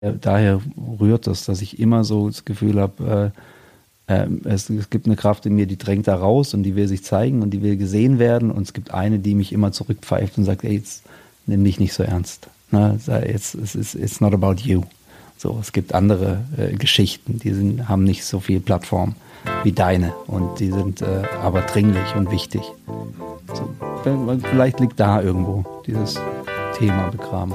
daher rührt das, dass ich immer so das Gefühl habe, äh, äh, es, es, gibt eine Kraft in mir, die drängt da raus und die will sich zeigen und die will gesehen werden. Und es gibt eine, die mich immer zurückpfeift und sagt, ey, jetzt nimm dich nicht so ernst. Ne? It's, it's, it's not about you. So, es gibt andere äh, Geschichten, die sind, haben nicht so viel Plattform wie deine und die sind äh, aber dringlich und wichtig. So, vielleicht liegt da irgendwo dieses Thema begraben.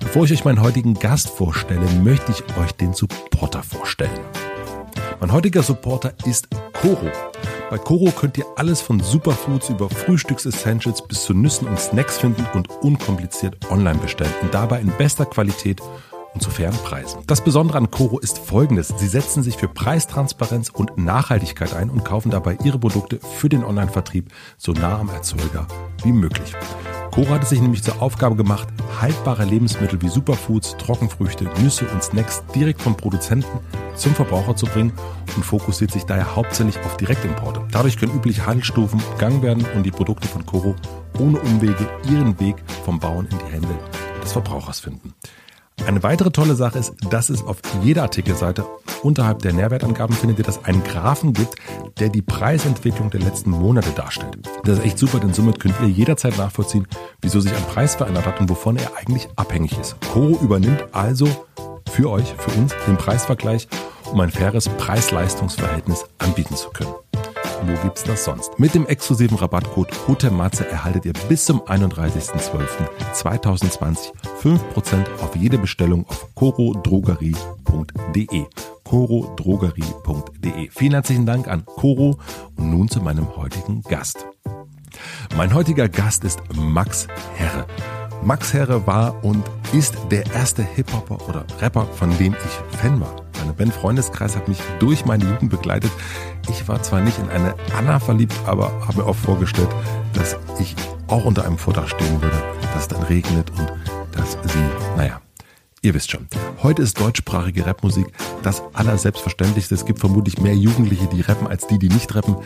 Bevor ich euch meinen heutigen Gast vorstelle, möchte ich euch den Supporter vorstellen. Mein heutiger Supporter ist Coro. Bei Coro könnt ihr alles von Superfoods über Frühstücksessentials bis zu Nüssen und Snacks finden und unkompliziert online bestellen und dabei in bester Qualität und zu fairen Preisen. Das Besondere an Coro ist folgendes. Sie setzen sich für Preistransparenz und Nachhaltigkeit ein und kaufen dabei ihre Produkte für den Online-Vertrieb so nah am Erzeuger wie möglich. Cora hat es sich nämlich zur Aufgabe gemacht, haltbare Lebensmittel wie Superfoods, Trockenfrüchte, Nüsse und Snacks direkt vom Produzenten zum Verbraucher zu bringen und fokussiert sich daher hauptsächlich auf Direktimporte. Dadurch können übliche Handelsstufen gegangen werden und die Produkte von Coro ohne Umwege ihren Weg vom Bauern in die Hände des Verbrauchers finden. Eine weitere tolle Sache ist, dass es auf jeder Artikelseite unterhalb der Nährwertangaben findet ihr, dass einen Graphen gibt, der die Preisentwicklung der letzten Monate darstellt. Das ist echt super, denn somit könnt ihr jederzeit nachvollziehen, wieso sich ein Preis verändert hat und wovon er eigentlich abhängig ist. Coro übernimmt also für euch, für uns, den Preisvergleich, um ein faires Preis-Leistungs-Verhältnis anbieten zu können. Wo gibt's das sonst? Mit dem exklusiven Rabattcode HOTEMATZE erhaltet ihr bis zum 31.12.2020 5% auf jede Bestellung auf corodrogerie.de corodrogerie.de Vielen herzlichen Dank an Coro und nun zu meinem heutigen Gast. Mein heutiger Gast ist Max Herre. Max Herre war und ist der erste Hip-Hopper oder Rapper, von dem ich Fan war. Meine Band Freundeskreis hat mich durch meine Jugend begleitet. Ich war zwar nicht in eine Anna verliebt, aber habe mir auch vorgestellt, dass ich auch unter einem Vordach stehen würde, dass es dann regnet und dass sie, naja, Ihr wisst schon, heute ist deutschsprachige Rapmusik das Allerselbstverständlichste. Es gibt vermutlich mehr Jugendliche, die rappen, als die, die nicht rappen.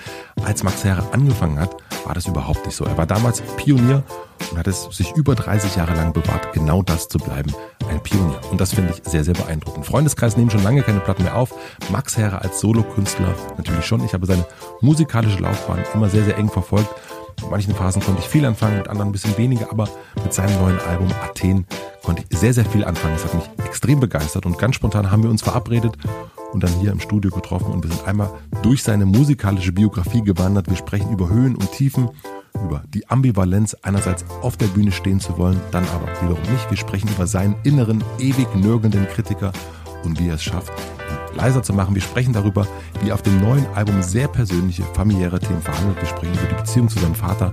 Als Max Herre angefangen hat, war das überhaupt nicht so. Er war damals Pionier und hat es sich über 30 Jahre lang bewahrt, genau das zu bleiben, ein Pionier. Und das finde ich sehr, sehr beeindruckend. Freundeskreis nehmen schon lange keine Platten mehr auf. Max Herre als Solokünstler natürlich schon. Ich habe seine musikalische Laufbahn immer sehr, sehr eng verfolgt. In manchen Phasen konnte ich viel anfangen, mit anderen ein bisschen weniger, aber mit seinem neuen Album Athen konnte ich sehr, sehr viel anfangen. Es hat mich extrem begeistert und ganz spontan haben wir uns verabredet und dann hier im Studio getroffen und wir sind einmal durch seine musikalische Biografie gewandert. Wir sprechen über Höhen und Tiefen, über die Ambivalenz, einerseits auf der Bühne stehen zu wollen, dann aber wiederum nicht. Wir sprechen über seinen inneren, ewig nörgelnden Kritiker und wie er es schafft, leiser zu machen. Wir sprechen darüber, wie auf dem neuen Album sehr persönliche, familiäre Themen verhandelt. Wir sprechen über die Beziehung zu seinem Vater,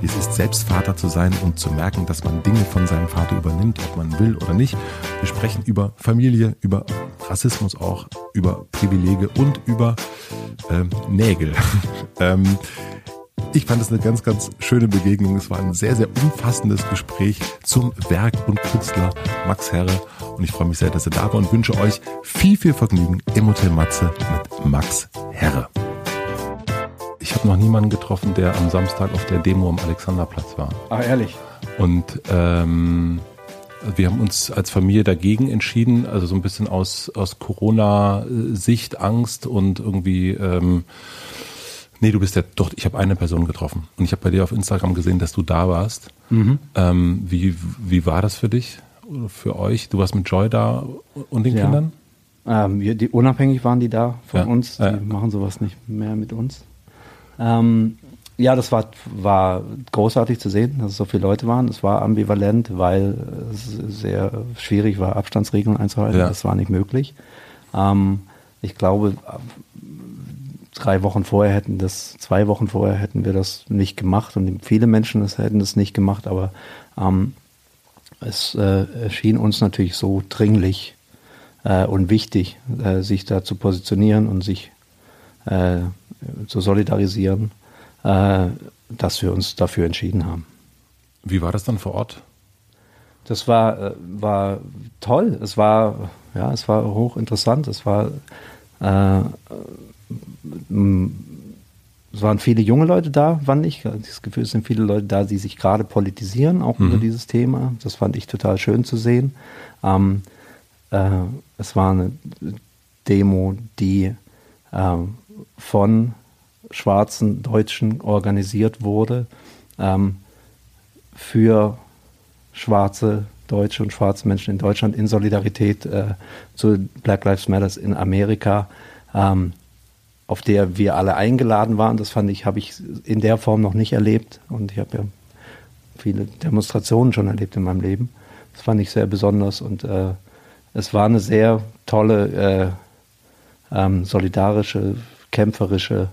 wie es ist, selbst Vater zu sein und zu merken, dass man Dinge von seinem Vater übernimmt, ob man will oder nicht. Wir sprechen über Familie, über Rassismus auch, über Privilege und über ähm, Nägel. ähm, ich fand es eine ganz, ganz schöne Begegnung. Es war ein sehr, sehr umfassendes Gespräch zum Werk und Künstler Max Herre. Und ich freue mich sehr, dass ihr da war und wünsche euch viel, viel Vergnügen im Hotel Matze mit Max Herre. Ich habe noch niemanden getroffen, der am Samstag auf der Demo am Alexanderplatz war. Ah, ehrlich? Und ähm, wir haben uns als Familie dagegen entschieden, also so ein bisschen aus, aus Corona-Sicht, Angst und irgendwie ähm, Nee, du bist ja doch, ich habe eine Person getroffen. Und ich habe bei dir auf Instagram gesehen, dass du da warst. Mhm. Ähm, wie, wie war das für dich oder für euch? Du warst mit Joy da und den ja. Kindern? Ähm, die, unabhängig waren die da von ja. uns. Die ja. machen sowas nicht mehr mit uns. Ähm, ja, das war, war großartig zu sehen, dass es so viele Leute waren. Es war ambivalent, weil es sehr schwierig war, Abstandsregeln einzuhalten. Das war nicht möglich. Ähm, ich glaube, drei Wochen vorher hätten das, zwei Wochen vorher hätten wir das nicht gemacht und viele Menschen das hätten das nicht gemacht, aber ähm, es äh, erschien uns natürlich so dringlich äh, und wichtig, äh, sich da zu positionieren und sich äh, zu solidarisieren, äh, dass wir uns dafür entschieden haben. Wie war das dann vor Ort? Das war, äh, war toll. Es war, ja, es war hochinteressant. Es war, es waren viele junge Leute da, fand ich. Das Gefühl, es sind viele Leute da, die sich gerade politisieren, auch mhm. über dieses Thema. Das fand ich total schön zu sehen. Ähm, äh, es war eine Demo, die äh, von schwarzen Deutschen organisiert wurde ähm, für schwarze Deutsche und schwarze Menschen in Deutschland in Solidarität äh, zu Black Lives Matters in Amerika, ähm, auf der wir alle eingeladen waren. Das fand ich, habe ich in der Form noch nicht erlebt und ich habe ja viele Demonstrationen schon erlebt in meinem Leben. Das fand ich sehr besonders und äh, es war eine sehr tolle, äh, ähm, solidarische, kämpferische,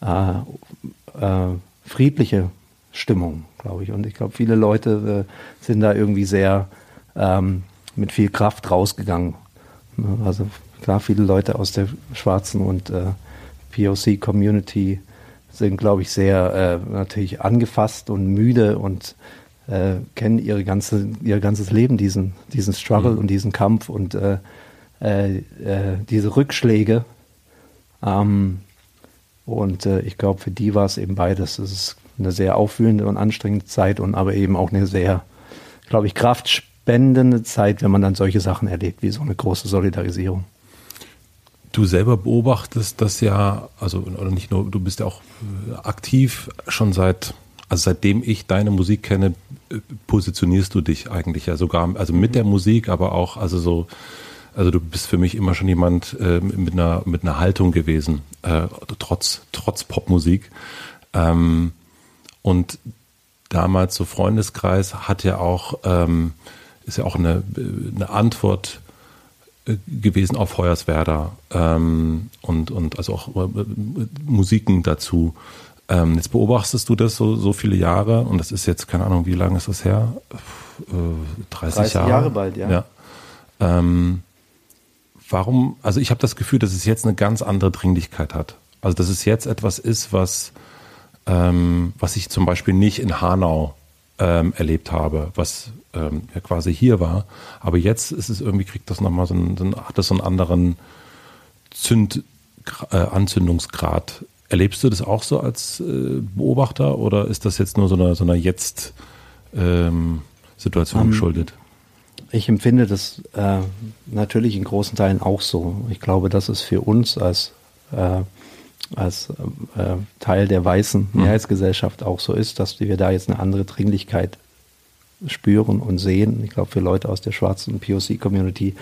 äh, äh, friedliche Stimmung, glaube ich. Und ich glaube, viele Leute äh, sind da irgendwie sehr ähm, mit viel Kraft rausgegangen. Also klar, viele Leute aus der schwarzen und äh, POC-Community sind, glaube ich, sehr äh, natürlich angefasst und müde und äh, kennen ihre ganze, ihr ganzes Leben diesen, diesen Struggle mhm. und diesen Kampf und äh, äh, äh diese Rückschläge. Ähm, und äh, ich glaube, für die war es eben beides. Es ist eine sehr aufwühlende und anstrengende Zeit und aber eben auch eine sehr, glaube ich, kraftspendende Zeit, wenn man dann solche Sachen erlebt, wie so eine große Solidarisierung. Du selber beobachtest das ja, also oder nicht nur, du bist ja auch aktiv schon seit also seitdem ich deine Musik kenne, positionierst du dich eigentlich ja sogar, also mit der Musik, aber auch, also so, also du bist für mich immer schon jemand äh, mit einer mit einer Haltung gewesen, äh, trotz trotz Popmusik. Ähm, und damals so Freundeskreis hat ja auch ähm, ist ja auch eine eine Antwort äh, gewesen auf Feuerswerda ähm, und und also auch äh, Musiken dazu. Ähm, jetzt beobachtest du das so, so viele Jahre und das ist jetzt, keine Ahnung, wie lange ist das her? Äh, 30, 30 Jahre. Jahre bald, ja. ja. Ähm, warum, also ich habe das Gefühl, dass es jetzt eine ganz andere Dringlichkeit hat. Also dass es jetzt etwas ist, was, ähm, was ich zum Beispiel nicht in Hanau ähm, erlebt habe, was ähm, ja quasi hier war. Aber jetzt ist es irgendwie, kriegt das nochmal so einen, so einen, hat das so einen anderen Zünd, äh, Anzündungsgrad Erlebst du das auch so als äh, Beobachter oder ist das jetzt nur so einer, so einer Jetzt-Situation ähm, um, geschuldet? Ich empfinde das äh, natürlich in großen Teilen auch so. Ich glaube, dass es für uns als, äh, als äh, Teil der weißen mhm. Mehrheitsgesellschaft auch so ist, dass wir da jetzt eine andere Dringlichkeit spüren und sehen. Ich glaube, für Leute aus der schwarzen POC-Community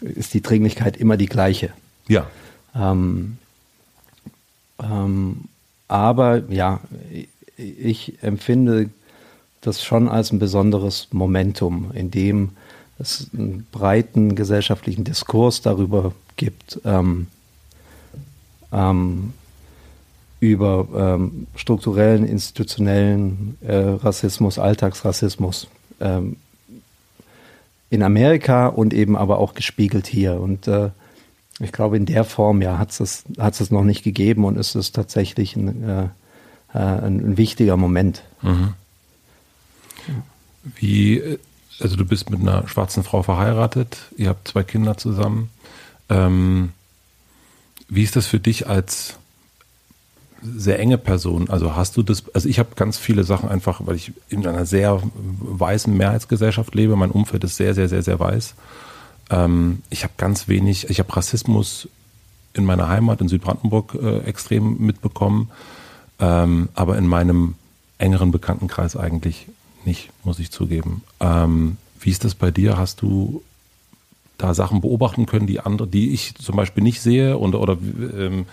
ist die Dringlichkeit immer die gleiche. Ja. Ähm, ähm, aber ja, ich empfinde das schon als ein besonderes Momentum, in dem es einen breiten gesellschaftlichen Diskurs darüber gibt, ähm, ähm, über ähm, strukturellen, institutionellen äh, Rassismus, Alltagsrassismus ähm, in Amerika und eben aber auch gespiegelt hier. Und äh, ich glaube, in der Form ja, hat es es noch nicht gegeben und ist es tatsächlich ein, äh, äh, ein, ein wichtiger Moment. Mhm. Wie, also du bist mit einer schwarzen Frau verheiratet, ihr habt zwei Kinder zusammen. Ähm, wie ist das für dich als sehr enge Person? Also hast du das, also ich habe ganz viele Sachen einfach, weil ich in einer sehr weißen Mehrheitsgesellschaft lebe, mein Umfeld ist sehr, sehr, sehr, sehr weiß. Ähm, ich habe ganz wenig, ich habe Rassismus in meiner Heimat in Südbrandenburg äh, extrem mitbekommen, ähm, aber in meinem engeren Bekanntenkreis eigentlich nicht, muss ich zugeben. Ähm, wie ist das bei dir? Hast du da Sachen beobachten können, die andere, die ich zum Beispiel nicht sehe und, oder ähm,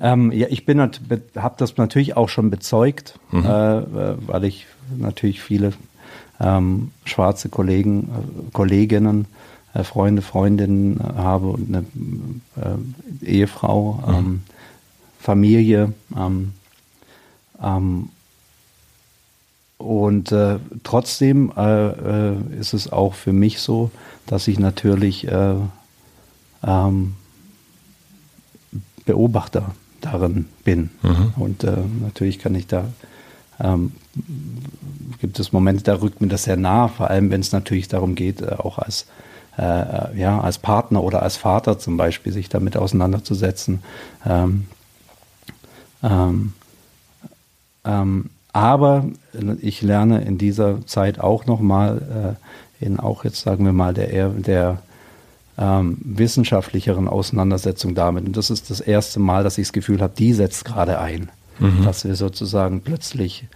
ähm, ja, ich bin habe das natürlich auch schon bezeugt, mhm. äh, äh, weil ich natürlich viele ähm, schwarze Kollegen, äh, Kolleginnen äh, Freunde, Freundinnen äh, habe und eine äh, Ehefrau, mhm. ähm, Familie. Ähm, ähm, und trotzdem ist es auch für mich so, dass ich natürlich ähm, Beobachter darin bin. Mhm. Und äh, natürlich kann ich da, ähm, gibt es Momente, da rückt mir das sehr nah, vor allem wenn es natürlich darum geht, äh, auch als, äh, ja, als Partner oder als Vater zum Beispiel sich damit auseinanderzusetzen. Ähm, ähm, ähm aber ich lerne in dieser Zeit auch nochmal, äh, in auch jetzt sagen wir mal der, der ähm, wissenschaftlicheren Auseinandersetzung damit. Und das ist das erste Mal, dass ich das Gefühl habe, die setzt gerade ein. Mhm. Dass wir sozusagen plötzlich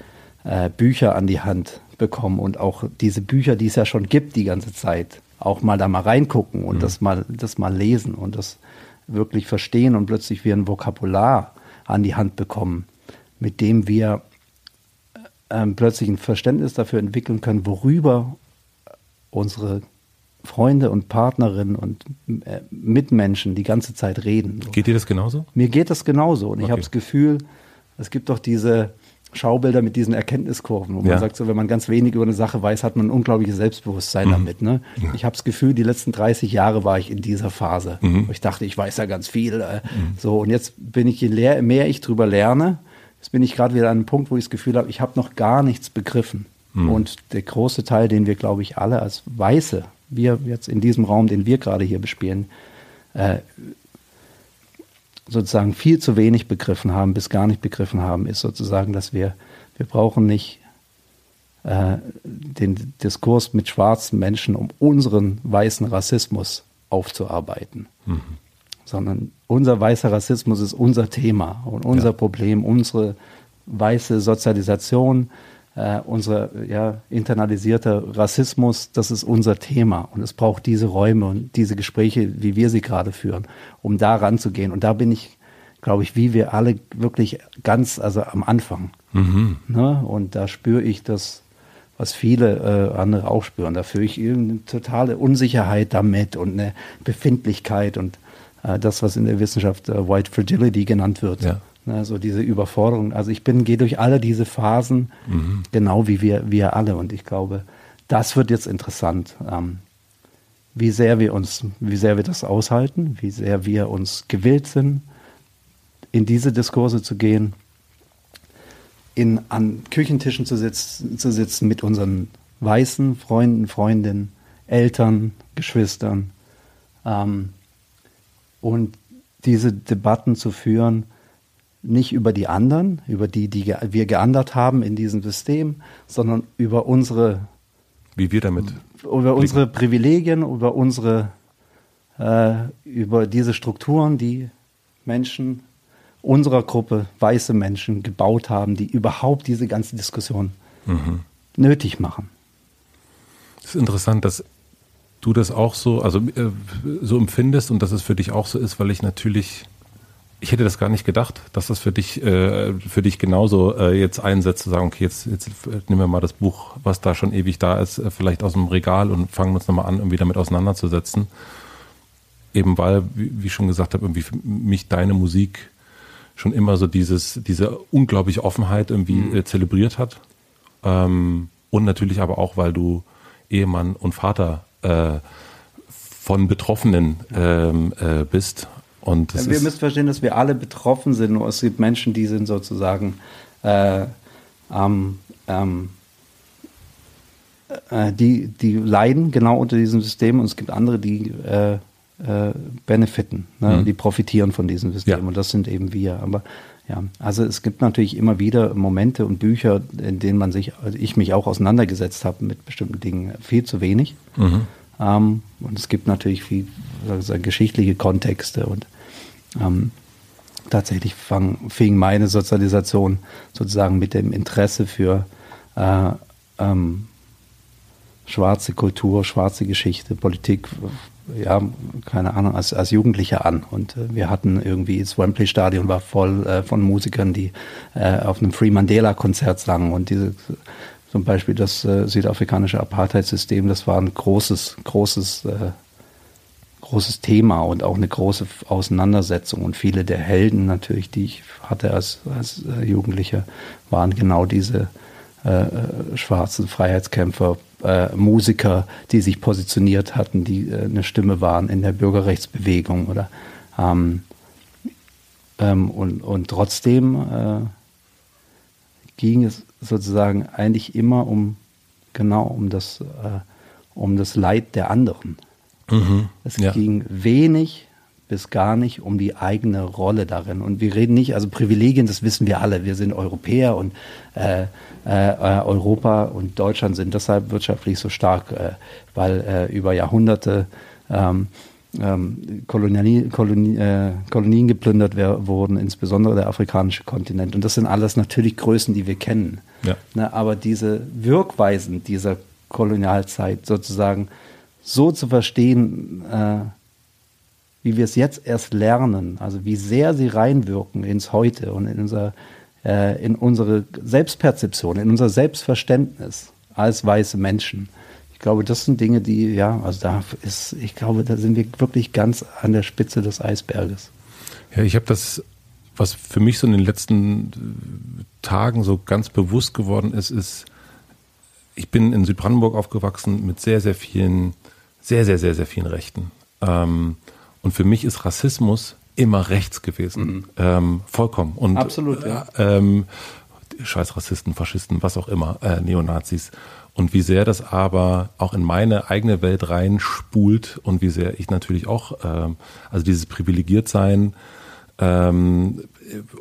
äh, Bücher an die Hand bekommen und auch diese Bücher, die es ja schon gibt die ganze Zeit, auch mal da mal reingucken und mhm. das mal das mal lesen und das wirklich verstehen und plötzlich wir ein Vokabular an die Hand bekommen, mit dem wir äh, plötzlich ein Verständnis dafür entwickeln können, worüber unsere Freunde und Partnerinnen und äh, Mitmenschen die ganze Zeit reden. Geht dir das genauso? Mir geht das genauso. Und okay. ich habe das Gefühl, es gibt doch diese Schaubilder mit diesen Erkenntniskurven, wo ja. man sagt, so wenn man ganz wenig über eine Sache weiß, hat man ein unglaubliches Selbstbewusstsein mhm. damit. Ne? Ja. Ich habe das Gefühl, die letzten 30 Jahre war ich in dieser Phase, mhm. ich dachte, ich weiß ja ganz viel. Äh, mhm. So und jetzt bin ich, je mehr ich drüber lerne, jetzt bin ich gerade wieder an einem Punkt, wo ich das Gefühl habe, ich habe noch gar nichts begriffen. Mhm. Und der große Teil, den wir, glaube ich, alle als Weiße wir jetzt in diesem Raum, den wir gerade hier bespielen, äh, sozusagen viel zu wenig begriffen haben, bis gar nicht begriffen haben, ist sozusagen, dass wir, wir brauchen nicht äh, den Diskurs mit schwarzen Menschen, um unseren weißen Rassismus aufzuarbeiten. Mhm. Sondern unser weißer Rassismus ist unser Thema und unser ja. Problem, unsere weiße Sozialisation, äh, unser ja, internalisierter Rassismus, das ist unser Thema. Und es braucht diese Räume und diese Gespräche, wie wir sie gerade führen, um da ranzugehen. Und da bin ich, glaube ich, wie wir alle wirklich ganz, also am Anfang. Mhm. Ne? Und da spüre ich das, was viele äh, andere auch spüren. Da fühle ich eine totale Unsicherheit damit und eine Befindlichkeit und äh, das, was in der Wissenschaft äh, White Fragility genannt wird. Ja. Ne, so diese Überforderung. Also ich bin, gehe durch alle diese Phasen, mhm. genau wie wir, wir alle. Und ich glaube, das wird jetzt interessant. Ähm, wie sehr wir uns, wie sehr wir das aushalten, wie sehr wir uns gewillt sind, in diese Diskurse zu gehen, in, an Küchentischen zu, sitz, zu sitzen mit unseren weißen Freunden, Freundinnen, Eltern, Geschwistern ähm, und diese Debatten zu führen, nicht über die anderen, über die, die wir geändert haben in diesem System, sondern über unsere, wie wir damit, über unsere Privilegien, über unsere, äh, über diese Strukturen, die Menschen unserer Gruppe, weiße Menschen, gebaut haben, die überhaupt diese ganze Diskussion mhm. nötig machen. Es ist interessant, dass du das auch so, also äh, so empfindest und dass es für dich auch so ist, weil ich natürlich ich hätte das gar nicht gedacht, dass das für dich, äh, für dich genauso äh, jetzt einsetzt, zu sagen, okay, jetzt, jetzt nehmen wir mal das Buch, was da schon ewig da ist, äh, vielleicht aus dem Regal und fangen uns nochmal an, irgendwie damit auseinanderzusetzen. Eben weil, wie, wie schon gesagt habe, irgendwie für mich deine Musik schon immer so dieses, diese unglaubliche Offenheit irgendwie mhm. äh, zelebriert hat. Ähm, und natürlich aber auch, weil du Ehemann und Vater äh, von Betroffenen ähm, äh, bist und ja, wir müssen verstehen, dass wir alle betroffen sind. Nur es gibt Menschen, die sind sozusagen äh, ähm, ähm, äh, die, die leiden genau unter diesem System und es gibt andere, die äh, äh, benefiten, ne? Mhm. die profitieren von diesem System. Ja. Und das sind eben wir. Aber ja, also es gibt natürlich immer wieder Momente und Bücher, in denen man sich, also ich mich auch auseinandergesetzt habe mit bestimmten Dingen, viel zu wenig. Mhm. Ähm, und es gibt natürlich viel sagen, geschichtliche Kontexte und ähm, tatsächlich fang, fing meine Sozialisation sozusagen mit dem Interesse für äh, ähm, schwarze Kultur, schwarze Geschichte, Politik, ja, keine Ahnung, als, als Jugendlicher an. Und äh, wir hatten irgendwie, das Wembley-Stadion war voll äh, von Musikern, die äh, auf einem Free Mandela-Konzert sangen. Und diese, zum Beispiel das äh, südafrikanische Apartheid-System, das war ein großes, großes äh, großes Thema und auch eine große Auseinandersetzung. Und viele der Helden natürlich, die ich hatte als, als äh, Jugendlicher, waren genau diese äh, äh, schwarzen Freiheitskämpfer, äh, Musiker, die sich positioniert hatten, die äh, eine Stimme waren in der Bürgerrechtsbewegung oder ähm, Ähm, und, und trotzdem äh, ging es sozusagen eigentlich immer um, genau, um das, um das Leid der anderen. Mhm, es ja. ging wenig bis gar nicht um die eigene Rolle darin. Und wir reden nicht, also Privilegien, das wissen wir alle. Wir sind Europäer und äh, äh, Europa und Deutschland sind deshalb wirtschaftlich so stark, äh, weil äh, über Jahrhunderte ähm, ähm, Kolonien, Kolonien, äh, Kolonien geplündert wurden, insbesondere der afrikanische Kontinent. Und das sind alles natürlich Größen, die wir kennen. Ja. Ne, aber diese Wirkweisen dieser Kolonialzeit sozusagen so zu verstehen, äh, wie wir es jetzt erst lernen, also wie sehr sie reinwirken ins Heute und in, unser, äh, in unsere Selbstperzeption, in unser Selbstverständnis als weiße Menschen. Ich glaube, das sind Dinge, die, ja, also da ist, ich glaube, da sind wir wirklich ganz an der Spitze des Eisberges. Ja, ich habe das, was für mich so in den letzten Tagen so ganz bewusst geworden ist, ist, ich bin in Südbrandenburg aufgewachsen mit sehr, sehr vielen, sehr, sehr, sehr, sehr vielen Rechten. Ähm, und für mich ist Rassismus immer rechts gewesen. Mhm. Ähm, vollkommen. Und, Absolut, ja. Äh, ähm, scheiß Rassisten, Faschisten, was auch immer, äh, Neonazis. Und wie sehr das aber auch in meine eigene Welt reinspult und wie sehr ich natürlich auch, ähm, also dieses Privilegiertsein ähm,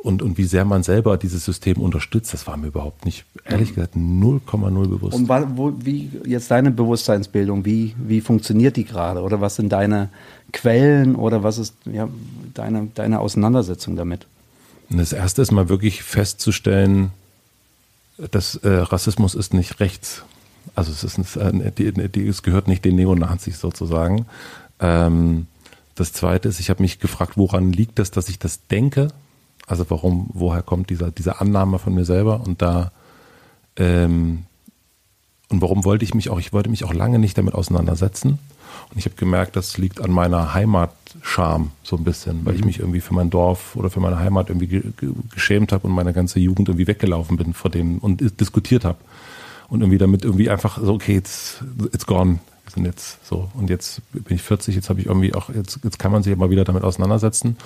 und, und wie sehr man selber dieses System unterstützt, das war mir überhaupt nicht, ehrlich gesagt, 0,0 bewusst. Und wo, wie jetzt deine Bewusstseinsbildung, wie, wie funktioniert die gerade? Oder was sind deine Quellen oder was ist ja, deine, deine Auseinandersetzung damit? Das erste ist mal wirklich festzustellen, dass äh, Rassismus ist nicht rechts. Also es, ist, äh, die, die, es gehört nicht den Neonazis sozusagen. Ähm, das zweite ist, ich habe mich gefragt, woran liegt das, dass ich das denke? Also warum, woher kommt dieser, diese Annahme von mir selber? Und da ähm, und warum wollte ich mich auch, ich wollte mich auch lange nicht damit auseinandersetzen. Und ich habe gemerkt, das liegt an meiner Heimatscham so ein bisschen, weil mhm. ich mich irgendwie für mein Dorf oder für meine Heimat irgendwie ge geschämt habe und meine ganze Jugend irgendwie weggelaufen bin vor dem und diskutiert habe. Und irgendwie damit irgendwie einfach so, okay, it's, it's gone. Wir sind jetzt so. Und jetzt bin ich 40, jetzt habe ich irgendwie auch, jetzt, jetzt kann man sich mal wieder damit auseinandersetzen.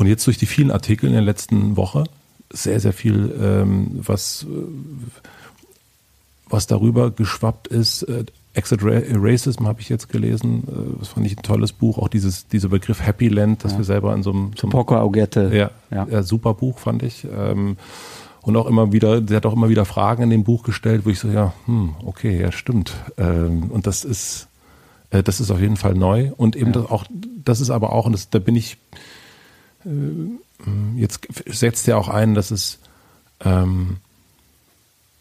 Und jetzt durch die vielen Artikel in der letzten Woche, sehr, sehr viel, ähm, was, was darüber geschwappt ist, äh, Exit Racism habe ich jetzt gelesen. Äh, das fand ich ein tolles Buch. Auch dieses, dieser Begriff Happy Land, das ja. wir selber in so einem. So Poco Augette. Ja, ja. ja, super Buch, fand ich. Ähm, und auch immer wieder, der hat auch immer wieder Fragen in dem Buch gestellt, wo ich so, ja, hm, okay, ja, stimmt. Ähm, und das ist, äh, das ist auf jeden Fall neu. Und eben ja. das auch, das ist aber auch, und das, da bin ich, äh, jetzt setzt ja auch ein, dass es, ähm,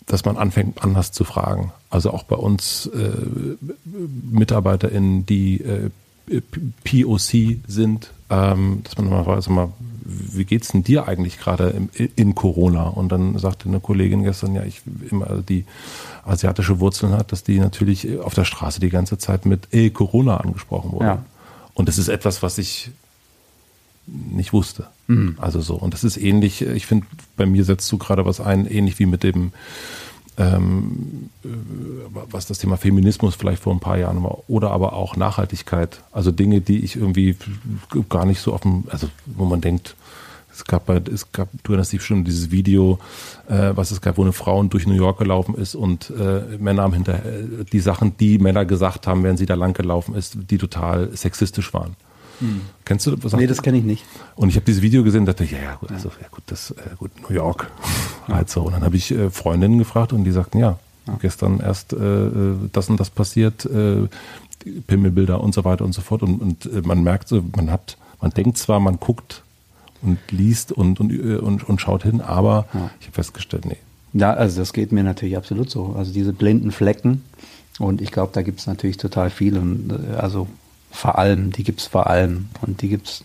dass man anfängt, anders zu fragen. Also auch bei uns äh, MitarbeiterInnen, die äh, POC sind, ähm, dass man mal weiß, mal, wie geht's denn dir eigentlich gerade in Corona? Und dann sagte eine Kollegin gestern, ja, ich immer also die asiatische Wurzeln hat, dass die natürlich auf der Straße die ganze Zeit mit eh Corona angesprochen wurde. Ja. Und das ist etwas, was ich nicht wusste. Mhm. Also so. Und das ist ähnlich, ich finde, bei mir setzt du gerade was ein, ähnlich wie mit dem, ähm, äh, was das Thema Feminismus vielleicht vor ein paar Jahren war, oder aber auch Nachhaltigkeit. Also Dinge, die ich irgendwie gar nicht so auf dem, also wo man denkt, es gab, bei, es gab, du erinnerst dich bestimmt dieses Video, äh, was es gab, wo eine Frau durch New York gelaufen ist und äh, Männer haben hinter äh, die Sachen, die Männer gesagt haben, während sie da lang gelaufen ist, die total sexistisch waren. Hm. Kennst du was? Nee, das kenne ich nicht. Und ich habe dieses Video gesehen und dachte, ja, ja, gut, also, ja, gut, das, äh, gut, New York. Ja. Halt so. Und dann habe ich äh, Freundinnen gefragt und die sagten, ja, ja. gestern erst äh, äh, das und das passiert, äh, Pimmelbilder und so weiter und so fort. Und, und äh, man merkt so, man hat, man denkt zwar, man guckt und liest und, und, äh, und, und schaut hin, aber ja. ich habe festgestellt, nee. Ja, also das geht mir natürlich absolut so. Also diese blinden Flecken. Und ich glaube, da gibt es natürlich total viel. Und also vor allem, die gibt es vor allem. Und die gibt es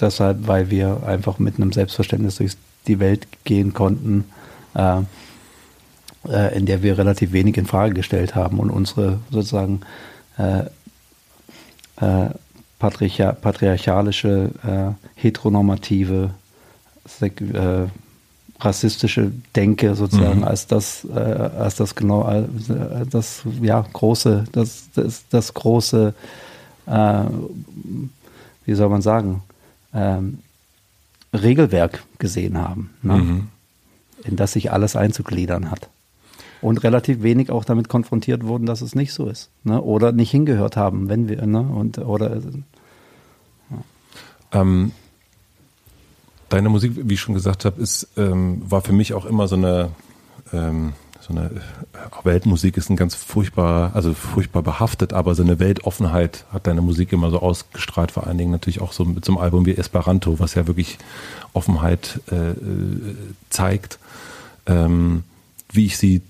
deshalb, weil wir einfach mit einem Selbstverständnis durch die Welt gehen konnten, äh, äh, in der wir relativ wenig in Frage gestellt haben und unsere sozusagen äh, äh patriarcha patriarchalische, äh, heteronormative, äh, rassistische Denke sozusagen mhm. als das als das genau das ja große das das, das große äh, wie soll man sagen, ähm, Regelwerk gesehen haben, ne? mhm. in das sich alles einzugliedern hat. Und relativ wenig auch damit konfrontiert wurden, dass es nicht so ist. Ne? Oder nicht hingehört haben, wenn wir, ne? Und, oder ja. ähm, deine Musik, wie ich schon gesagt habe, ist, ähm, war für mich auch immer so eine ähm, so eine äh, Weltmusik ist ein ganz furchtbar, also furchtbar behaftet, aber so eine Weltoffenheit hat deine Musik immer so ausgestrahlt, vor allen Dingen natürlich auch so mit so einem Album wie Esperanto, was ja wirklich Offenheit äh, äh zeigt, ähm, wie ich sie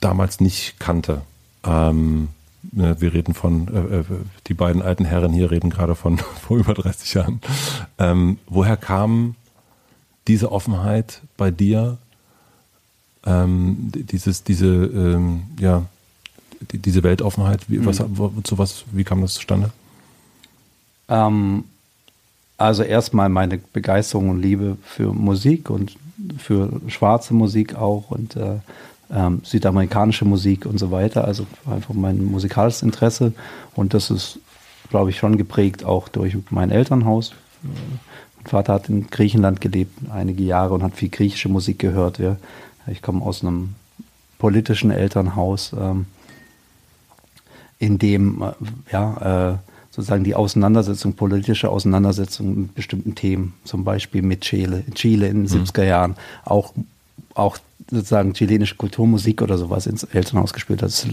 damals nicht kannte. Ähm, ne, wir reden von, äh, äh die beiden alten Herren hier reden gerade von vor über 30 Jahren. Ähm, woher kam diese Offenheit bei dir ähm, dieses, diese, ähm, ja, die, diese Weltoffenheit, wie, was, mhm. zu was, wie kam das zustande? Ähm, also erstmal meine Begeisterung und Liebe für Musik und für schwarze Musik auch und äh, ähm, südamerikanische Musik und so weiter. Also einfach mein musikalisches Interesse und das ist, glaube ich, schon geprägt auch durch mein Elternhaus. Mein Vater hat in Griechenland gelebt einige Jahre und hat viel griechische Musik gehört. Ja. Ich komme aus einem politischen Elternhaus, ähm, in dem äh, ja, äh, sozusagen die Auseinandersetzung, politische Auseinandersetzung mit bestimmten Themen, zum Beispiel mit Chile, Chile in den mhm. 70er Jahren, auch, auch sozusagen chilenische Kulturmusik oder sowas ins Elternhaus gespielt hat,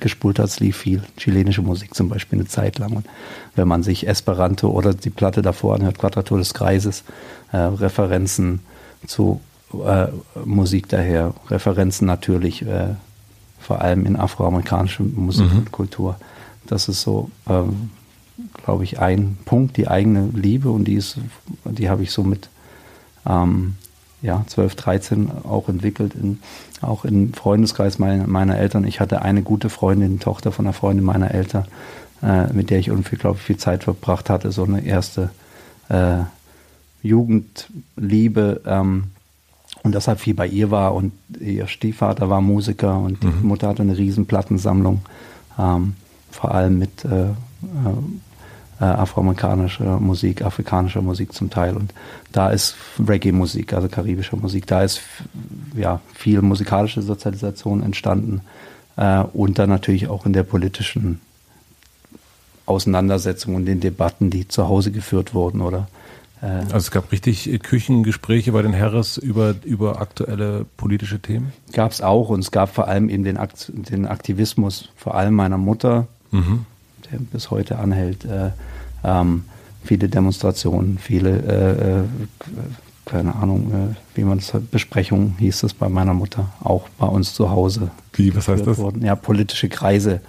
gespult hat, es lief viel chilenische Musik zum Beispiel eine Zeit lang. Und wenn man sich Esperanto oder die Platte davor anhört, Quadratur des Kreises, äh, Referenzen zu äh, Musik daher, Referenzen natürlich, äh, vor allem in afroamerikanische Musik mhm. und Kultur. Das ist so, ähm, glaube ich, ein Punkt, die eigene Liebe und die ist, die habe ich so mit ähm, ja, 12, 13 auch entwickelt, in, auch im Freundeskreis meiner, meiner Eltern. Ich hatte eine gute Freundin, Tochter von einer Freundin meiner Eltern, äh, mit der ich unglaublich viel Zeit verbracht hatte, so eine erste äh, Jugendliebe, ähm, und deshalb viel bei ihr war und ihr Stiefvater war Musiker und die mhm. Mutter hatte eine riesen Plattensammlung, ähm, vor allem mit äh, äh, äh, afroamerikanischer Musik, afrikanischer Musik zum Teil und da ist Reggae-Musik, also karibische Musik, da ist ja viel musikalische Sozialisation entstanden äh, und dann natürlich auch in der politischen Auseinandersetzung und den Debatten, die zu Hause geführt wurden oder also es gab richtig äh, Küchengespräche bei den Harris über, über aktuelle politische Themen? Gab es auch und es gab vor allem eben den, Akt, den Aktivismus, vor allem meiner Mutter, mhm. der bis heute anhält. Äh, ähm, viele Demonstrationen, viele, äh, äh keine Ahnung, äh, wie man es Besprechungen hieß es bei meiner Mutter, auch bei uns zu Hause. Wie, was heißt das? Wurden. Ja, politische Kreise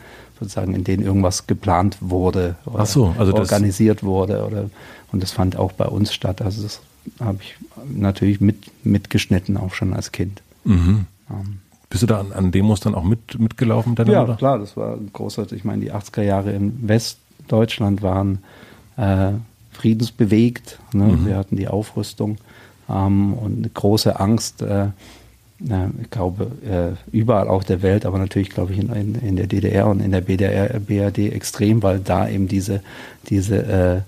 sozusagen, in denen irgendwas geplant wurde oder so, also organisiert wurde oder und das fand auch bei uns statt. Also das habe ich natürlich mit, mitgeschnitten, auch schon als Kind. Mhm. Ähm. Bist du da an, an, Demos dann auch mit, mitgelaufen? ja, oder? klar, das war großartig. Ich meine, die 80er Jahre in Westdeutschland waren äh, friedensbewegt. Ne? Mhm. Wir hatten die Aufrüstung ähm, und eine große Angst. Äh, ich glaube, äh, überall auch der Welt, aber natürlich, glaube ich, in, in, der DDR und in der BDR, BRD extrem, weil da eben diese, diese äh,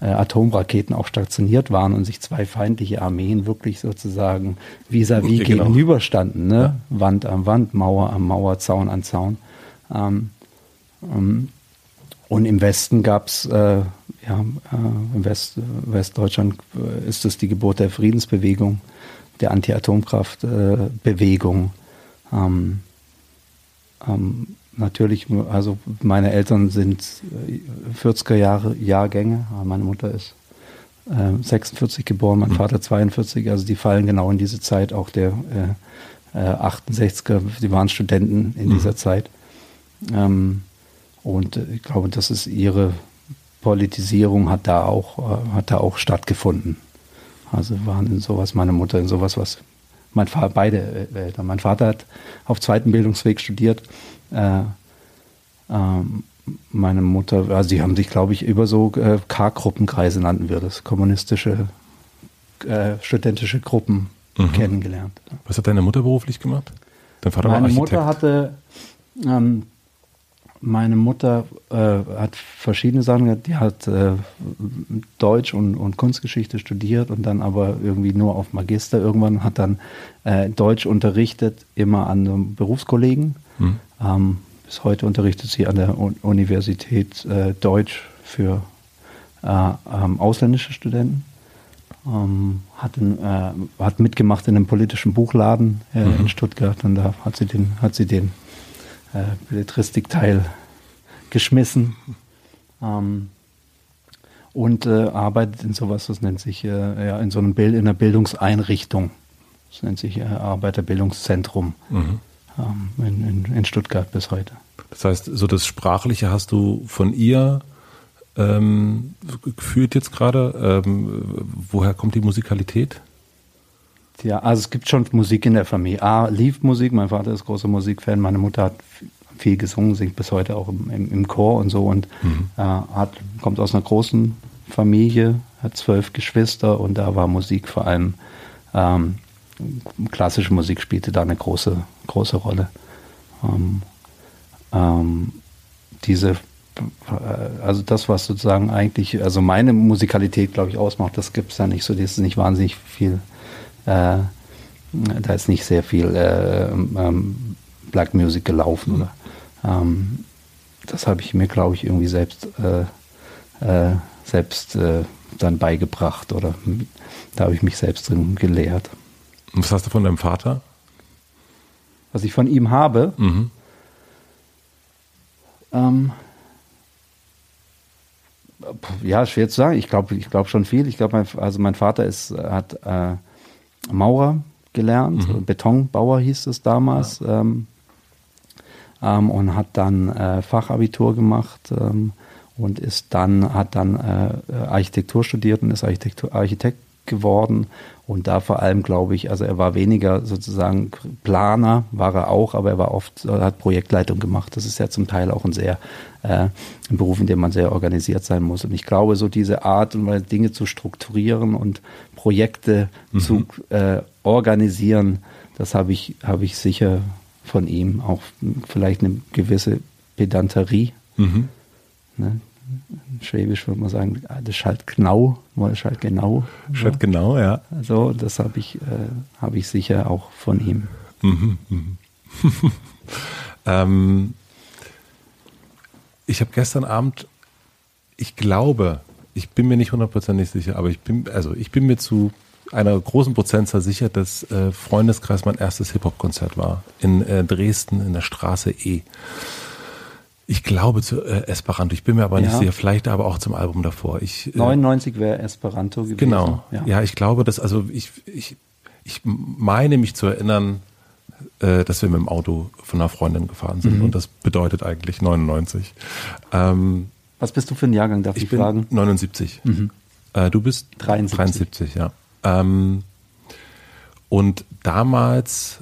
äh, Atomraketen auch stationiert waren und sich zwei feindliche Armeen wirklich sozusagen vis-à-vis -vis genau. gegenüberstanden. Ne? Ja. Wand an Wand, Mauer an Mauer, Zaun an Zaun. Ähm, ähm, und im Westen gab es, äh, ja, äh, im West, Westdeutschland ist es die Geburt der Friedensbewegung, der Anti-Atomkraft-Bewegung. Ähm, ähm natürlich, also meine Eltern sind 40er äh, Jahre Jahrgänge. Meine Mutter ist äh, 46 geboren, mein mhm. Vater 42. Also die fallen genau in diese Zeit. Auch der äh, 68er, die waren Studenten in mhm. dieser Zeit. Ähm, und ich glaube, das ist ihre Politisierung hat da auch äh, hat da auch stattgefunden. Also waren in sowas meine Mutter in sowas was mein Vater beide Eltern. Mein Vater hat auf zweiten Bildungsweg studiert äh, ähm, meine Mutter, also sie haben sich, glaube ich, über so äh, K-Gruppenkreise nannten wir das, kommunistische, äh, studentische Gruppen mhm. kennengelernt. Was hat deine Mutter beruflich gemacht? Dein Vater Meine war Architekt. Mutter hatte ähm, Meine Mutter äh, hat verschiedene Sachen gehabt. Die hat äh, Deutsch und, und, Kunstgeschichte studiert und dann aber irgendwie nur auf Magister. Irgendwann hat dann äh, Deutsch unterrichtet, immer an Berufskollegen. Mhm. Ähm, bis heute unterrichtet sie an der Universität äh, Deutsch für äh, ähm, ausländische Studenten. Ähm, hat, in, äh, hat mitgemacht in einem politischen Buchladen mhm. in Stuttgart und da hat sie den, hat sie den äh, Belletristikteil geschmissen. Ähm, und äh, arbeitet in sowas, das nennt sich äh, ja, in so einem Bild, in einer Bildungseinrichtung. Das nennt sich Arbeiterbildungszentrum. Mhm ähm, in, in, in, Stuttgart bis heute. Das heißt, so das Sprachliche hast du von ihr ähm, gefühlt jetzt gerade. Ähm, woher kommt die Musikalität? Ja, also es gibt schon Musik in der Familie. A, lief Musik, mein Vater ist großer Musikfan, meine Mutter hat viel gesungen, singt bis heute auch im, im, im Chor und so und mhm. äh, hat, kommt aus einer großen Familie, hat zwölf Geschwister und da war Musik vor allem ähm, klassische Musik spielte da eine große, große Rolle. Ähm, ähm, diese, äh, also das, was sozusagen eigentlich, also meine Musikalität, glaube ich, ausmacht, das gibt es da nicht so, das ist nicht wahnsinnig viel, äh, da ist nicht sehr viel äh, ähm, Black Music gelaufen. Oder, ähm, das habe ich mir, glaube ich, irgendwie selbst, äh, äh, selbst äh, dann beigebracht oder da habe ich mich selbst drin gelehrt. Und was hast du von deinem Vater? Was ich von ihm habe? Mhm. Ähm, ja, schwer zu sagen. Ich glaube ich glaub schon viel. Ich glaube, mein, also mein Vater ist, hat äh, Maurer gelernt, mhm. Betonbauer hieß es damals, ja. ähm, ähm, und hat dann äh, Fachabitur gemacht ähm, und ist dann, hat dann äh, Architektur studiert und ist Architektur, Architekt geworden und da vor allem glaube ich, also er war weniger sozusagen Planer, war er auch, aber er war oft, hat Projektleitung gemacht. Das ist ja zum Teil auch ein sehr, äh, ein Beruf, in dem man sehr organisiert sein muss. Und ich glaube, so diese Art und Weise, Dinge zu strukturieren und Projekte mhm. zu äh, organisieren, das habe ich, habe ich sicher von ihm auch vielleicht eine gewisse Pedanterie. Mhm. Ne? Schwäbisch würde man sagen, ah, das schallt genau, das schallt genau. Schallt genau, ja. Also das habe ich, äh, hab ich sicher auch von ihm. Mhm, mhm. ähm, ich habe gestern Abend, ich glaube, ich bin mir nicht hundertprozentig sicher, aber ich bin, also ich bin mir zu einer großen Prozentzahl sicher, dass äh, Freundeskreis mein erstes Hip-Hop-Konzert war. In äh, Dresden in der Straße E. Ich glaube zu äh, Esperanto, ich bin mir aber nicht ja. sicher, vielleicht aber auch zum Album davor. Ich, äh, 99 wäre Esperanto gewesen. Genau, ja. ja. ich glaube, dass, also ich, ich, ich meine mich zu erinnern, äh, dass wir mit dem Auto von einer Freundin gefahren sind mhm. und das bedeutet eigentlich 99. Ähm, Was bist du für ein Jahrgang, darf ich, ich bin fragen? 79. Mhm. Äh, du bist 73, 73 ja. Ähm, und damals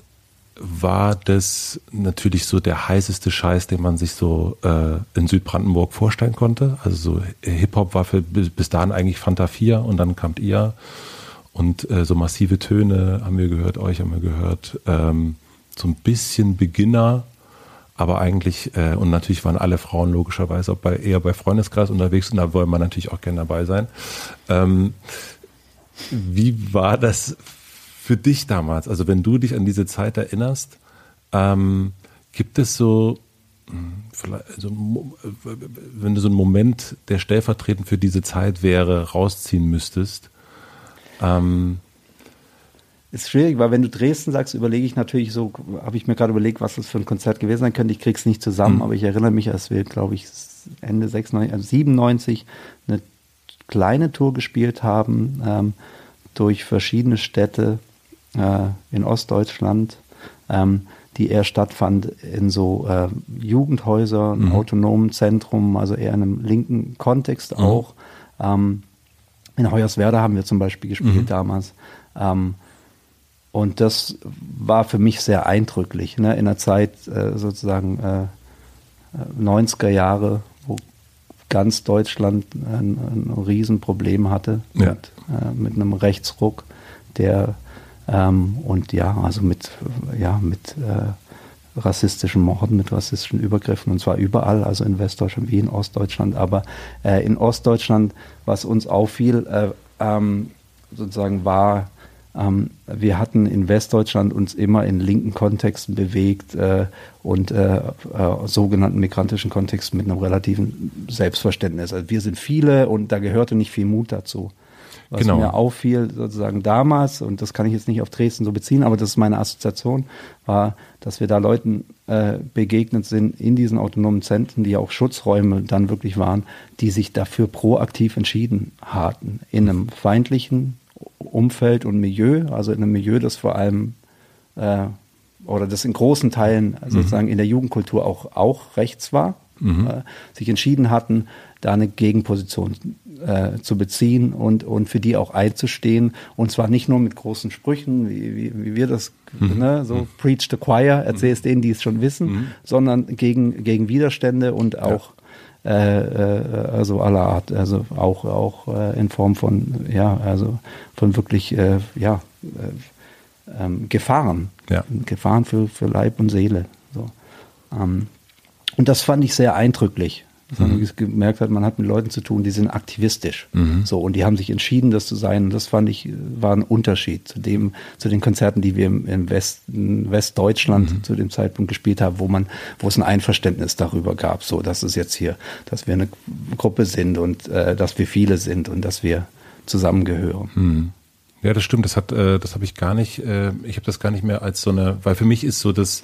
war das natürlich so der heißeste Scheiß, den man sich so äh, in Südbrandenburg vorstellen konnte. Also so Hip-Hop war für, bis, dahin eigentlich Fanta 4 und dann kamt ihr und äh, so massive Töne haben wir gehört, euch haben wir gehört. Ähm, so ein bisschen Beginner, aber eigentlich, äh, und natürlich waren alle Frauen logischerweise auch bei, eher bei Freundeskreis unterwegs und da wollen wir natürlich auch gerne dabei sein. Ähm, wie war das für dich damals? Also wenn du dich an diese Zeit erinnerst, ähm, gibt es so, hm, also, wenn du so einen Moment, der stellvertretend für diese Zeit wäre, rausziehen müsstest? Ähm, ist schwierig, weil wenn du Dresden sagst, überlege ich natürlich so, habe ich mir gerade überlegt, was das für ein Konzert gewesen sein könnte. Ich krieg's nicht zusammen, mhm. aber ich erinnere mich, als wir, glaube ich, Ende 96, also 97 eine kleine Tour gespielt haben ähm, durch verschiedene Städte äh, in Ostdeutschland, ähm, die eher stattfand in so äh, Jugendhäusern, mhm. autonomen Zentrum, also eher in einem linken Kontext mhm. auch. Ähm, in Hoyerswerda haben wir zum Beispiel gespielt mhm. damals. Ähm, und das war für mich sehr eindrücklich, ne? in der Zeit äh, sozusagen äh, 90er Jahre, wo ganz Deutschland ein, ein Riesenproblem hatte ja. mit, äh, mit einem Rechtsruck, der ähm, und ja, also mit, ja, mit, äh, rassistischen Morden, mit rassistischen Übergriffen und zwar überall, also in Westdeutschland wie in Ostdeutschland. Aber äh, in Ostdeutschland, was uns auffiel, äh, ähm, sozusagen war, ähm, wir hatten in Westdeutschland uns immer in linken Kontexten bewegt äh, und äh, äh, sogenannten migrantischen Kontexten mit einem relativen Selbstverständnis. Also wir sind viele und da gehörte nicht viel Mut dazu. Was genau. mir auffiel sozusagen damals, und das kann ich jetzt nicht auf Dresden so beziehen, aber das ist meine Assoziation, war, dass wir da Leuten äh, begegnet sind in diesen autonomen Zentren, die ja auch Schutzräume dann wirklich waren, die sich dafür proaktiv entschieden hatten, in einem feindlichen Umfeld und Milieu, also in einem Milieu, das vor allem äh, oder das in großen Teilen mhm. sozusagen in der Jugendkultur auch, auch rechts war, mhm. äh, sich entschieden hatten, da eine Gegenposition äh, zu beziehen und, und für die auch einzustehen. Und zwar nicht nur mit großen Sprüchen, wie, wie, wie wir das, mhm. ne, so mhm. preach the choir, erzähl es denen, die es schon wissen, mhm. sondern gegen, gegen Widerstände und auch ja. äh, äh, also aller Art, also auch, auch äh, in Form von, ja, also von wirklich, äh, ja, äh, ähm, Gefahren. Ja. Gefahren für, für Leib und Seele. So. Ähm, und das fand ich sehr eindrücklich sondern mhm. gemerkt hat, man hat mit Leuten zu tun, die sind aktivistisch. Mhm. So, und die haben sich entschieden, das zu sein. Und das fand ich, war ein Unterschied zu dem, zu den Konzerten, die wir im, Westen, Westdeutschland mhm. zu dem Zeitpunkt gespielt haben, wo man, wo es ein Einverständnis darüber gab, so, dass es jetzt hier, dass wir eine Gruppe sind und äh, dass wir viele sind und dass wir zusammengehören. Mhm. Ja, das stimmt. Das hat, äh, das habe ich gar nicht. Äh, ich habe das gar nicht mehr als so eine, weil für mich ist so das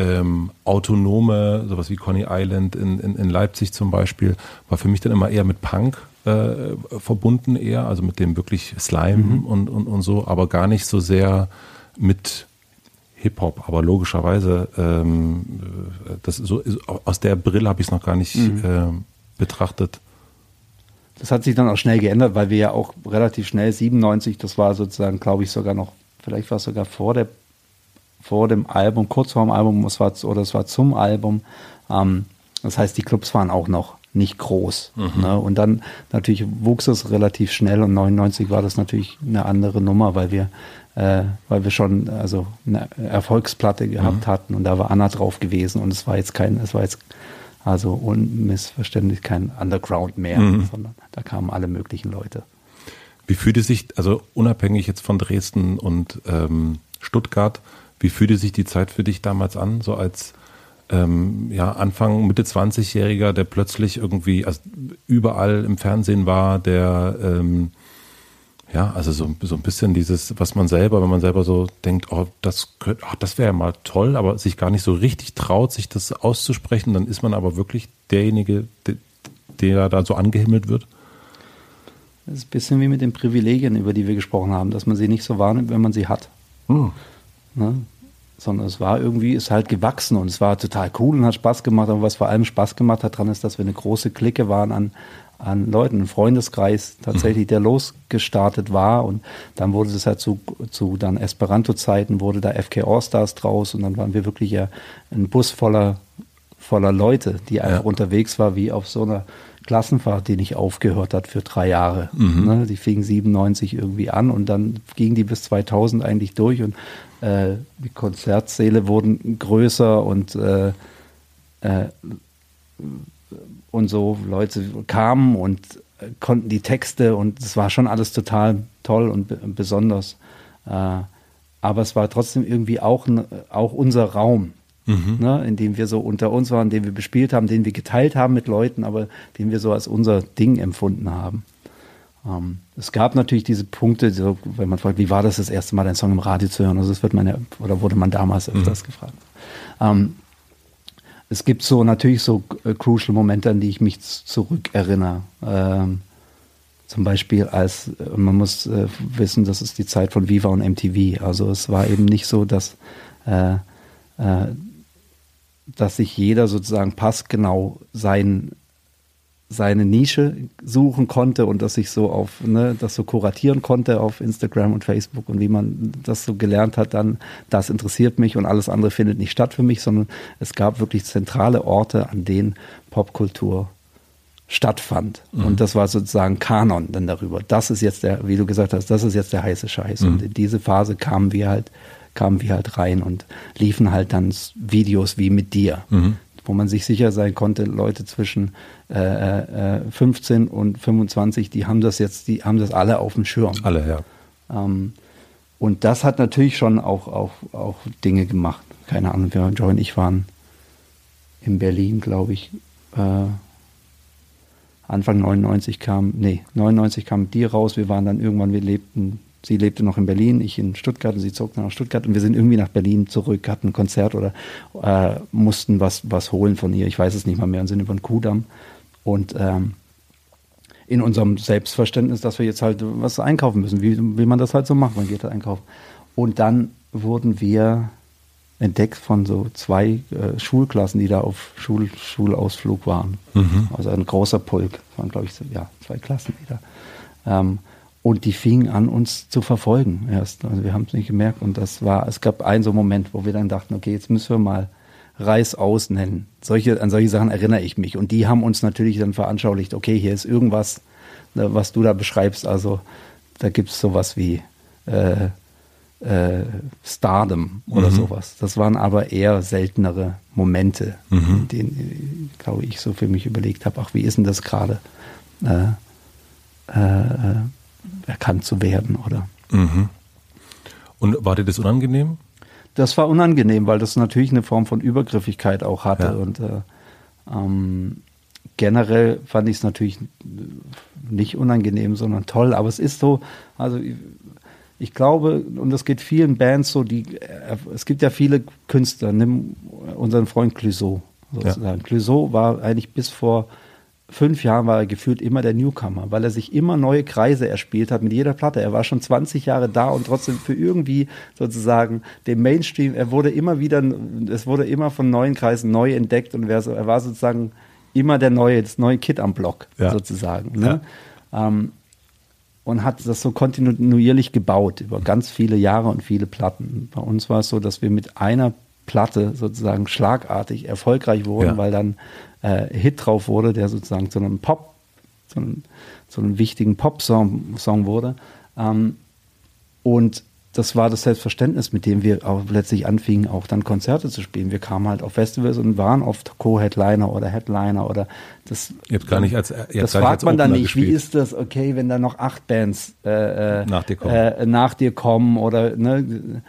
ähm, autonome, sowas wie Coney Island in, in, in Leipzig zum Beispiel, war für mich dann immer eher mit Punk äh, verbunden eher, also mit dem wirklich Slime mhm. und, und, und so, aber gar nicht so sehr mit Hip-Hop, aber logischerweise, ähm, das so, aus der Brille habe ich es noch gar nicht mhm. äh, betrachtet. Das hat sich dann auch schnell geändert, weil wir ja auch relativ schnell 97, das war sozusagen, glaube ich, sogar noch, vielleicht war es sogar vor der vor dem Album, kurz vor dem Album, es war, oder es war zum Album. Ähm, das heißt, die Clubs waren auch noch nicht groß. Mhm. Ne? Und dann natürlich wuchs es relativ schnell und 99 war das natürlich eine andere Nummer, weil wir, äh, weil wir schon also eine Erfolgsplatte gehabt mhm. hatten und da war Anna drauf gewesen und es war jetzt kein, es war jetzt also unmissverständlich kein Underground mehr, mhm. sondern da kamen alle möglichen Leute. Wie fühlte sich, also unabhängig jetzt von Dresden und ähm, Stuttgart, wie fühlte sich die Zeit für dich damals an, so als ähm, ja, Anfang, Mitte 20-Jähriger, der plötzlich irgendwie also überall im Fernsehen war, der ähm, ja, also so, so ein bisschen dieses, was man selber, wenn man selber so denkt, oh, das, könnte, oh, das wäre ja mal toll, aber sich gar nicht so richtig traut, sich das auszusprechen, dann ist man aber wirklich derjenige, der, der da so angehimmelt wird. Das ist ein bisschen wie mit den Privilegien, über die wir gesprochen haben, dass man sie nicht so wahrnimmt, wenn man sie hat. Hm. Ne? Sondern es war irgendwie, ist halt gewachsen und es war total cool und hat Spaß gemacht. Aber was vor allem Spaß gemacht hat dran ist, dass wir eine große Clique waren an, an Leuten, ein Freundeskreis tatsächlich, der losgestartet war. Und dann wurde das halt zu, zu dann Esperanto-Zeiten, wurde da FK All-Stars draus und dann waren wir wirklich ja ein Bus voller, voller Leute, die einfach ja. unterwegs war, wie auf so einer Klassenfahrt, die nicht aufgehört hat für drei Jahre. Mhm. Ne, die fing 97 irgendwie an und dann ging die bis 2000 eigentlich durch und äh, die Konzertsäle wurden größer und, äh, äh, und so Leute kamen und konnten die Texte und es war schon alles total toll und besonders. Äh, aber es war trotzdem irgendwie auch, auch unser Raum, mhm. ne, in dem wir so unter uns waren, den wir bespielt haben, den wir geteilt haben mit Leuten, aber den wir so als unser Ding empfunden haben. Ähm, es gab natürlich diese Punkte, so, wenn man fragt, wie war das das erste Mal, einen Song im Radio zu hören? Also das wird man ja, oder wurde man damals mhm. öfters mhm. gefragt. Ähm, es gibt so natürlich so äh, crucial Momente, an die ich mich zurückerinnere. Ähm, zum Beispiel als, äh, man muss äh, wissen, das ist die Zeit von Viva und MTV. Also es war eben nicht so, dass, äh, äh, dass sich jeder sozusagen passgenau sein seine Nische suchen konnte und dass ich so auf, ne, das so kuratieren konnte auf Instagram und Facebook und wie man das so gelernt hat, dann, das interessiert mich und alles andere findet nicht statt für mich, sondern es gab wirklich zentrale Orte, an denen Popkultur stattfand. Mhm. Und das war sozusagen Kanon dann darüber. Das ist jetzt der, wie du gesagt hast, das ist jetzt der heiße Scheiß. Mhm. Und in diese Phase kamen wir halt, kamen wir halt rein und liefen halt dann Videos wie mit dir, mhm. Wo man sich sicher sein konnte, Leute zwischen äh, äh, 15 und 25, die haben das jetzt, die haben das alle auf dem Schirm. Alle, ja. Ähm, und das hat natürlich schon auch, auch, auch Dinge gemacht. Keine Ahnung, wir, Joy und ich waren in Berlin, glaube ich, äh, Anfang 99 kam, nee, 99 kam die raus. Wir waren dann irgendwann, wir lebten, sie lebte noch in Berlin, ich in Stuttgart und sie zog dann nach Stuttgart und wir sind irgendwie nach Berlin zurück, hatten ein Konzert oder äh, mussten was, was holen von ihr. Ich weiß es nicht mal mehr und sind über den Kudamm. Und ähm, in unserem Selbstverständnis, dass wir jetzt halt was einkaufen müssen, wie, wie man das halt so macht, man geht halt einkaufen. Und dann wurden wir entdeckt von so zwei äh, Schulklassen, die da auf Schul Schulausflug waren. Mhm. Also ein großer Pulk. Das waren, glaube ich, so, ja, zwei Klassen wieder. Ähm, und die fingen an, uns zu verfolgen erst. Also wir haben es nicht gemerkt. Und das war, es gab einen so Moment, wo wir dann dachten, okay, jetzt müssen wir mal Reißaus nennen. Solche, an solche Sachen erinnere ich mich. Und die haben uns natürlich dann veranschaulicht, okay, hier ist irgendwas, ne, was du da beschreibst. Also da gibt es sowas wie äh, äh, Stardom oder mhm. sowas. Das waren aber eher seltenere Momente, mhm. in denen, glaube ich, so für mich überlegt habe, ach, wie ist denn das gerade, äh, äh, erkannt zu werden, oder? Mhm. Und war dir das unangenehm? Das war unangenehm, weil das natürlich eine Form von Übergriffigkeit auch hatte ja. und äh, ähm, generell fand ich es natürlich nicht unangenehm, sondern toll. Aber es ist so, also ich glaube, und das geht vielen Bands so, die, äh, es gibt ja viele Künstler, nimm unseren Freund Clouseau sozusagen. Ja. Clouseau war eigentlich bis vor fünf Jahren war er gefühlt immer der Newcomer, weil er sich immer neue Kreise erspielt hat mit jeder Platte. Er war schon 20 Jahre da und trotzdem für irgendwie sozusagen den Mainstream, er wurde immer wieder, es wurde immer von neuen Kreisen neu entdeckt und er war sozusagen immer der neue, das neue Kid am Block ja. sozusagen. Ne? Ja. Ähm, und hat das so kontinuierlich gebaut über ganz viele Jahre und viele Platten. Bei uns war es so, dass wir mit einer Platte sozusagen schlagartig erfolgreich wurden, ja. weil dann äh, Hit drauf wurde, der sozusagen zu einem Pop, zu einem, zu einem wichtigen Pop-Song Song wurde. Ähm, und das war das Selbstverständnis, mit dem wir auch letztlich anfingen, auch dann Konzerte zu spielen. Wir kamen halt auf Festivals und waren oft Co-Headliner oder Headliner oder das. Ihr habt gar nicht als ihr Das fragt man dann nicht. Gespielt. Wie ist das? Okay, wenn da noch acht Bands äh, äh, nach, dir kommen. Äh, nach dir kommen oder ne,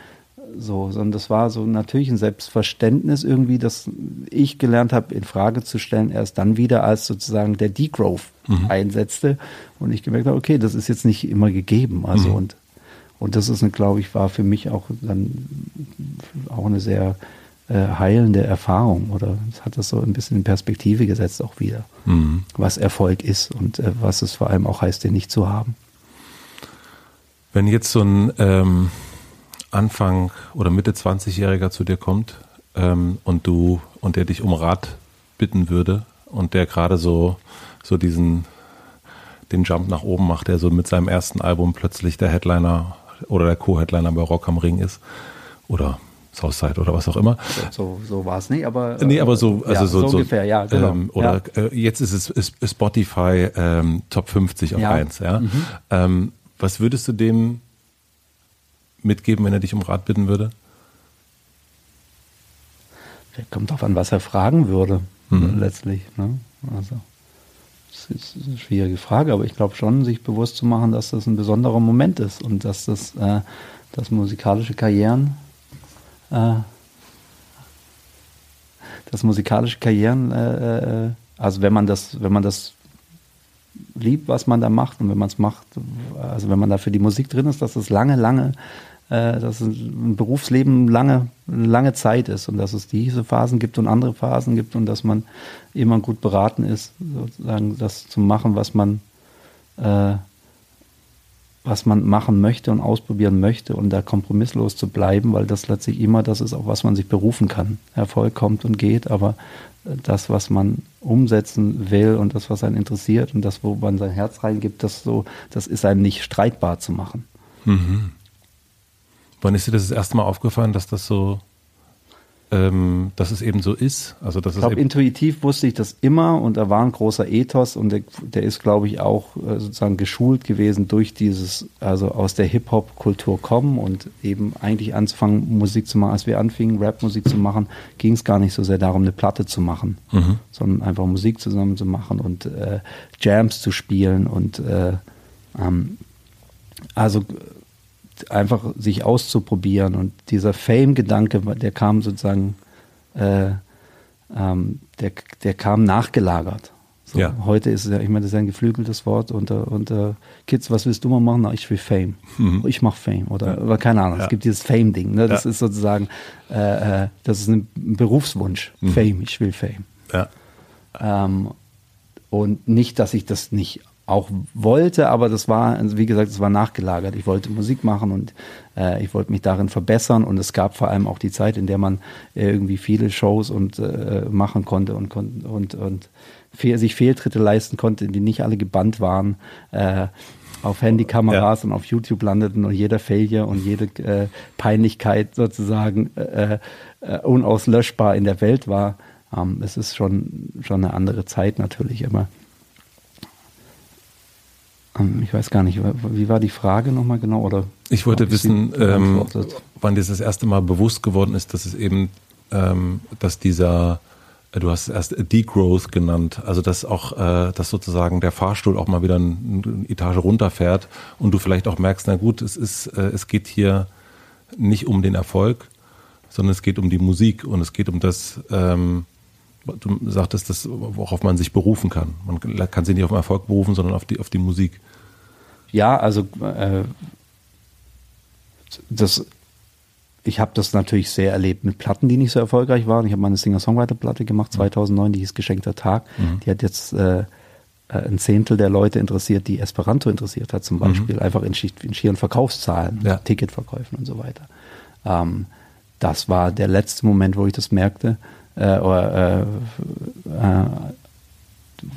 so, sondern das war so natürlich ein Selbstverständnis irgendwie, das ich gelernt habe, in Frage zu stellen, erst dann wieder, als sozusagen der Degrowth mhm. einsetzte und ich gemerkt habe, okay, das ist jetzt nicht immer gegeben. Also mhm. und und das ist, glaube ich, war für mich auch dann auch eine sehr äh, heilende Erfahrung oder es hat das so ein bisschen in Perspektive gesetzt auch wieder, mhm. was Erfolg ist und äh, was es vor allem auch heißt, den nicht zu haben. Wenn jetzt so ein ähm, Anfang oder Mitte 20-Jähriger zu dir kommt ähm, und du und der dich um Rat bitten würde und der gerade so so diesen den Jump nach oben macht, der so mit seinem ersten Album plötzlich der Headliner oder der Co-Headliner bei Rock am Ring ist. Oder Southside oder was auch immer. So, so war es nicht, aber. Nee, aber so, also ja, so, so, ungefähr, ja, genau. Ähm, oder ja. Äh, jetzt ist es ist Spotify ähm, Top 50 auf ja. 1, ja. Mhm. Ähm, was würdest du dem mitgeben, wenn er dich um Rat bitten würde? Kommt drauf an, was er fragen würde, mhm. letztlich. Ne? Also. Das ist eine schwierige Frage, aber ich glaube schon, sich bewusst zu machen, dass das ein besonderer Moment ist und dass das äh, dass musikalische Karrieren äh, dass musikalische Karrieren, äh, äh, also wenn man das, wenn man das liebt, was man da macht und wenn man es macht, also wenn man da für die Musik drin ist, dass es lange, lange äh, dass ein Berufsleben lange, lange Zeit ist und dass es diese Phasen gibt und andere Phasen gibt und dass man immer gut beraten ist, sozusagen das zu machen, was man, äh, was man machen möchte und ausprobieren möchte und da kompromisslos zu bleiben, weil das letztlich immer das ist, auf was man sich berufen kann. Erfolg kommt und geht, aber das, was man umsetzen will und das, was einen interessiert und das, wo man sein Herz reingibt, das so, das ist einem nicht streitbar zu machen. Mhm. Wann ist dir das, das erste Mal aufgefallen, dass das so ähm, dass es eben so ist. Also dass ich glaube, intuitiv wusste ich das immer und da war ein großer Ethos und der, der ist, glaube ich, auch äh, sozusagen geschult gewesen durch dieses, also aus der Hip-Hop-Kultur kommen und eben eigentlich anzufangen, Musik zu machen. Als wir anfingen, Rap-Musik zu machen, ging es gar nicht so sehr darum, eine Platte zu machen, mhm. sondern einfach Musik zusammen zu machen und äh, Jams zu spielen und äh, ähm, also einfach sich auszuprobieren. Und dieser Fame-Gedanke, der kam sozusagen, äh, ähm, der, der kam nachgelagert. So, ja. Heute ist es ja, ich meine, das ist ein geflügeltes Wort unter, unter Kids, was willst du mal machen? Na, ich will Fame. Mhm. Ich mach Fame. Oder, ja. oder keine Ahnung, ja. es gibt dieses Fame-Ding. Ne? Das ist sozusagen, äh, äh, das ist ein Berufswunsch. Mhm. Fame, ich will Fame. Ähm, und nicht, dass ich das nicht auch wollte, aber das war, also wie gesagt, es war nachgelagert. Ich wollte Musik machen und äh, ich wollte mich darin verbessern und es gab vor allem auch die Zeit, in der man irgendwie viele Shows und äh, machen konnte und und und, und fehl, sich Fehltritte leisten konnte, die nicht alle gebannt waren. Äh, auf Handykameras ja. und auf YouTube landeten und jeder Failure und jede äh, Peinlichkeit sozusagen äh, äh, unauslöschbar in der Welt war. Ähm, es ist schon, schon eine andere Zeit natürlich, ähm, ich weiß gar nicht, wie war die Frage nochmal genau? Oder ich wollte wissen, ähm, wann dir das erste Mal bewusst geworden ist, dass es eben, ähm, dass dieser, äh, du hast es erst Degrowth genannt, also dass auch, äh, dass sozusagen der Fahrstuhl auch mal wieder eine Etage runterfährt und du vielleicht auch merkst, na gut, es ist, äh, es geht hier nicht um den Erfolg, sondern es geht um die Musik und es geht um das, ähm, du sagtest, das, worauf man sich berufen kann. Man kann sich nicht auf den Erfolg berufen, sondern auf die, auf die Musik. Ja, also äh, das, ich habe das natürlich sehr erlebt mit Platten, die nicht so erfolgreich waren. Ich habe meine Singer-Songwriter-Platte gemacht, 2009, mhm. die hieß Geschenkter Tag. Mhm. Die hat jetzt äh, äh, ein Zehntel der Leute interessiert, die Esperanto interessiert hat, zum mhm. Beispiel. Mhm. Einfach in, in schieren Verkaufszahlen, ja. Ticketverkäufen und so weiter. Ähm, das war der letzte Moment, wo ich das merkte äh, oder, äh, äh,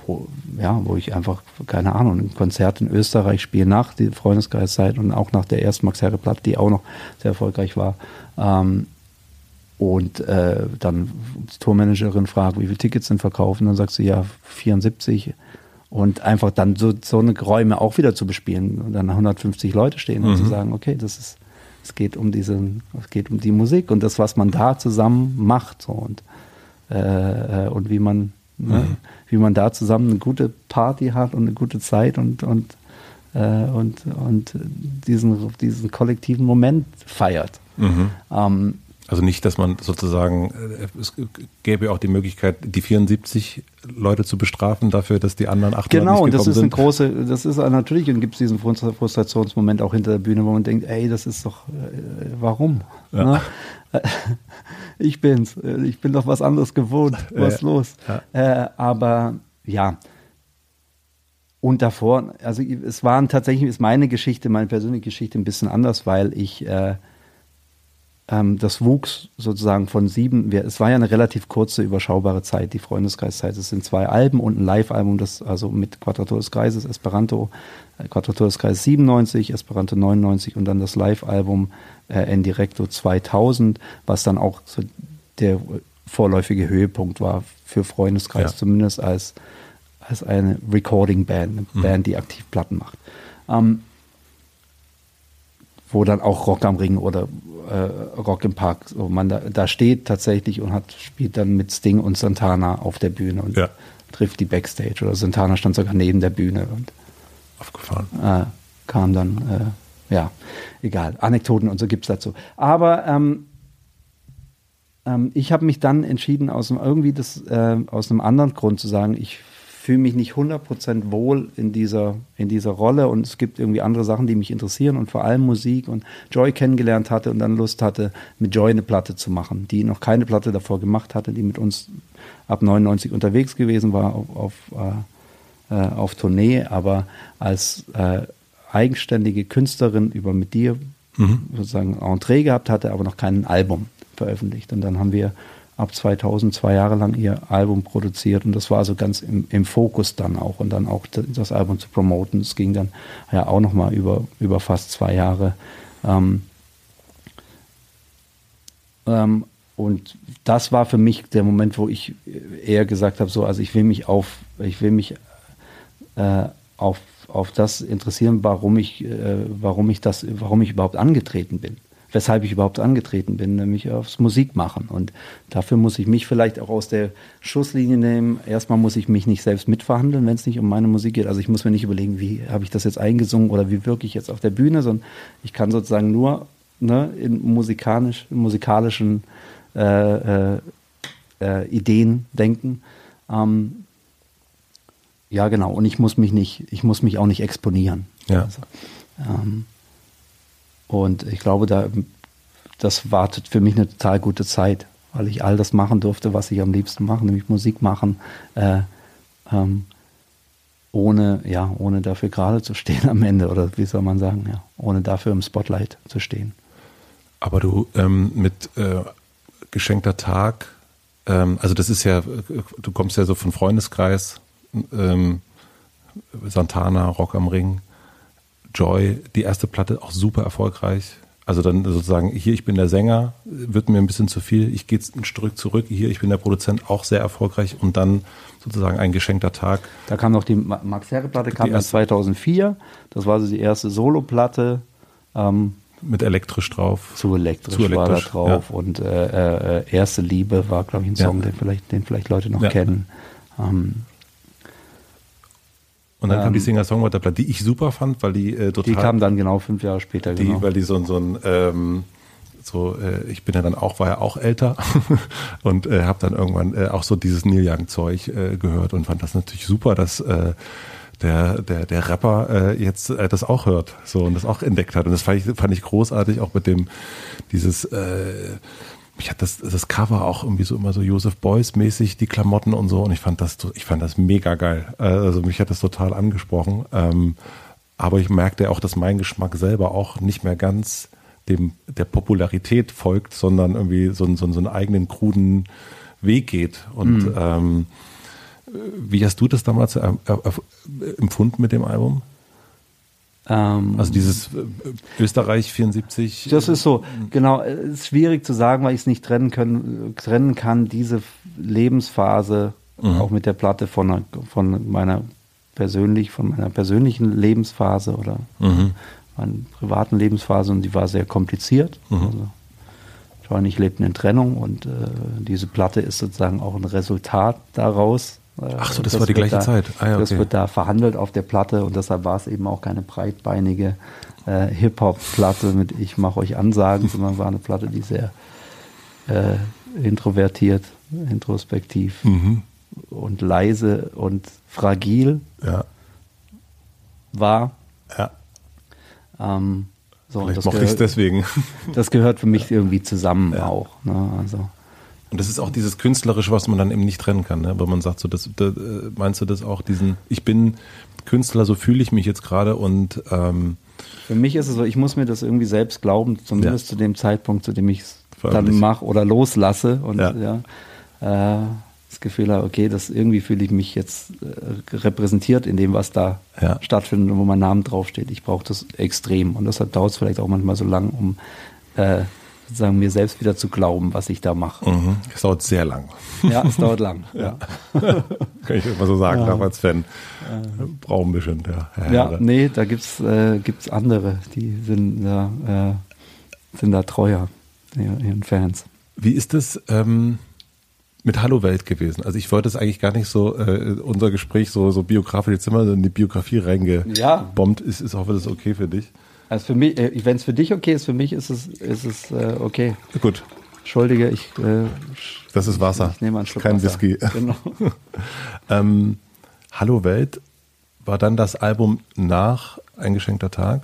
wo, ja, wo ich einfach, keine Ahnung, ein Konzert in Österreich spiele nach der Freundeskreiszeit und auch nach der ersten Max Herre Platte, die auch noch sehr erfolgreich war. Ähm, und äh, dann die Tourmanagerin fragt, wie viele Tickets sind verkauft? Und dann sagst du, ja, 74. Und einfach dann so, so eine Räume auch wieder zu bespielen und dann 150 Leute stehen mhm. und zu sagen, okay, das ist, es geht um diesen, es geht um die Musik und das, was man da zusammen macht. So. Und äh, äh, und wie man, ne, mhm. wie man da zusammen eine gute Party hat und eine gute Zeit und, und, äh, und, und diesen, diesen kollektiven Moment feiert. Mhm. Ähm, also nicht, dass man sozusagen, äh, es gäbe auch die Möglichkeit, die 74 Leute zu bestrafen dafür, dass die anderen 800 Genau, und das ist eine große, das ist natürlich, und gibt es diesen Frustrationsmoment auch hinter der Bühne, wo man denkt, ey, das ist doch, äh, warum? Ja. Ne? ich bin's, ich bin doch was anderes gewohnt, was ja. los? Ja. Äh, aber ja, und davor, also es waren tatsächlich, ist meine Geschichte, meine persönliche Geschichte ein bisschen anders, weil ich äh, ähm, das wuchs sozusagen von sieben, wir, es war ja eine relativ kurze, überschaubare Zeit, die Freundeskreiszeit. Es sind zwei Alben und ein Live-Album, das also mit Quadratur des Kreises, Esperanto, äh, Quadratur des Kreises 97, Esperanto 99 und dann das Live-Album äh, Endirecto 2000, was dann auch so der vorläufige Höhepunkt war für Freundeskreis, ja. zumindest als, als eine Recording-Band, eine mhm. Band, die aktiv Platten macht. Ähm, wo dann auch Rock am Ring oder äh, Rock im Park, wo man da, da, steht tatsächlich und hat, spielt dann mit Sting und Santana auf der Bühne und ja. trifft die Backstage. Oder Santana stand sogar neben der Bühne und aufgefahren. Äh, kam dann, äh, ja, egal. Anekdoten und so gibt es dazu. Aber ähm, ähm, ich habe mich dann entschieden, aus einem, irgendwie das, äh, aus einem anderen Grund zu sagen, ich fühle mich nicht 100% wohl in dieser, in dieser Rolle und es gibt irgendwie andere Sachen, die mich interessieren und vor allem Musik und Joy kennengelernt hatte und dann Lust hatte, mit Joy eine Platte zu machen, die noch keine Platte davor gemacht hatte, die mit uns ab 99 unterwegs gewesen war auf, auf, äh, äh, auf Tournee, aber als äh, eigenständige Künstlerin über mit dir mhm. sozusagen Entree gehabt hatte, aber noch kein Album veröffentlicht. Und dann haben wir ab 2000 zwei Jahre lang ihr Album produziert und das war also ganz im, im Fokus dann auch und dann auch das Album zu promoten. Es ging dann ja auch nochmal über, über fast zwei Jahre. Ähm, ähm, und das war für mich der Moment, wo ich eher gesagt habe, so, also ich will mich auf, ich will mich äh, auf, auf das interessieren, warum ich, äh, warum ich das, warum ich überhaupt angetreten bin. Weshalb ich überhaupt angetreten bin, nämlich aufs Musikmachen. Und dafür muss ich mich vielleicht auch aus der Schusslinie nehmen. Erstmal muss ich mich nicht selbst mitverhandeln, wenn es nicht um meine Musik geht. Also ich muss mir nicht überlegen, wie habe ich das jetzt eingesungen oder wie wirke ich jetzt auf der Bühne, sondern ich kann sozusagen nur ne, in musikalisch, musikalischen äh, äh, äh, Ideen denken. Ähm, ja, genau. Und ich muss mich nicht, ich muss mich auch nicht exponieren. Ja. Also, ähm, und ich glaube, da, das wartet für mich eine total gute Zeit, weil ich all das machen durfte, was ich am liebsten mache, nämlich Musik machen, äh, ähm, ohne, ja, ohne dafür gerade zu stehen am Ende, oder wie soll man sagen, ja, ohne dafür im Spotlight zu stehen. Aber du ähm, mit äh, geschenkter Tag, ähm, also das ist ja, du kommst ja so von Freundeskreis, ähm, Santana, Rock am Ring, Joy, die erste Platte auch super erfolgreich. Also dann sozusagen, hier, ich bin der Sänger, wird mir ein bisschen zu viel, ich gehe ein Stück zurück, hier, ich bin der Produzent, auch sehr erfolgreich und dann sozusagen ein geschenkter Tag. Da kam noch die Max Herre-Platte, kam erst 2004, das war so die erste Solo-Platte. Ähm, mit elektrisch drauf. Zu elektrisch, zu elektrisch war da drauf. Ja. Und äh, äh, Erste Liebe war, glaube ich, ein Song, ja. den, vielleicht, den vielleicht Leute noch ja. kennen. Ähm, und dann ähm, kam die Singer-Songwriter-Platte, die ich super fand, weil die äh, total. Die kam dann genau fünf Jahre später, die, genau. Weil die so, so ein. Ähm, so, äh, ich bin ja dann auch, war ja auch älter und äh, habe dann irgendwann äh, auch so dieses Neil Young-Zeug äh, gehört und fand das natürlich super, dass äh, der, der, der Rapper äh, jetzt äh, das auch hört so und das auch entdeckt hat. Und das fand ich, fand ich großartig, auch mit dem, dieses, äh, mich hat das, das Cover auch irgendwie so immer so Joseph Beuys mäßig, die Klamotten und so. Und ich fand das, ich fand das mega geil. Also mich hat das total angesprochen. Ähm, aber ich merkte auch, dass mein Geschmack selber auch nicht mehr ganz dem der Popularität folgt, sondern irgendwie so, so, so einen eigenen kruden Weg geht. Und mhm. ähm, wie hast du das damals äh, äh, empfunden mit dem Album? Ähm, also dieses äh, Österreich 74. Das ist so, genau. Es ist schwierig zu sagen, weil ich es nicht trennen, können, trennen kann, diese Lebensphase, mhm. auch mit der Platte von, von meiner persönlich, von meiner persönlichen Lebensphase oder mhm. meiner privaten Lebensphase und die war sehr kompliziert. Mhm. Also, Johnny ich lebte in Trennung und äh, diese Platte ist sozusagen auch ein Resultat daraus. Ach so, das, das war die gleiche da, Zeit. Ah, ja, okay. Das wird da verhandelt auf der Platte und deshalb war es eben auch keine breitbeinige äh, Hip-Hop-Platte mit Ich mache euch Ansagen, sondern war eine Platte, die sehr äh, introvertiert, introspektiv mhm. und leise und fragil ja. war. Ja. Ähm, so, Vielleicht mochte ich es deswegen. Das gehört für mich irgendwie zusammen ja. auch. Ne? Also. Und das ist auch dieses Künstlerische, was man dann eben nicht trennen kann. Ne? Aber man sagt so, das, das, äh, meinst du das auch, diesen, ich bin Künstler, so fühle ich mich jetzt gerade und ähm, für mich ist es so, ich muss mir das irgendwie selbst glauben, zumindest ja. zu dem Zeitpunkt, zu dem ich es dann mache oder loslasse und ja, ja äh, das Gefühl habe, okay, das irgendwie fühle ich mich jetzt äh, repräsentiert in dem, was da ja. stattfindet und wo mein Name draufsteht. Ich brauche das extrem und deshalb dauert es vielleicht auch manchmal so lang, um äh, sozusagen mir selbst wieder zu glauben, was ich da mache. Mhm. Es dauert sehr lang. Ja, es dauert lang. ja. Kann ich immer so sagen, ja. als Fan. Brauchen bestimmt, ja. Ja, ja nee, da gibt es äh, gibt's andere, die sind, äh, sind da treuer, ihren Fans. Wie ist das ähm, mit Hallo Welt gewesen? Also ich wollte es eigentlich gar nicht so, äh, unser Gespräch so, so biografisch, jetzt sind wir in die Biografie reingebombt. Ja. Ist, ist, hoffe, das ist okay für dich. Also für mich, äh, wenn es für dich okay ist, für mich ist es, ist es äh, okay. Gut. Entschuldige, ich. Äh, das ist Wasser. Ich nehme einen Schluck Kein Wasser. Whisky. Genau. ähm, Hallo Welt war dann das Album nach Eingeschenkter Tag.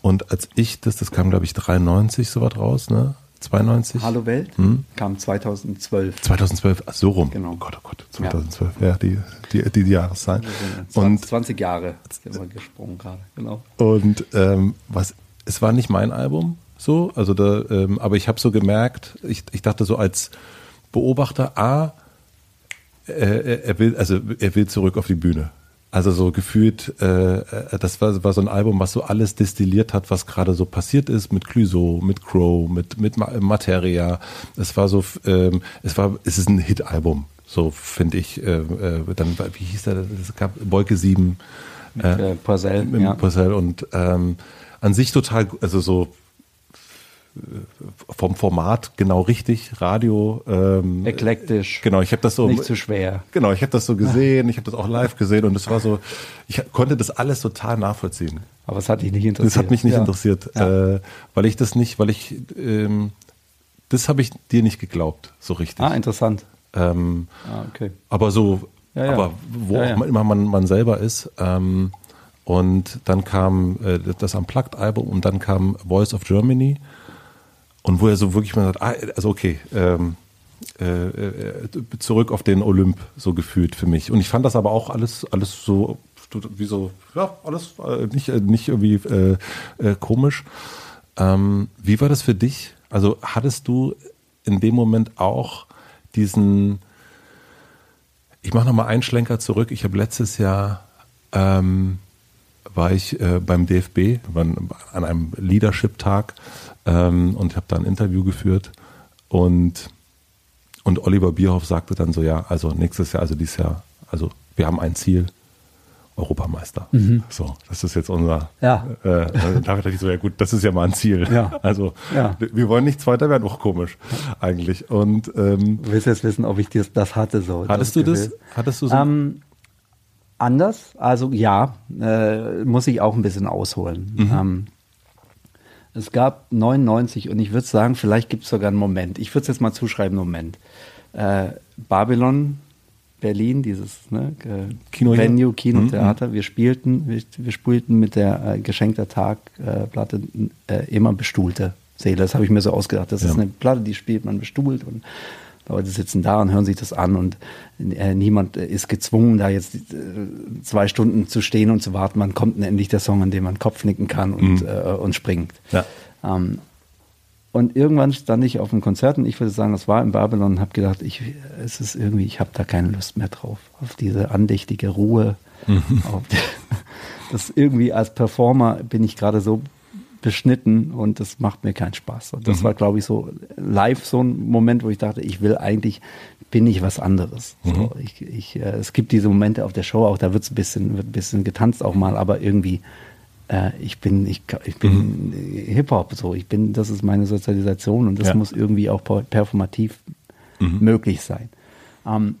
Und als ich das, das kam glaube ich 93 so was raus, ne? 92? Hallo Welt hm? kam 2012. 2012, ach, so rum. Genau. Oh Gott, oh Gott, 2012, ja, ja die, die, die, die Jahreszahl. 20, und 20 Jahre sind wir gesprungen gerade, genau. Und ähm, was, es war nicht mein Album, so, also da, ähm, aber ich habe so gemerkt, ich, ich dachte so als Beobachter, A, äh, er will, also er will zurück auf die Bühne. Also so gefühlt, äh, äh, das war, war so ein Album, was so alles destilliert hat, was gerade so passiert ist mit Clouseau, mit Crow, mit, mit Materia. Es war so, ähm, es war, es ist ein Hit-Album, so finde ich. Äh, äh, dann, wie hieß der? Es gab Wolke 7. Mit äh, Porcel, mit ja. Porcel und ähm, an sich total, also so vom Format genau richtig, Radio. Ähm, Eklektisch. Genau, ich habe das so. Nicht zu schwer. Genau, ich habe das so gesehen, ich habe das auch live gesehen und es war so, ich konnte das alles total nachvollziehen. Aber es hat dich nicht interessiert. Das hat mich nicht ja. interessiert, ja. Äh, weil ich das nicht, weil ich, ähm, das habe ich dir nicht geglaubt, so richtig. Ah, interessant. Ähm, ah, okay. Aber so, ja, aber wo auch immer man, man selber ist. Ähm, und dann kam äh, das Unplugged-Album und dann kam Voice of Germany. Und wo er so wirklich mal sagt, ah, also okay, ähm, äh, äh, zurück auf den Olymp so gefühlt für mich. Und ich fand das aber auch alles, alles so, wie so, ja, alles äh, nicht, äh, nicht irgendwie äh, äh, komisch. Ähm, wie war das für dich? Also hattest du in dem Moment auch diesen, ich mache nochmal einen Schlenker zurück. Ich habe letztes Jahr ähm, war ich beim DFB an einem Leadership-Tag ähm, und habe da ein Interview geführt und, und Oliver Bierhoff sagte dann so, ja, also nächstes Jahr, also dieses Jahr, also wir haben ein Ziel, Europameister. Mhm. So, das ist jetzt unser. Ja. Äh, da dachte ich so, ja gut, das ist ja mal ein Ziel. Ja. Also ja. wir wollen nicht Zweiter werden, auch komisch eigentlich. Und ähm, du willst jetzt wissen, ob ich das, das hatte so. Hattest das du das? Hattest du so? Ähm, anders, also ja, äh, muss ich auch ein bisschen ausholen. Mhm. Ähm, es gab 99 und ich würde sagen, vielleicht gibt es sogar einen Moment. Ich würde es jetzt mal zuschreiben, Moment. Äh, Babylon, Berlin, dieses ne, äh, Kino Venue, Kinotheater. Mhm. Wir spielten, wir, wir spielten mit der äh, Geschenkter Tag-Platte äh, immer bestuhlte Seele. Das habe ich mir so ausgedacht. Das ja. ist eine Platte, die spielt man bestuhlt und Leute sitzen da und hören sich das an und äh, niemand ist gezwungen, da jetzt äh, zwei Stunden zu stehen und zu warten. Man kommt endlich der Song, an dem man Kopf nicken kann und, mhm. äh, und springt. Ja. Ähm, und irgendwann stand ich auf einem Konzert und ich würde sagen, das war in Babylon und habe gedacht, ich, es ist irgendwie, ich habe da keine Lust mehr drauf, auf diese andächtige Ruhe. Mhm. Die, das irgendwie als Performer bin ich gerade so beschnitten und das macht mir keinen Spaß. Und das mhm. war, glaube ich, so live so ein Moment, wo ich dachte, ich will eigentlich, bin ich was anderes. Mhm. So, ich, ich, äh, es gibt diese Momente auf der Show auch, da wird's ein bisschen, wird ein bisschen getanzt auch mal, aber irgendwie, äh, ich bin, ich, ich bin mhm. Hip-Hop, so, ich bin, das ist meine Sozialisation und das ja. muss irgendwie auch performativ mhm. möglich sein. Ähm,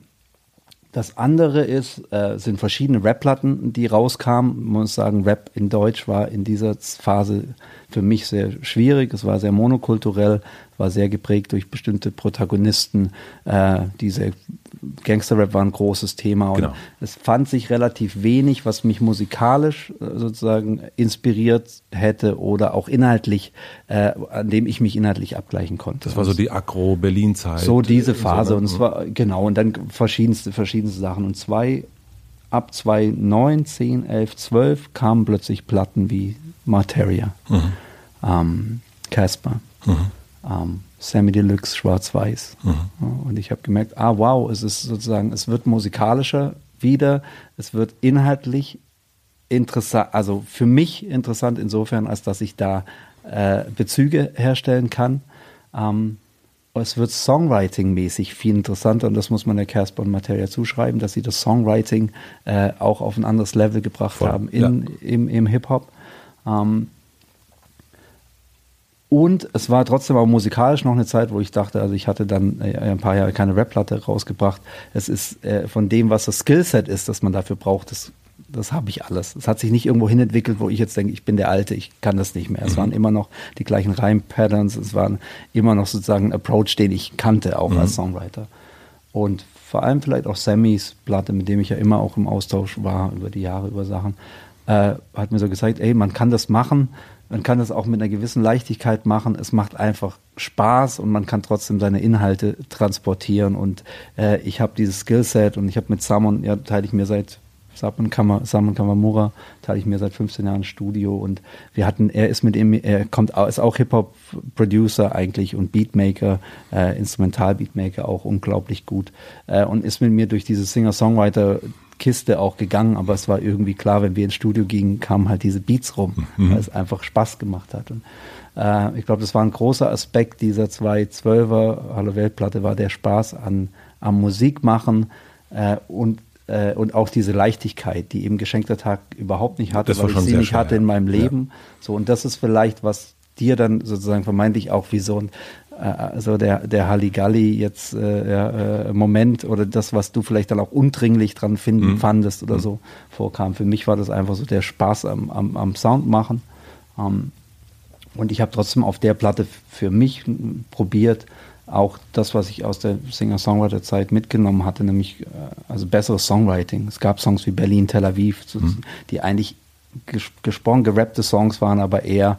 das andere ist, äh, sind verschiedene Rap-Platten, die rauskamen. Man muss sagen, Rap in Deutsch war in dieser Phase für mich sehr schwierig. Es war sehr monokulturell, war sehr geprägt durch bestimmte Protagonisten. Äh, diese Gangster-Rap war ein großes Thema und genau. es fand sich relativ wenig, was mich musikalisch äh, sozusagen inspiriert hätte oder auch inhaltlich, äh, an dem ich mich inhaltlich abgleichen konnte. Das war so die Agro-Berlin-Zeit. So diese Phase so, und es ne? war genau und dann verschiedenste verschiedenste Sachen und zwei ab 2009, 10, 11, 12 kamen plötzlich Platten wie Materia, mhm. ähm, Casper, mhm. ähm, Sammy Deluxe, Schwarz-Weiß. Mhm. Und ich habe gemerkt, ah wow, es ist sozusagen, es wird musikalischer wieder, es wird inhaltlich interessant, also für mich interessant insofern, als dass ich da äh, Bezüge herstellen kann. Ähm, es wird Songwriting-mäßig viel interessanter und das muss man der Casper und Materia zuschreiben, dass sie das Songwriting äh, auch auf ein anderes Level gebracht Voll, haben in, ja. im, im Hip-Hop. Ähm, und es war trotzdem auch musikalisch noch eine Zeit, wo ich dachte, also ich hatte dann äh, ein paar Jahre keine Rap-Platte rausgebracht. Es ist äh, von dem, was das Skillset ist, das man dafür braucht, das, das habe ich alles. Es hat sich nicht irgendwo hin entwickelt, wo ich jetzt denke, ich bin der Alte, ich kann das nicht mehr. Es mhm. waren immer noch die gleichen Reim-Patterns, es waren immer noch sozusagen ein Approach, den ich kannte, auch mhm. als Songwriter. Und vor allem vielleicht auch Sammys Platte, mit dem ich ja immer auch im Austausch war über die Jahre, über Sachen, äh, hat mir so gezeigt, ey, man kann das machen, man kann das auch mit einer gewissen Leichtigkeit machen. Es macht einfach Spaß und man kann trotzdem seine Inhalte transportieren. Und äh, ich habe dieses Skillset und ich habe mit Samon, ja, teile ich mir seit Samon, Kama, Samon Kamamura, teile ich mir seit 15 Jahren Studio und wir hatten, er ist mit ihm, er kommt, ist auch Hip-Hop-Producer eigentlich und Beatmaker, äh, Instrumental-Beatmaker auch unglaublich gut äh, und ist mit mir durch dieses Singer-Songwriter Kiste auch gegangen, aber es war irgendwie klar, wenn wir ins Studio gingen, kamen halt diese Beats rum, mhm. weil es einfach Spaß gemacht hat. Und äh, ich glaube, das war ein großer Aspekt dieser 212er Hallo Weltplatte, war der Spaß an, am Musikmachen äh, und äh, und auch diese Leichtigkeit, die eben geschenkter Tag überhaupt nicht hatte, das weil ich sie nicht hatte in meinem Leben. Ja. So und das ist vielleicht was dir dann sozusagen vermeintlich auch wie so ein also der, der Halligalli jetzt äh, äh, Moment oder das, was du vielleicht dann auch undringlich dran finden mhm. fandest oder mhm. so vorkam. Für mich war das einfach so der Spaß am, am, am Sound machen. Ähm, und ich habe trotzdem auf der Platte für mich probiert, auch das, was ich aus der Singer-Songwriter-Zeit mitgenommen hatte, nämlich äh, also besseres Songwriting. Es gab Songs wie Berlin, Tel Aviv, mhm. die eigentlich gesprochen, gerappte Songs waren, aber eher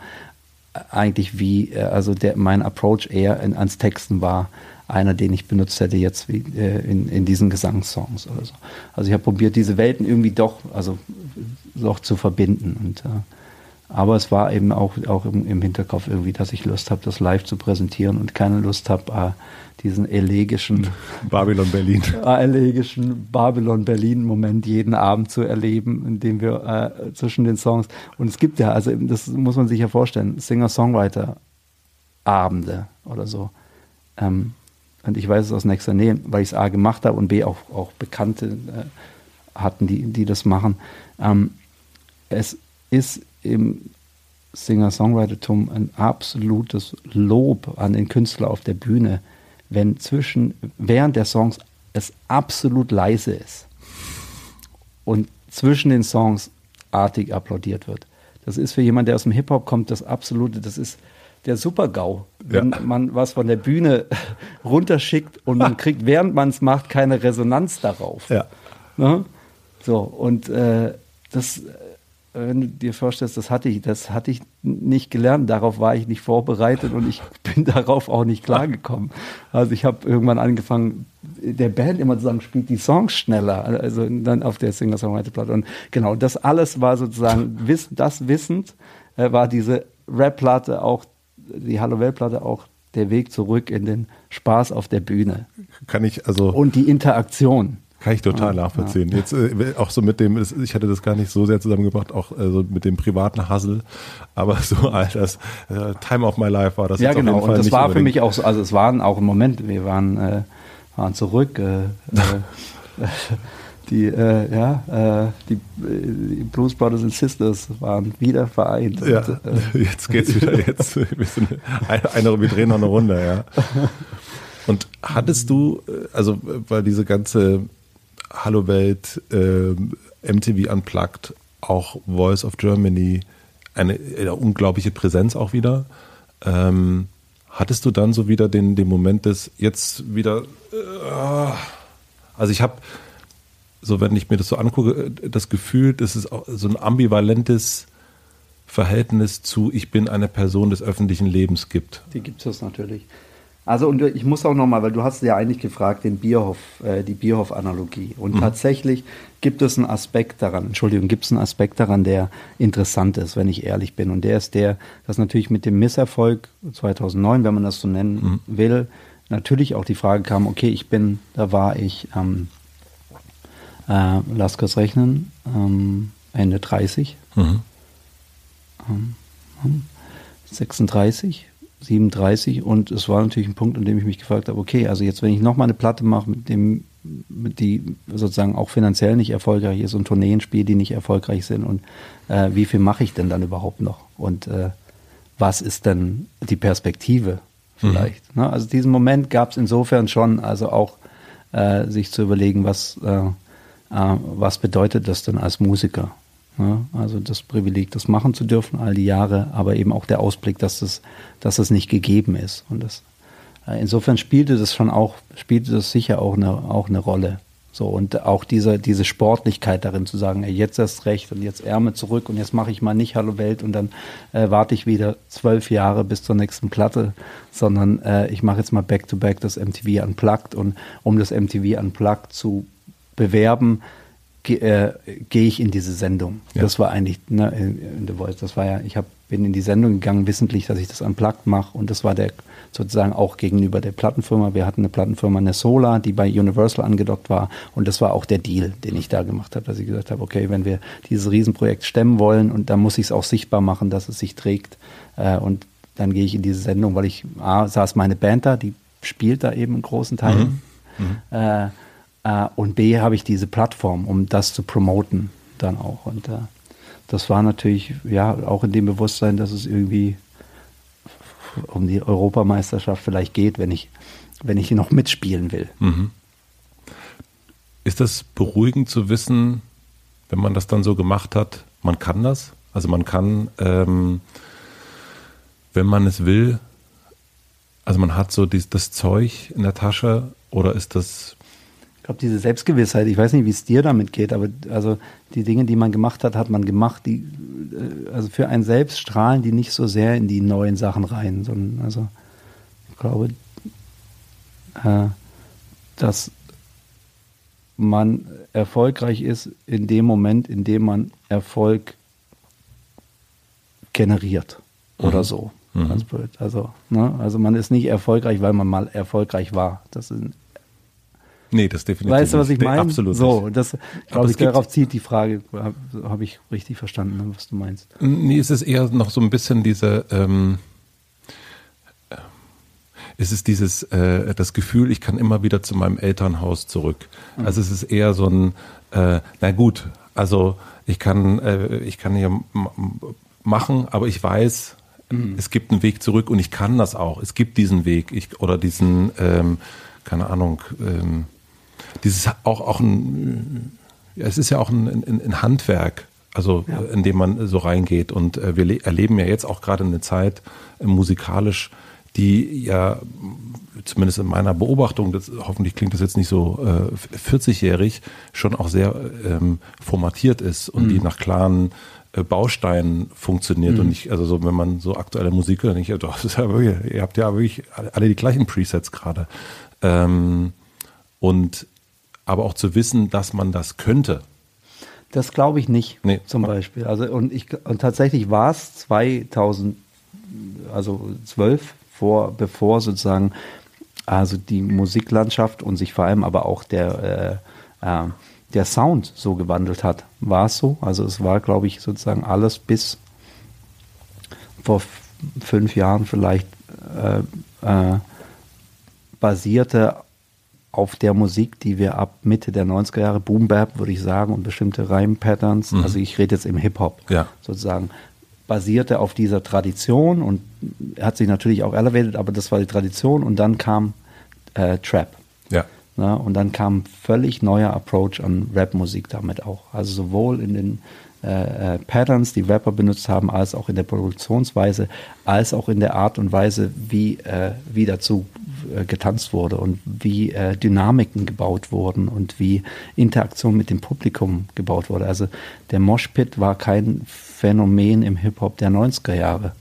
eigentlich wie, äh, also der, mein Approach eher in, ans Texten war einer, den ich benutzt hätte jetzt wie, äh, in, in diesen Gesangssongs oder so. Also ich habe probiert, diese Welten irgendwie doch, also doch zu verbinden. Und, äh, aber es war eben auch, auch im, im Hinterkopf irgendwie, dass ich Lust habe, das live zu präsentieren und keine Lust habe, äh, diesen elegischen Babylon Berlin. Äh, elegischen Babylon Berlin Moment jeden Abend zu erleben, indem wir äh, zwischen den Songs. Und es gibt ja also das muss man sich ja vorstellen Singer Songwriter Abende oder so. Ähm, und ich weiß es aus nächster Nähe, weil ich es a gemacht habe und b auch auch Bekannte äh, hatten, die die das machen. Ähm, es ist im Singer-Songwritertum ein absolutes Lob an den Künstler auf der Bühne, wenn zwischen, während der Songs es absolut leise ist und zwischen den Songs artig applaudiert wird. Das ist für jemanden, der aus dem Hip-Hop kommt, das absolute, das ist der Super-GAU. Wenn ja. man was von der Bühne runterschickt und man kriegt, während man es macht, keine Resonanz darauf. Ja. Ne? So, und äh, das wenn du dir vorstellst, das hatte ich, das hatte ich nicht gelernt, darauf war ich nicht vorbereitet und ich bin darauf auch nicht klargekommen. Also ich habe irgendwann angefangen, der Band immer zu sagen, spielt die Songs schneller, also dann auf der Singer-Songwriter-Platte. Und genau, das alles war sozusagen, das wissend, äh, war diese Rap-Platte auch, die Hallo-Welt-Platte auch der Weg zurück in den Spaß auf der Bühne. Kann ich also. Und die Interaktion. Kann ich total ja, nachvollziehen. Ja. Jetzt äh, auch so mit dem, ich hatte das gar nicht so sehr zusammengebracht, auch äh, so mit dem privaten Hustle, aber so all das äh, Time of My Life war das. Ja, genau. und das war für mich auch so, also es waren auch im Moment, wir waren, äh, waren zurück. Äh, äh, die, äh, ja, äh, die, die, Blues Brothers and Sisters waren wieder vereint. Ja, und, äh, jetzt geht's wieder, jetzt, wir, sind eine, wir drehen noch eine Runde, ja. Und hattest du, also weil diese ganze Hallo Welt, äh, MTV Unplugged, auch Voice of Germany, eine, eine unglaubliche Präsenz auch wieder. Ähm, hattest du dann so wieder den, den Moment des jetzt wieder, äh, also ich habe, so wenn ich mir das so angucke, das Gefühl, es auch so ein ambivalentes Verhältnis zu ich bin eine Person des öffentlichen Lebens gibt. Die gibt es natürlich. Also und ich muss auch nochmal, weil du hast ja eigentlich gefragt, den Bierhoff, äh, die Bierhoff-Analogie. Und mhm. tatsächlich gibt es einen Aspekt daran, Entschuldigung, gibt es einen Aspekt daran, der interessant ist, wenn ich ehrlich bin. Und der ist der, dass natürlich mit dem Misserfolg 2009, wenn man das so nennen mhm. will, natürlich auch die Frage kam, okay, ich bin, da war ich, ähm, äh, lass kurz rechnen, ähm, Ende 30, mhm. ähm, 36 37 und es war natürlich ein Punkt, an dem ich mich gefragt habe, okay, also jetzt, wenn ich nochmal eine Platte mache, mit dem, mit die sozusagen auch finanziell nicht erfolgreich ist und Tourneen spiele, die nicht erfolgreich sind und äh, wie viel mache ich denn dann überhaupt noch und äh, was ist denn die Perspektive vielleicht? Mhm. Ne? Also diesen Moment gab es insofern schon, also auch äh, sich zu überlegen, was, äh, äh, was bedeutet das denn als Musiker? Ja, also das Privileg, das machen zu dürfen, all die Jahre, aber eben auch der Ausblick, dass es, dass es nicht gegeben ist. Und das, äh, insofern spielte das schon auch, spielte das sicher auch eine, auch eine Rolle. So, und auch diese, diese Sportlichkeit darin zu sagen, ey, jetzt erst recht und jetzt Ärmel zurück und jetzt mache ich mal nicht Hallo Welt und dann äh, warte ich wieder zwölf Jahre bis zur nächsten Platte, sondern äh, ich mache jetzt mal Back-to-Back -back das MTV Unplugged und um das MTV Unplugged zu bewerben, äh, gehe ich in diese Sendung. Ja. Das war eigentlich ne, in, in The Voice. Das war ja, ich habe bin in die Sendung gegangen, wissentlich, dass ich das unplugged mache. Und das war der sozusagen auch gegenüber der Plattenfirma. Wir hatten eine Plattenfirma Nesola, die bei Universal angedockt war. Und das war auch der Deal, den ich da gemacht habe, dass ich gesagt habe, okay, wenn wir dieses Riesenprojekt stemmen wollen, und dann muss ich es auch sichtbar machen, dass es sich trägt. Äh, und dann gehe ich in diese Sendung, weil ich, A, saß meine Band da, die spielt da eben in großen Teilen. Mhm. Mhm. Äh, äh, und B, habe ich diese Plattform, um das zu promoten dann auch. Und äh, das war natürlich, ja, auch in dem Bewusstsein, dass es irgendwie um die Europameisterschaft vielleicht geht, wenn ich, wenn ich noch mitspielen will. Mhm. Ist das beruhigend zu wissen, wenn man das dann so gemacht hat, man kann das? Also man kann, ähm, wenn man es will, also man hat so dies, das Zeug in der Tasche oder ist das glaube, diese Selbstgewissheit, ich weiß nicht, wie es dir damit geht, aber also die Dinge, die man gemacht hat, hat man gemacht, die äh, also für einen selbst strahlen die nicht so sehr in die neuen Sachen rein, sondern also ich glaube, äh, dass man erfolgreich ist in dem Moment, in dem man Erfolg generiert oder mhm. so. Mhm. Also, ne? also man ist nicht erfolgreich, weil man mal erfolgreich war. Das ist Nee, das definitiv. Weißt du, was ich meine? Absolut. So, das glaube ich, darauf zieht die Frage, habe hab ich richtig verstanden, was du meinst. Nee, es ist eher noch so ein bisschen diese, ähm, äh, es ist dieses, äh, das Gefühl, ich kann immer wieder zu meinem Elternhaus zurück. Mhm. Also es ist eher so ein, äh, na gut, also ich kann, äh, ich kann hier machen, aber ich weiß, mhm. es gibt einen Weg zurück und ich kann das auch. Es gibt diesen Weg, ich, oder diesen, ähm, keine Ahnung, ähm, dieses auch, auch ein, ja, es ist ja auch ein, ein, ein Handwerk, also ja. in dem man so reingeht. Und äh, wir erleben ja jetzt auch gerade eine Zeit äh, musikalisch, die ja zumindest in meiner Beobachtung, das, hoffentlich klingt das jetzt nicht so äh, 40-jährig, schon auch sehr ähm, formatiert ist und mhm. die nach klaren äh, Bausteinen funktioniert mhm. und nicht, also so, wenn man so aktuelle Musik hört, nicht, doch, ja wirklich, ihr habt ja wirklich alle die gleichen Presets gerade. Ähm, und aber auch zu wissen, dass man das könnte. Das glaube ich nicht, nee. zum Beispiel. Also und ich und tatsächlich war es 2000, also 12 vor, bevor sozusagen also die Musiklandschaft und sich vor allem aber auch der äh, äh, der Sound so gewandelt hat. War es so? Also es war, glaube ich, sozusagen alles bis vor fünf Jahren vielleicht äh, äh basierte auf der Musik, die wir ab Mitte der 90er Jahre, Boom Bap, würde ich sagen, und bestimmte Reim-Patterns, mhm. also ich rede jetzt im Hip-Hop ja. sozusagen, basierte auf dieser Tradition und hat sich natürlich auch elevated, aber das war die Tradition und dann kam äh, Trap. Ja. Na, und dann kam völlig neuer Approach an Rap-Musik damit auch. Also sowohl in den äh, äh, Patterns, die Rapper benutzt haben, als auch in der Produktionsweise, als auch in der Art und Weise, wie, äh, wie dazu äh, getanzt wurde und wie äh, Dynamiken gebaut wurden und wie Interaktion mit dem Publikum gebaut wurde. Also der Moshpit war kein Phänomen im Hip-Hop der 90er Jahre.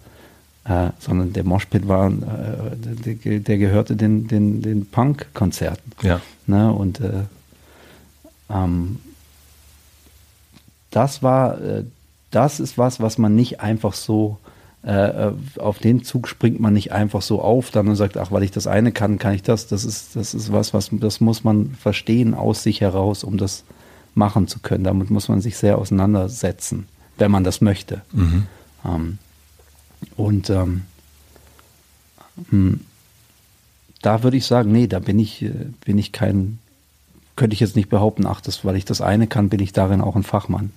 Äh, sondern der Moshpit war, der, der, gehörte den, den, den Punk-Konzerten. Ja. Ne? Und äh, ähm, das war, äh, das ist was, was man nicht einfach so, äh, auf den Zug springt man nicht einfach so auf dann und sagt, ach, weil ich das eine kann, kann ich das. Das ist, das ist was, was, das muss man verstehen aus sich heraus, um das machen zu können. Damit muss man sich sehr auseinandersetzen, wenn man das möchte. Mhm. Ähm, und ähm, hm, da würde ich sagen, nee, da bin ich, äh, bin ich kein könnte ich jetzt nicht behaupten, ach, das, weil ich das eine kann, bin ich darin auch ein Fachmann.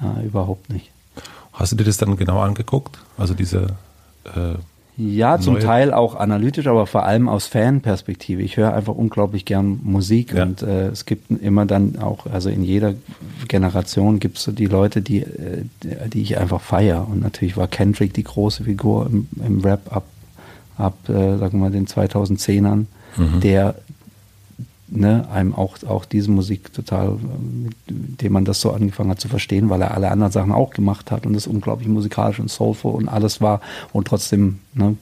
Äh, überhaupt nicht. Hast du dir das dann genau angeguckt? Also diese äh, ja, zum Teil auch analytisch, aber vor allem aus Fanperspektive. Ich höre einfach unglaublich gern Musik ja. und äh, es gibt immer dann auch, also in jeder Generation gibt es so die Leute, die, äh, die ich einfach feiere. Und natürlich war Kendrick die große Figur im, im Rap ab, ab äh, sagen wir mal, den 2010ern, mhm. der ne, einem auch, auch diese Musik total, mit dem man das so angefangen hat zu verstehen, weil er alle anderen Sachen auch gemacht hat und es unglaublich musikalisch und soulful und alles war und trotzdem, ne,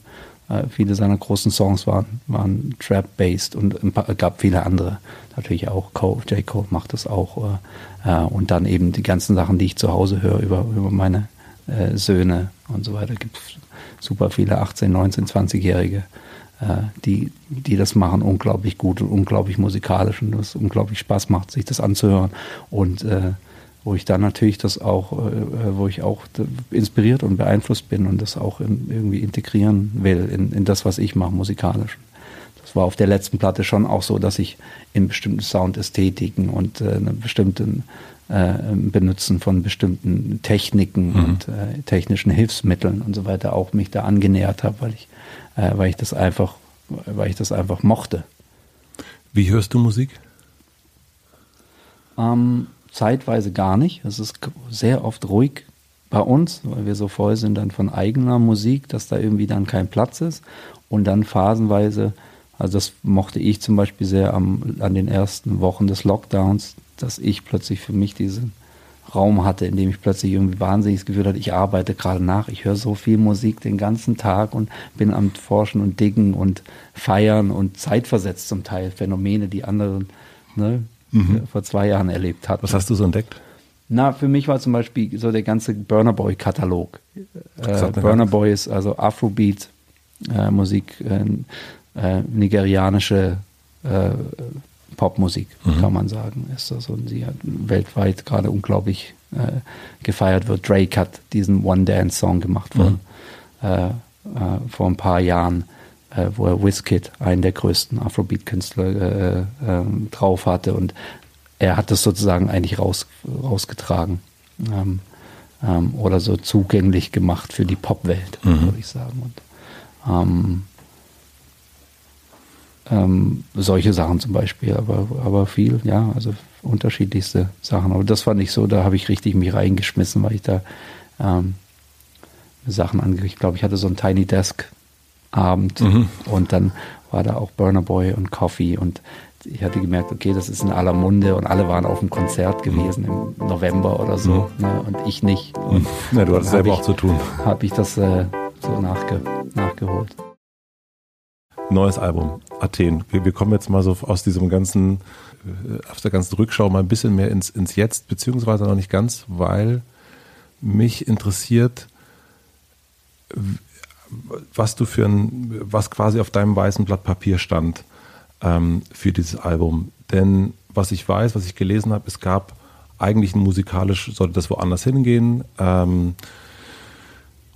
äh, viele seiner großen Songs waren, waren Trap-based und es gab viele andere. Natürlich auch Cole, J. Cole macht das auch. Äh, äh, und dann eben die ganzen Sachen, die ich zu Hause höre über, über meine äh, Söhne und so weiter. Es gibt super viele 18, 19, 20-Jährige, äh, die, die das machen unglaublich gut und unglaublich musikalisch und es unglaublich Spaß macht, sich das anzuhören. Und äh, wo ich dann natürlich das auch, äh, wo ich auch inspiriert und beeinflusst bin und das auch in, irgendwie integrieren will in, in das, was ich mache, musikalisch. Das war auf der letzten Platte schon auch so, dass ich in bestimmten Soundästhetiken und äh, einen bestimmten äh, Benutzen von bestimmten Techniken mhm. und äh, technischen Hilfsmitteln und so weiter auch mich da angenähert habe, weil ich, äh, weil ich das einfach, weil ich das einfach mochte. Wie hörst du Musik? Ähm, zeitweise gar nicht. Es ist sehr oft ruhig bei uns, weil wir so voll sind dann von eigener Musik, dass da irgendwie dann kein Platz ist. Und dann phasenweise, also das mochte ich zum Beispiel sehr am, an den ersten Wochen des Lockdowns, dass ich plötzlich für mich diesen Raum hatte, in dem ich plötzlich irgendwie wahnsinniges Gefühl hatte, ich arbeite gerade nach, ich höre so viel Musik den ganzen Tag und bin am Forschen und Diggen und Feiern und zeitversetzt zum Teil Phänomene, die anderen ne, mhm. vor zwei Jahren erlebt hatten. Was hast du so entdeckt? Na, für mich war zum Beispiel so der ganze Burner Boy-Katalog. Äh, Burner Boy ist also Afrobeat, äh, Musik, äh, äh nigerianische äh, Popmusik, mhm. kann man sagen. Ist das und sie hat weltweit gerade unglaublich äh, gefeiert wird. Drake hat diesen One Dance Song gemacht von, mhm. vor ein paar Jahren äh, wo er Wizkid, einen der größten Afrobeat-Künstler, äh, äh, drauf hatte. Und er hat das sozusagen eigentlich raus, rausgetragen ähm, ähm, oder so zugänglich gemacht für die Popwelt, mhm. würde ich sagen. Und, ähm, ähm, solche Sachen zum Beispiel, aber, aber viel, ja, also unterschiedlichste Sachen. Aber das fand ich so, da habe ich richtig mich reingeschmissen, weil ich da ähm, Sachen ange... Ich glaube, ich hatte so ein Tiny Desk Abend mhm. und dann war da auch Burner Boy und Coffee und ich hatte gemerkt, okay, das ist in aller Munde und alle waren auf dem Konzert gewesen im November oder so mhm. ne, und ich nicht. Und ja, du hattest selber ich, auch zu tun. Habe ich das äh, so nachge nachgeholt. Neues Album, Athen. Wir, wir, kommen jetzt mal so aus diesem ganzen, äh, aus der ganzen Rückschau mal ein bisschen mehr ins, ins Jetzt, beziehungsweise noch nicht ganz, weil mich interessiert, was du für ein, was quasi auf deinem weißen Blatt Papier stand ähm, für dieses Album. Denn was ich weiß, was ich gelesen habe, es gab eigentlich musikalisch, sollte das woanders hingehen. Ähm,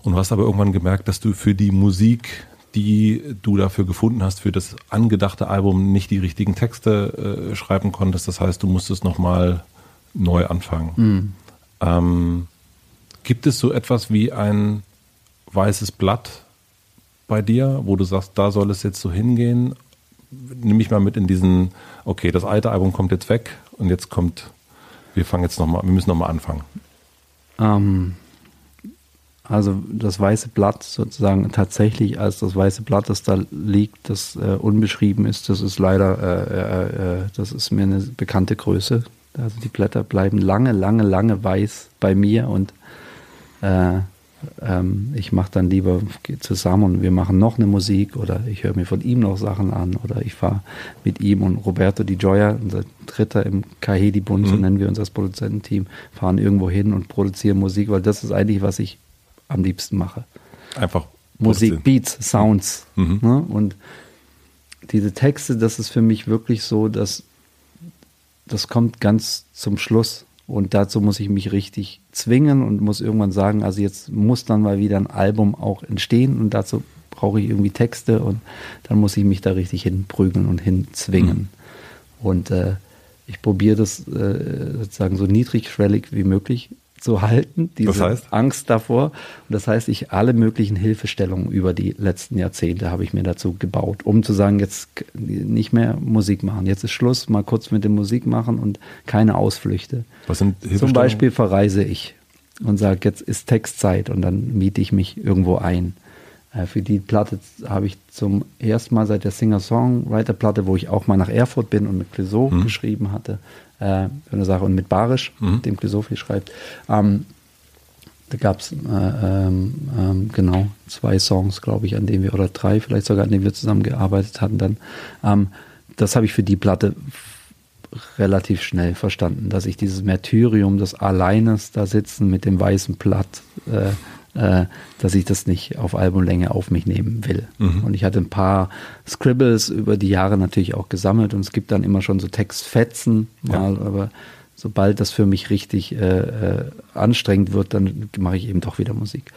und du hast aber irgendwann gemerkt, dass du für die Musik, die du dafür gefunden hast, für das angedachte Album nicht die richtigen Texte äh, schreiben konntest. Das heißt, du musstest nochmal neu anfangen. Mhm. Ähm, gibt es so etwas wie ein weißes Blatt, bei dir, wo du sagst, da soll es jetzt so hingehen? Nimm mich mal mit in diesen, okay, das alte Album kommt jetzt weg und jetzt kommt, wir fangen jetzt nochmal, wir müssen nochmal anfangen. Ähm, also das weiße Blatt sozusagen tatsächlich als das weiße Blatt, das da liegt, das äh, unbeschrieben ist, das ist leider, äh, äh, äh das ist mir eine bekannte Größe. Also die Blätter bleiben lange, lange, lange weiß bei mir und äh, ähm, ich mache dann lieber zusammen und wir machen noch eine Musik oder ich höre mir von ihm noch Sachen an oder ich fahre mit ihm und Roberto Di Gioia, unser Dritter im Kahedi-Bund, mhm. so nennen wir uns das Produzententeam, fahren irgendwo hin und produzieren Musik, weil das ist eigentlich, was ich am liebsten mache. Einfach Musik, Beats, Sounds. Mhm. Ne? Und diese Texte, das ist für mich wirklich so, dass das kommt ganz zum Schluss. Und dazu muss ich mich richtig zwingen und muss irgendwann sagen, also jetzt muss dann mal wieder ein Album auch entstehen und dazu brauche ich irgendwie Texte und dann muss ich mich da richtig hinprügeln und hinzwingen. Mhm. Und äh, ich probiere das äh, sozusagen so niedrigschwellig wie möglich zu halten, diese das heißt? Angst davor. Und das heißt, ich alle möglichen Hilfestellungen über die letzten Jahrzehnte habe ich mir dazu gebaut, um zu sagen, jetzt nicht mehr Musik machen. Jetzt ist Schluss, mal kurz mit dem Musik machen und keine Ausflüchte. Was sind Zum Beispiel verreise ich und sage, jetzt ist Textzeit und dann miete ich mich irgendwo ein. Äh, für die Platte habe ich zum ersten Mal seit der Singer-Songwriter-Platte, wo ich auch mal nach Erfurt bin und mit Clouseau mhm. geschrieben hatte, äh, für eine Sache und mit Barisch, mhm. dem viel schreibt. Ähm, da gab es äh, ähm, ähm, genau zwei Songs, glaube ich, an denen wir, oder drei vielleicht sogar, an denen wir zusammengearbeitet hatten dann. Ähm, das habe ich für die Platte relativ schnell verstanden, dass ich dieses Märtyrium des Alleines da sitzen mit dem weißen Blatt, äh, äh, dass ich das nicht auf Albumlänge auf mich nehmen will. Mhm. Und ich hatte ein paar Scribbles über die Jahre natürlich auch gesammelt und es gibt dann immer schon so Textfetzen mal, ja. aber sobald das für mich richtig äh, äh, anstrengend wird, dann mache ich eben doch wieder Musik.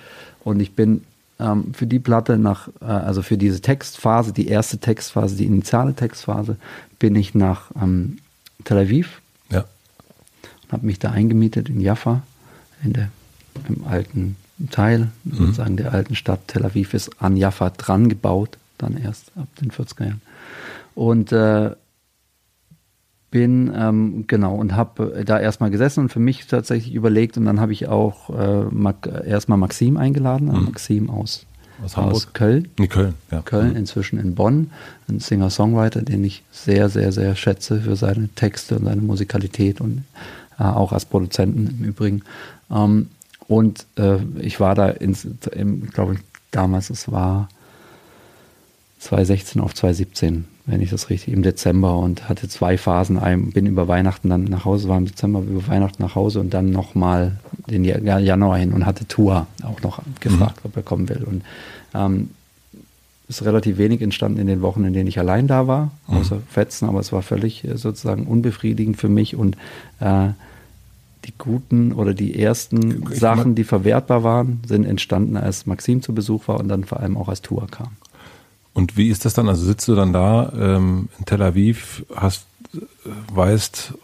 Und ich bin ähm, für die Platte nach, äh, also für diese Textphase, die erste Textphase, die initiale Textphase, bin ich nach ähm, Tel Aviv. Ja. Und habe mich da eingemietet in Jaffa, in der, im alten Teil, mhm. sozusagen der alten Stadt. Tel Aviv ist an Jaffa dran gebaut, dann erst ab den 40er Jahren. Und äh, bin, ähm, genau, und habe da erstmal gesessen und für mich tatsächlich überlegt und dann habe ich auch äh, erstmal Maxim eingeladen, mhm. Maxim aus, aus, aus Köln. In Köln, ja. Köln, mhm. inzwischen in Bonn, ein Singer-Songwriter, den ich sehr, sehr, sehr schätze für seine Texte und seine Musikalität und äh, auch als Produzenten im Übrigen. Ähm, und äh, ich war da, ins, im, glaube ich, damals, es war 2016 auf 2017 wenn ich das richtig, im Dezember und hatte zwei Phasen. Ein, bin über Weihnachten dann nach Hause, war im Dezember über Weihnachten nach Hause und dann nochmal den Januar hin und hatte Tour auch noch gefragt, mhm. ob er kommen will. Und ähm, ist relativ wenig entstanden in den Wochen, in denen ich allein da war, mhm. außer Fetzen, aber es war völlig äh, sozusagen unbefriedigend für mich und äh, die guten oder die ersten ich Sachen, die verwertbar waren, sind entstanden, als Maxim zu Besuch war und dann vor allem auch als Tour kam. Und wie ist das dann? Also sitzt du dann da ähm, in Tel Aviv, hast, weißt,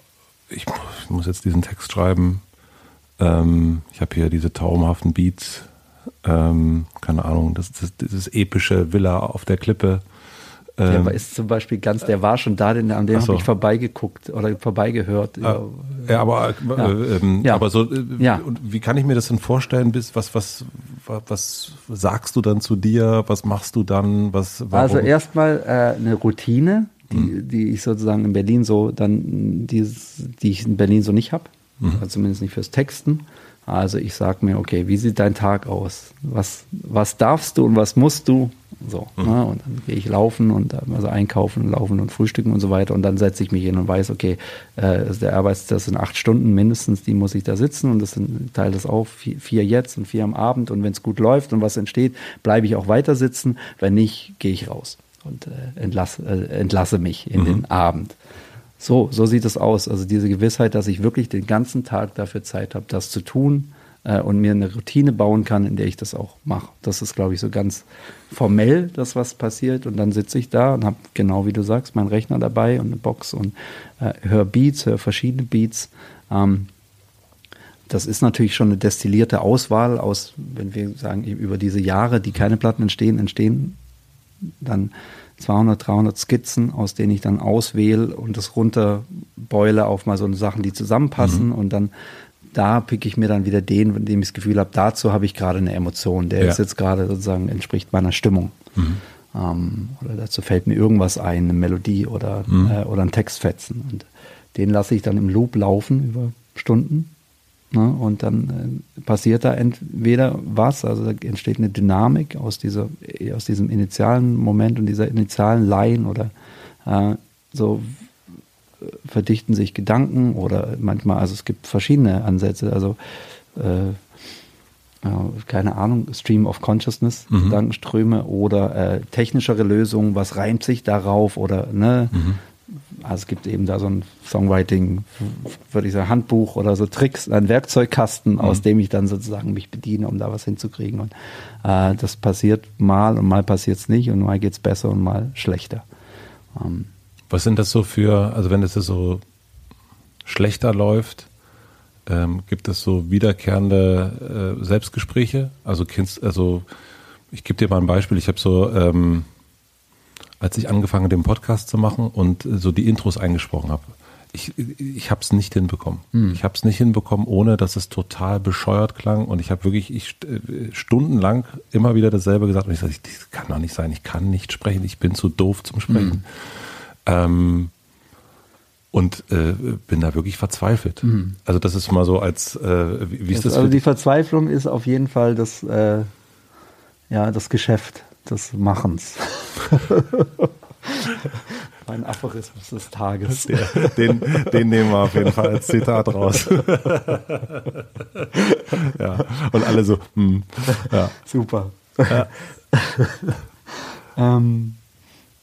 ich, ich, muss jetzt diesen Text schreiben. Ähm, ich habe hier diese traumhaften Beats, ähm, keine Ahnung, das, das, dieses epische Villa auf der Klippe. Der ähm, ist zum Beispiel ganz, der war schon da, den, an dem so. habe ich vorbeigeguckt oder vorbeigehört. Ah, ja, aber, äh, ja. Ähm, ja. aber so, äh, ja. wie kann ich mir das denn vorstellen? Bis, was, was, was sagst du dann zu dir? Was machst du dann? Was, Also erstmal äh, eine Routine, die, mhm. die ich sozusagen in Berlin so dann, dieses, die ich in Berlin so nicht habe. Mhm. Also zumindest nicht fürs Texten. Also ich sage mir, okay, wie sieht dein Tag aus? Was, was darfst du und was musst du? So, mhm. ne? Und dann gehe ich laufen und also einkaufen, laufen und frühstücken und so weiter. Und dann setze ich mich hin und weiß, okay, äh, der Arbeitszeit sind acht Stunden mindestens, die muss ich da sitzen und das sind, teile das auf, vier, vier jetzt und vier am Abend. Und wenn es gut läuft und was entsteht, bleibe ich auch weiter sitzen. Wenn nicht, gehe ich raus und äh, entlasse, äh, entlasse mich in mhm. den Abend. So, so sieht es aus. Also diese Gewissheit, dass ich wirklich den ganzen Tag dafür Zeit habe, das zu tun äh, und mir eine Routine bauen kann, in der ich das auch mache. Das ist, glaube ich, so ganz formell, das was passiert. Und dann sitze ich da und habe genau wie du sagst, meinen Rechner dabei und eine Box und äh, höre Beats, höre verschiedene Beats. Ähm, das ist natürlich schon eine destillierte Auswahl aus, wenn wir sagen, über diese Jahre, die keine Platten entstehen, entstehen dann 200, 300 Skizzen, aus denen ich dann auswähle und das runterbeule auf mal so Sachen, die zusammenpassen mhm. und dann da picke ich mir dann wieder den, von dem ich das Gefühl habe, dazu habe ich gerade eine Emotion. Der ja. ist jetzt gerade sozusagen, entspricht meiner Stimmung. Mhm. Ähm, oder dazu fällt mir irgendwas ein, eine Melodie oder, mhm. äh, oder ein Textfetzen. Und den lasse ich dann im Loop laufen über Stunden. Ne? Und dann äh, passiert da entweder was, also da entsteht eine Dynamik aus, dieser, aus diesem initialen Moment und dieser initialen Line oder äh, so verdichten sich Gedanken oder manchmal, also es gibt verschiedene Ansätze, also äh, keine Ahnung, Stream of Consciousness, mhm. Gedankenströme oder äh, technischere Lösungen, was reimt sich darauf oder ne? Mhm. Also es gibt eben da so ein Songwriting, würde ich sagen, Handbuch oder so Tricks, ein Werkzeugkasten, mhm. aus dem ich dann sozusagen mich bediene, um da was hinzukriegen. Und äh, das passiert mal und mal passiert es nicht und mal geht es besser und mal schlechter. Ähm, was sind das so für, also wenn es so schlechter läuft, ähm, gibt es so wiederkehrende äh, Selbstgespräche? Also kennst, also ich gebe dir mal ein Beispiel. Ich habe so, ähm, als ich angefangen den Podcast zu machen und so die Intros eingesprochen habe, ich, ich habe es nicht hinbekommen. Hm. Ich habe es nicht hinbekommen, ohne dass es total bescheuert klang. Und ich habe wirklich ich, äh, stundenlang immer wieder dasselbe gesagt. Und ich sage, das kann doch nicht sein. Ich kann nicht sprechen. Ich bin zu doof zum Sprechen. Hm. Ähm, und äh, bin da wirklich verzweifelt. Mhm. Also das ist mal so als äh, wie, wie ist das? Also die Verzweiflung ist auf jeden Fall das äh, ja das Geschäft des Machens. Mein Aphorismus des Tages. Der, den, den nehmen wir auf jeden Fall als Zitat raus. ja. Und alle so, hm. ja. Super. Ja. ähm,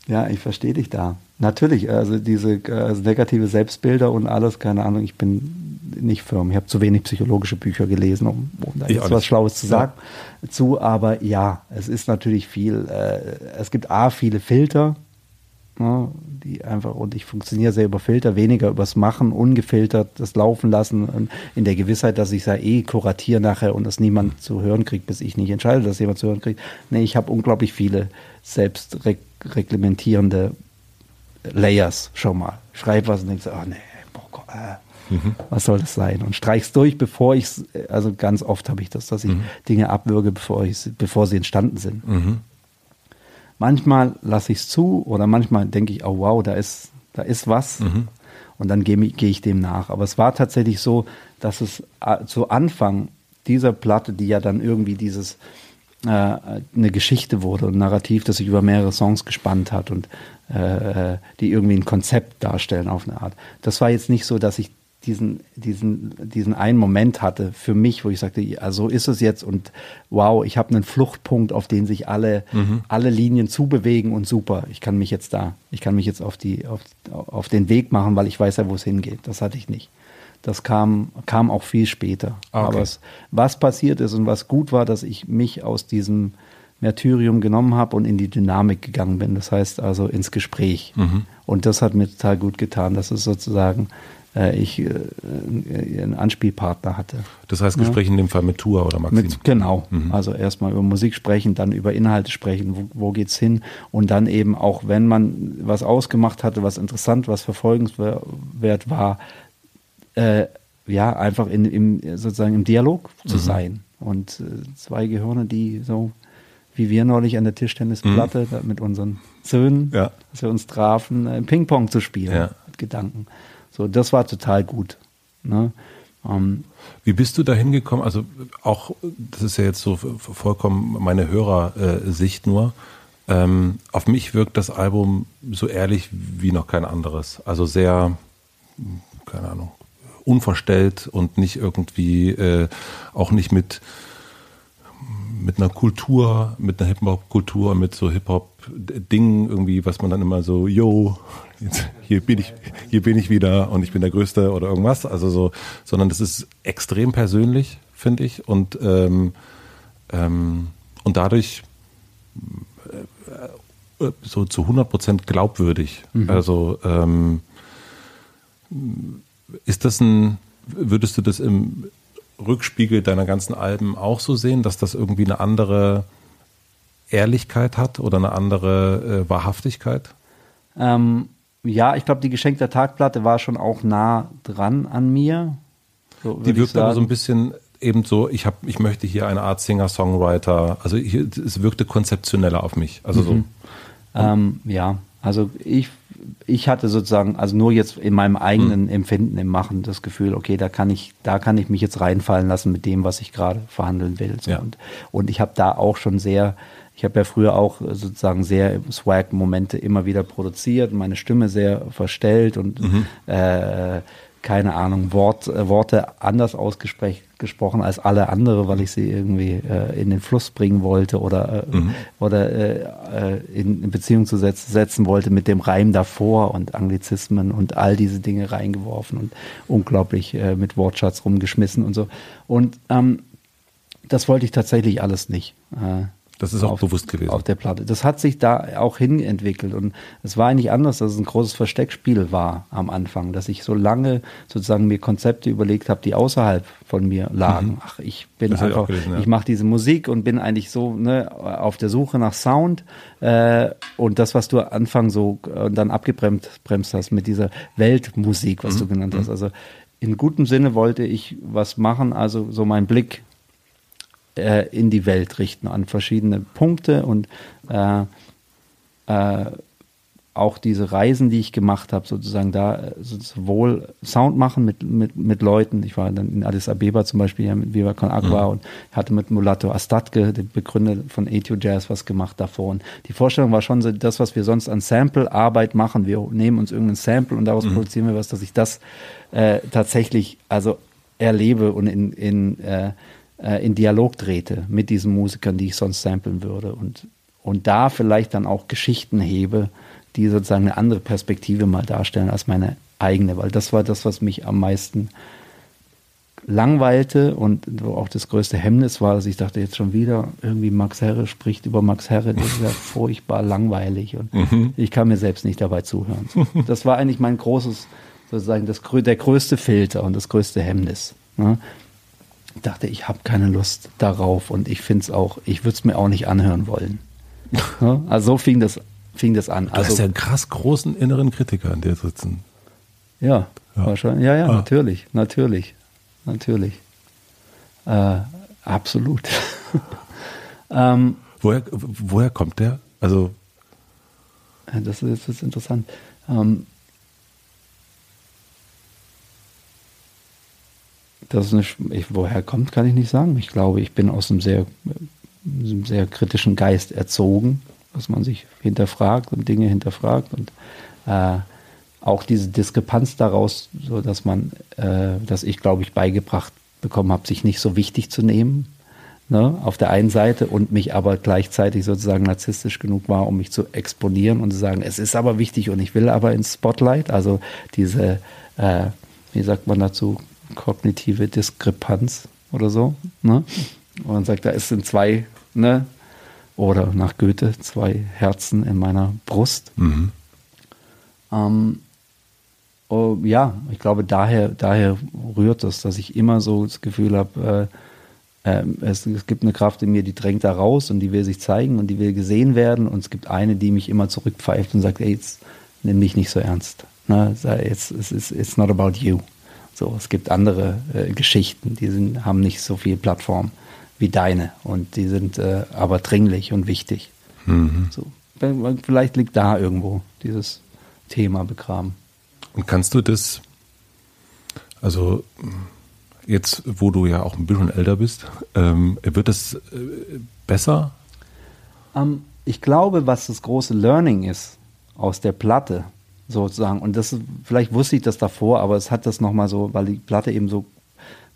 ja, ich verstehe dich da. Natürlich, also diese also negative Selbstbilder und alles, keine Ahnung, ich bin nicht firm. Ich habe zu wenig psychologische Bücher gelesen, um, um da jetzt was Schlaues zu sagen. Ja. Zu, aber ja, es ist natürlich viel. Äh, es gibt A, viele Filter, ne, die einfach, und ich funktioniere sehr über Filter, weniger übers Machen, ungefiltert, das laufen lassen, in der Gewissheit, dass ich es ja eh kuratiere nachher und das niemand zu hören kriegt, bis ich nicht entscheide, dass jemand zu hören kriegt. Nee, ich habe unglaublich viele selbstreglementierende Layers schon mal. Schreib was und denkst, oh nee, boah, äh, mhm. was soll das sein? Und streich's durch, bevor ich also ganz oft habe ich das, dass ich mhm. Dinge abwürge, bevor, ich, bevor sie entstanden sind. Mhm. Manchmal lasse ich es zu oder manchmal denke ich, oh wow, da ist, da ist was. Mhm. Und dann gehe geh ich dem nach. Aber es war tatsächlich so, dass es äh, zu Anfang dieser Platte, die ja dann irgendwie dieses äh, eine Geschichte wurde, ein Narrativ, das sich über mehrere Songs gespannt hat und äh, die irgendwie ein Konzept darstellen auf eine Art. Das war jetzt nicht so, dass ich diesen, diesen, diesen einen Moment hatte für mich, wo ich sagte, ja, so ist es jetzt und wow, ich habe einen Fluchtpunkt, auf den sich alle, mhm. alle Linien zubewegen und super, ich kann mich jetzt da, ich kann mich jetzt auf, die, auf, auf den Weg machen, weil ich weiß ja, wo es hingeht. Das hatte ich nicht. Das kam, kam auch viel später. Ah, okay. Aber es, was passiert ist und was gut war, dass ich mich aus diesem Märtyrium genommen habe und in die Dynamik gegangen bin. Das heißt also ins Gespräch. Mhm. Und das hat mir total gut getan, dass es sozusagen ich äh, einen Anspielpartner hatte. Das heißt Gespräch ja. in dem Fall mit Tour oder Maxim? Mit, genau. Mhm. Also erstmal über Musik sprechen, dann über Inhalte sprechen, wo, wo geht's hin und dann eben auch, wenn man was ausgemacht hatte, was interessant, was verfolgenswert war, äh, ja, einfach in, im, sozusagen im Dialog zu mhm. sein. Und äh, zwei Gehirne, die so wie wir neulich an der Tischtennisplatte mhm. mit unseren Söhnen, ja. dass wir uns trafen, äh, Ping-Pong zu spielen ja. mit Gedanken. So, das war total gut. Ne? Ähm, wie bist du da hingekommen? Also auch, das ist ja jetzt so vollkommen meine Hörersicht nur. Ähm, auf mich wirkt das Album so ehrlich wie noch kein anderes. Also sehr, keine Ahnung, unverstellt und nicht irgendwie, äh, auch nicht mit mit einer Kultur, mit einer Hip-Hop-Kultur, mit so Hip-Hop-Dingen irgendwie, was man dann immer so, yo, hier bin ich, hier bin ich wieder und ich bin der Größte oder irgendwas. Also so, sondern das ist extrem persönlich, finde ich, und ähm, ähm, und dadurch äh, äh so zu 100 Prozent glaubwürdig. Mhm. Also ähm, ist das ein, würdest du das im Rückspiegel deiner ganzen Alben auch so sehen, dass das irgendwie eine andere Ehrlichkeit hat oder eine andere äh, Wahrhaftigkeit? Ähm, ja, ich glaube, die Geschenk der Tagplatte war schon auch nah dran an mir. So, die wirkt aber so ein bisschen eben so, ich habe, ich möchte hier eine Art Singer-Songwriter, also hier, es wirkte konzeptioneller auf mich. Also mhm. so. Ähm, ja, also ich ich hatte sozusagen, also nur jetzt in meinem eigenen mhm. Empfinden im Machen das Gefühl, okay, da kann ich, da kann ich mich jetzt reinfallen lassen mit dem, was ich gerade verhandeln will. So. Ja. Und, und ich habe da auch schon sehr, ich habe ja früher auch sozusagen sehr Swag-Momente immer wieder produziert, meine Stimme sehr verstellt und mhm. äh, keine Ahnung, Wort, äh, Worte anders ausgesprochen als alle andere, weil ich sie irgendwie äh, in den Fluss bringen wollte oder, äh, mhm. oder äh, äh, in, in, Beziehung zu setzen, setzen wollte mit dem Reim davor und Anglizismen und all diese Dinge reingeworfen und unglaublich äh, mit Wortschatz rumgeschmissen und so. Und ähm, das wollte ich tatsächlich alles nicht. Das ist auch auf, bewusst gewesen. Auf der Platte. Das hat sich da auch hin entwickelt. Und es war eigentlich anders, dass es ein großes Versteckspiel war am Anfang, dass ich so lange sozusagen mir Konzepte überlegt habe, die außerhalb von mir lagen. Mhm. Ach, ich bin das einfach, ich, gelesen, ja. ich mache diese Musik und bin eigentlich so ne, auf der Suche nach Sound. Äh, und das, was du Anfang so äh, dann abgebremst bremst hast mit dieser Weltmusik, was mhm. du genannt hast. Mhm. Also in gutem Sinne wollte ich was machen, also so mein Blick äh, in die Welt richten an verschiedene Punkte und äh, äh, auch diese Reisen, die ich gemacht habe, sozusagen da äh, sowohl Sound machen mit, mit, mit Leuten. Ich war dann in Addis Abeba zum Beispiel ja, mit Viva Con Agua mhm. und hatte mit Mulatto Astatke, dem Begründer von Etio Jazz, was gemacht davor. Und die Vorstellung war schon so, das, was wir sonst an Sample-Arbeit machen, wir nehmen uns irgendein Sample und daraus mhm. produzieren wir was, dass ich das äh, tatsächlich also erlebe und in, in, äh, äh in Dialog trete mit diesen Musikern, die ich sonst samplen würde. Und und da vielleicht dann auch Geschichten hebe, die sozusagen eine andere Perspektive mal darstellen als meine eigene, weil das war das, was mich am meisten langweilte und auch das größte Hemmnis war, dass ich dachte jetzt schon wieder, irgendwie Max Herre spricht über Max Herre, das ist ja furchtbar langweilig und mhm. ich kann mir selbst nicht dabei zuhören. Das war eigentlich mein großes, sozusagen das, der größte Filter und das größte Hemmnis. Ne? Dachte, ich habe keine Lust darauf und ich finde es auch, ich würde es mir auch nicht anhören wollen. Also so fing das, fing das an. Du also, hast ja einen krass großen inneren Kritiker in dir sitzen. Ja, ja. wahrscheinlich. Ja, ja, ah. natürlich, natürlich, natürlich. Äh, absolut. ähm, woher, woher kommt der? Also das ist, das ist interessant. Ähm, das ist eine, woher kommt, kann ich nicht sagen. Ich glaube, ich bin aus einem sehr einem sehr kritischen Geist erzogen, dass man sich hinterfragt und Dinge hinterfragt und äh, auch diese Diskrepanz daraus, so dass man, äh, dass ich glaube ich beigebracht bekommen habe, sich nicht so wichtig zu nehmen, ne, auf der einen Seite und mich aber gleichzeitig sozusagen narzisstisch genug war, um mich zu exponieren und zu sagen, es ist aber wichtig und ich will aber ins Spotlight, also diese, äh, wie sagt man dazu, kognitive Diskrepanz oder so, ne? Und man sagt, da ist in zwei, ne? Oder nach Goethe, zwei Herzen in meiner Brust. Mhm. Ähm, oh, ja, ich glaube, daher, daher rührt das, dass ich immer so das Gefühl habe, äh, äh, es, es, gibt eine Kraft in mir, die drängt da raus und die will sich zeigen und die will gesehen werden. Und es gibt eine, die mich immer zurückpfeift und sagt, ey, jetzt nimm dich nicht so ernst. Ne? It's, it's, it's not about you. So, es gibt andere äh, Geschichten, die sind, haben nicht so viel Plattform wie deine. Und die sind äh, aber dringlich und wichtig. Mhm. So, vielleicht liegt da irgendwo dieses Thema begraben. Und kannst du das, also jetzt, wo du ja auch ein bisschen älter bist, ähm, wird das äh, besser? Ähm, ich glaube, was das große Learning ist aus der Platte, sozusagen, und das vielleicht wusste ich das davor, aber es hat das nochmal so, weil die Platte eben so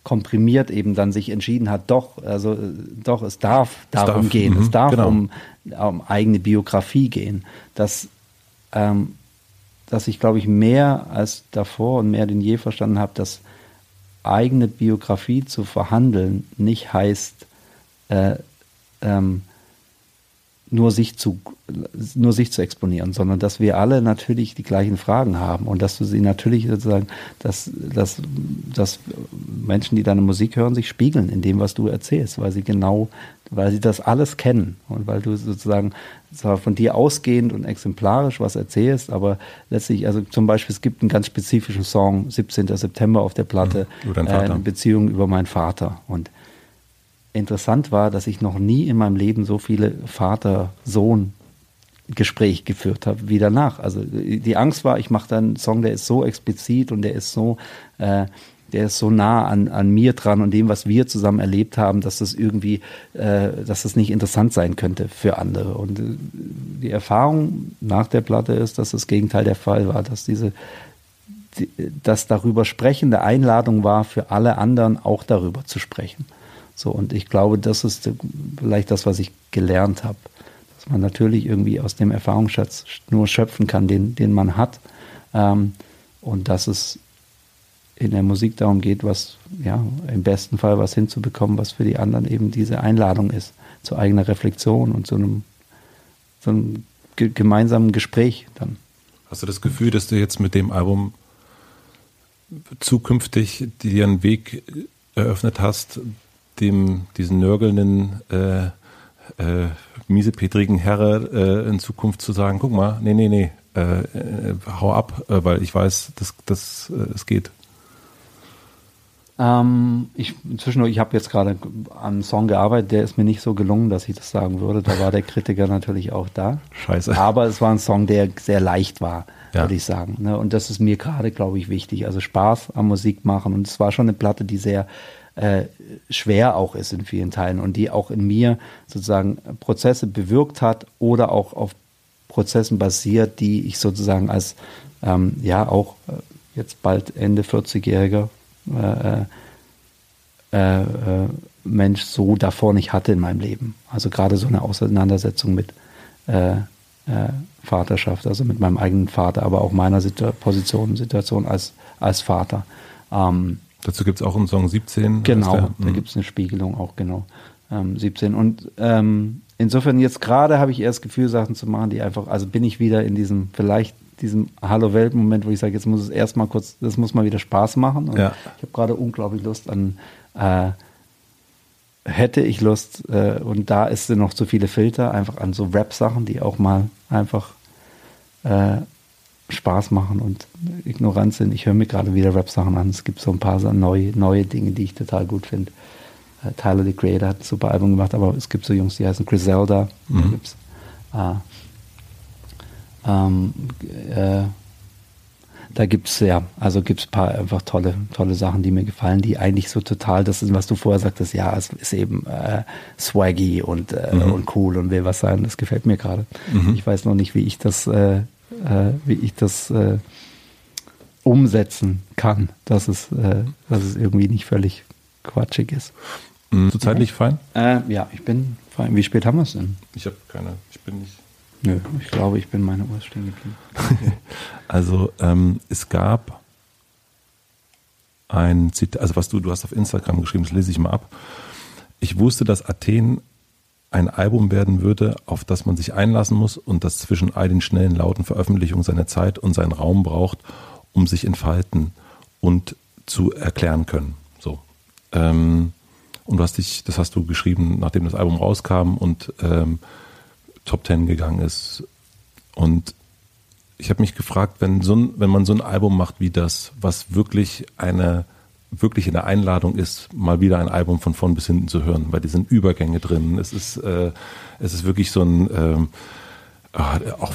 komprimiert eben dann sich entschieden hat, doch, also doch, es darf darum es darf, gehen, es mhm, darf genau. um, um, eigene Biografie gehen, dass, ähm, dass ich, glaube ich, mehr als davor und mehr denn je verstanden habe, dass eigene Biografie zu verhandeln nicht heißt, äh, ähm, nur sich zu nur sich zu exponieren, sondern dass wir alle natürlich die gleichen Fragen haben und dass du sie natürlich sozusagen, dass, dass, dass Menschen, die deine Musik hören, sich spiegeln in dem, was du erzählst, weil sie genau, weil sie das alles kennen und weil du sozusagen zwar von dir ausgehend und exemplarisch was erzählst, aber letztlich, also zum Beispiel, es gibt einen ganz spezifischen Song, 17. September auf der Platte, mhm, äh, eine Beziehung über meinen Vater und interessant war, dass ich noch nie in meinem Leben so viele Vater-Sohn Gespräch geführt habe wie danach. Also die Angst war, ich mache da einen Song, der ist so explizit und der ist so, äh, der ist so nah an, an mir dran und dem, was wir zusammen erlebt haben, dass das irgendwie, äh, dass das nicht interessant sein könnte für andere. Und äh, die Erfahrung nach der Platte ist, dass das Gegenteil der Fall war, dass diese die, das darüber sprechen der Einladung war für alle anderen auch darüber zu sprechen. So, und ich glaube, das ist vielleicht das, was ich gelernt habe. Dass man natürlich irgendwie aus dem Erfahrungsschatz nur schöpfen kann, den, den man hat. Ähm, und dass es in der Musik darum geht, was, ja, im besten Fall was hinzubekommen, was für die anderen eben diese Einladung ist, zu eigener Reflexion und zu einem, zu einem gemeinsamen Gespräch dann. Hast du das Gefühl, dass du jetzt mit dem Album zukünftig dir einen Weg eröffnet hast, dem, diesen nörgelnden, äh, äh, miesepetrigen Herre äh, in Zukunft zu sagen, guck mal, nee, nee, nee, äh, äh, hau ab, äh, weil ich weiß, dass, dass äh, es geht. Ähm, ich inzwischen, ich habe jetzt gerade an einem Song gearbeitet, der ist mir nicht so gelungen, dass ich das sagen würde. Da war der Kritiker natürlich auch da. Scheiße. Aber es war ein Song, der sehr leicht war, ja. würde ich sagen. Ne? Und das ist mir gerade, glaube ich, wichtig. Also Spaß am Musik machen. Und es war schon eine Platte, die sehr äh, schwer auch ist in vielen Teilen und die auch in mir sozusagen Prozesse bewirkt hat oder auch auf Prozessen basiert, die ich sozusagen als ähm, ja auch äh, jetzt bald Ende 40-jähriger äh, äh, äh, Mensch so davor nicht hatte in meinem Leben. Also gerade so eine Auseinandersetzung mit Vaterschaft, also mit meinem eigenen Vater, aber auch meiner Situ Position, Situation als, als Vater. Ähm, Dazu gibt es auch einen Song 17. Genau, der, da mhm. gibt es eine Spiegelung auch, genau. Ähm, 17. Und ähm, insofern jetzt gerade habe ich erst das Gefühl, Sachen zu machen, die einfach, also bin ich wieder in diesem vielleicht diesem Hallo-Welt-Moment, wo ich sage, jetzt muss es erstmal kurz, das muss mal wieder Spaß machen. Und ja. ich habe gerade unglaublich Lust an, äh, hätte ich Lust, äh, und da ist noch zu viele Filter, einfach an so Rap-Sachen, die auch mal einfach äh, Spaß machen und ignorant sind. Ich höre mir gerade wieder Rap-Sachen an. Es gibt so ein paar neue, neue Dinge, die ich total gut finde. Äh, Tyler, the Creator, hat ein super Album gemacht, aber es gibt so Jungs, die heißen Griselda. Mhm. Da gibt's, äh, ähm, äh, da gibt es ja, also gibt es ein paar einfach tolle, tolle Sachen, die mir gefallen, die eigentlich so total, das ist, was du vorher sagtest, ja, es ist eben äh, swaggy und, äh, mhm. und cool und will was sein. Das gefällt mir gerade. Mhm. Ich weiß noch nicht, wie ich das, äh, äh wie ich das äh, umsetzen kann, dass es, äh, dass es irgendwie nicht völlig quatschig ist. Mhm. So zeitlich fein? ja, ich bin fein. Wie spät haben wir es denn? Ich habe keine, ich bin nicht Nö, ich glaube, ich bin meine Uhr stehen geblieben. Also ähm, es gab ein Zitat, also was du, du hast auf Instagram geschrieben, das lese ich mal ab. Ich wusste, dass Athen ein Album werden würde, auf das man sich einlassen muss und das zwischen all den schnellen, lauten Veröffentlichungen seine Zeit und seinen Raum braucht, um sich entfalten und zu erklären können. So. Ähm, und du hast dich, das hast du geschrieben, nachdem das Album rauskam und ähm, Top Ten gegangen ist. Und ich habe mich gefragt, wenn, so ein, wenn man so ein Album macht wie das, was wirklich eine wirklich in der Einladung ist, mal wieder ein Album von vorn bis hinten zu hören, weil die sind Übergänge drin. Es ist, äh, es ist wirklich so ein ähm, äh, auch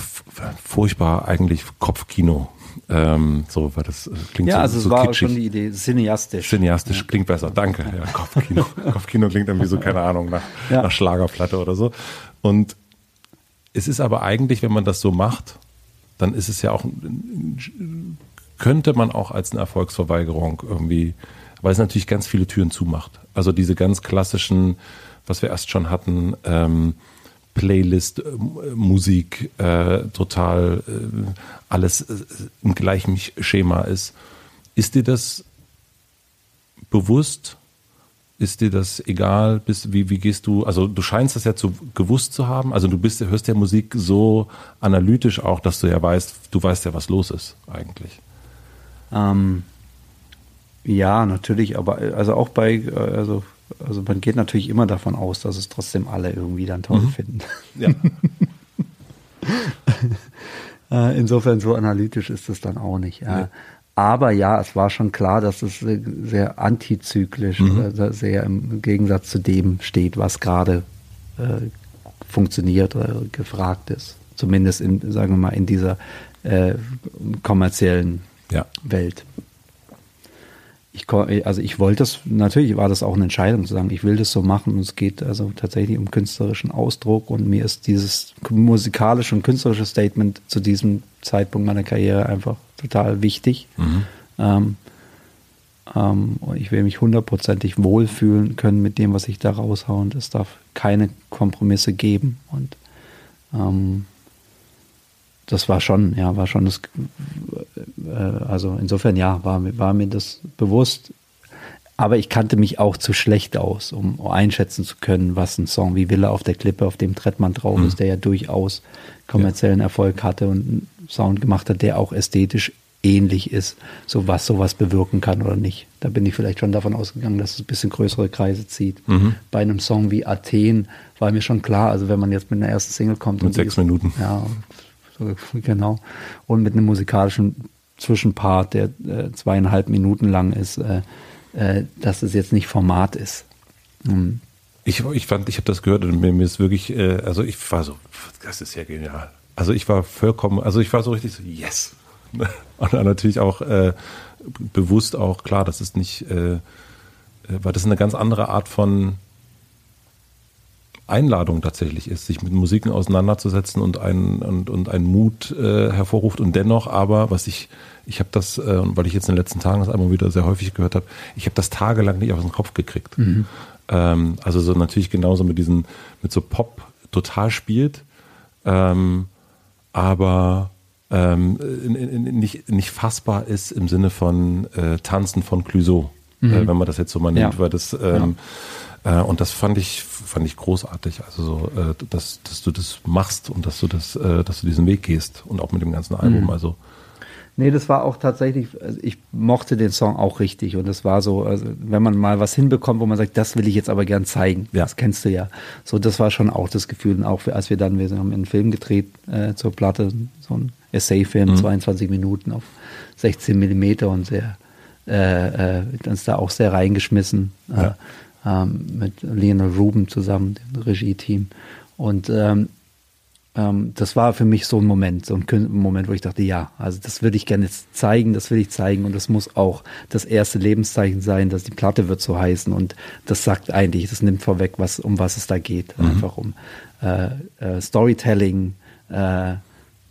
furchtbar eigentlich Kopfkino. Ähm, so, weil das klingt ja, so, also so es war kitschig. schon die Idee, cineastisch. Cineastisch ja. klingt besser, danke. Ja, Kopfkino. Kopfkino klingt irgendwie so, keine Ahnung, nach, ja. nach Schlagerplatte oder so. Und es ist aber eigentlich, wenn man das so macht, dann ist es ja auch, könnte man auch als eine Erfolgsverweigerung irgendwie, weil es natürlich ganz viele Türen zumacht. Also diese ganz klassischen, was wir erst schon hatten, ähm, Playlist, äh, Musik, äh, total äh, alles äh, im gleichen Schema ist. Ist dir das bewusst? Ist dir das egal? Bist, wie, wie gehst du, also du scheinst das ja zu gewusst zu haben. Also du bist, hörst ja Musik so analytisch auch, dass du ja weißt, du weißt ja, was los ist eigentlich. Ähm, ja, natürlich, aber also auch bei, also, also man geht natürlich immer davon aus, dass es trotzdem alle irgendwie dann toll mhm. finden. Ja. Äh, insofern so analytisch ist es dann auch nicht. Nee. Aber ja, es war schon klar, dass es sehr antizyklisch, mhm. sehr im Gegensatz zu dem steht, was gerade äh, funktioniert oder gefragt ist. Zumindest in, sagen wir mal, in dieser äh, kommerziellen ja. Welt. Ich, also ich wollte das, natürlich war das auch eine Entscheidung zu sagen, ich will das so machen und es geht also tatsächlich um künstlerischen Ausdruck und mir ist dieses musikalische und künstlerische Statement zu diesem Zeitpunkt meiner Karriere einfach total wichtig. Mhm. Ähm, ähm, und ich will mich hundertprozentig wohlfühlen können mit dem, was ich da raushaue. Und es darf keine Kompromisse geben. Und ähm, das war schon, ja, war schon das, äh, also insofern ja, war, war mir das bewusst. Aber ich kannte mich auch zu schlecht aus, um einschätzen zu können, was ein Song wie Wille auf der Klippe, auf dem Trettmann drauf mhm. ist, der ja durchaus kommerziellen Erfolg hatte und einen Sound gemacht hat, der auch ästhetisch ähnlich ist, so was sowas bewirken kann oder nicht. Da bin ich vielleicht schon davon ausgegangen, dass es ein bisschen größere Kreise zieht. Mhm. Bei einem Song wie Athen war mir schon klar, also wenn man jetzt mit einer ersten Single kommt. Mit sechs ist, Minuten. Ja, genau. Und mit einem musikalischen Zwischenpart, der äh, zweieinhalb Minuten lang ist, äh, äh, dass es jetzt nicht Format ist. Mhm. Ich, ich fand, ich habe das gehört und mir, mir ist wirklich, äh, also ich war so, das ist ja genial. Also ich war vollkommen, also ich war so richtig so, yes. Und dann natürlich auch äh, bewusst auch klar, das ist nicht, äh, weil das eine ganz andere Art von Einladung tatsächlich ist, sich mit Musiken auseinanderzusetzen und einen und, und einen Mut äh, hervorruft und dennoch aber, was ich, ich habe das, äh, weil ich jetzt in den letzten Tagen das einmal wieder sehr häufig gehört habe, ich habe das tagelang nicht aus dem Kopf gekriegt. Mhm. Ähm, also so natürlich genauso mit diesen, mit so Pop total spielt, ähm, aber ähm, in, in, nicht, nicht fassbar ist im Sinne von äh, Tanzen von Clouseau, mhm. äh, wenn man das jetzt so mal nennt, ja. weil das ähm, ja. Äh, und das fand ich fand ich großartig, also so, äh, dass, dass du das machst und dass du das, äh, dass du diesen Weg gehst und auch mit dem ganzen Album, mhm. also Nee, das war auch tatsächlich, also ich mochte den Song auch richtig und das war so, also wenn man mal was hinbekommt, wo man sagt, das will ich jetzt aber gern zeigen, ja. das kennst du ja. So, das war schon auch das Gefühl und auch als wir dann, wir haben einen Film gedreht äh, zur Platte, so ein Essay-Film, mhm. 22 Minuten auf 16 Millimeter und sehr, äh, äh, uns da auch sehr reingeschmissen äh, ja. Ähm, mit Lionel Ruben zusammen, dem Regie-Team und ähm, ähm, das war für mich so ein Moment, so ein Moment, wo ich dachte, ja, also das würde ich gerne jetzt zeigen, das will ich zeigen und das muss auch das erste Lebenszeichen sein, dass die Platte wird so heißen und das sagt eigentlich, das nimmt vorweg, was, um was es da geht, mhm. einfach um äh, äh, Storytelling, äh,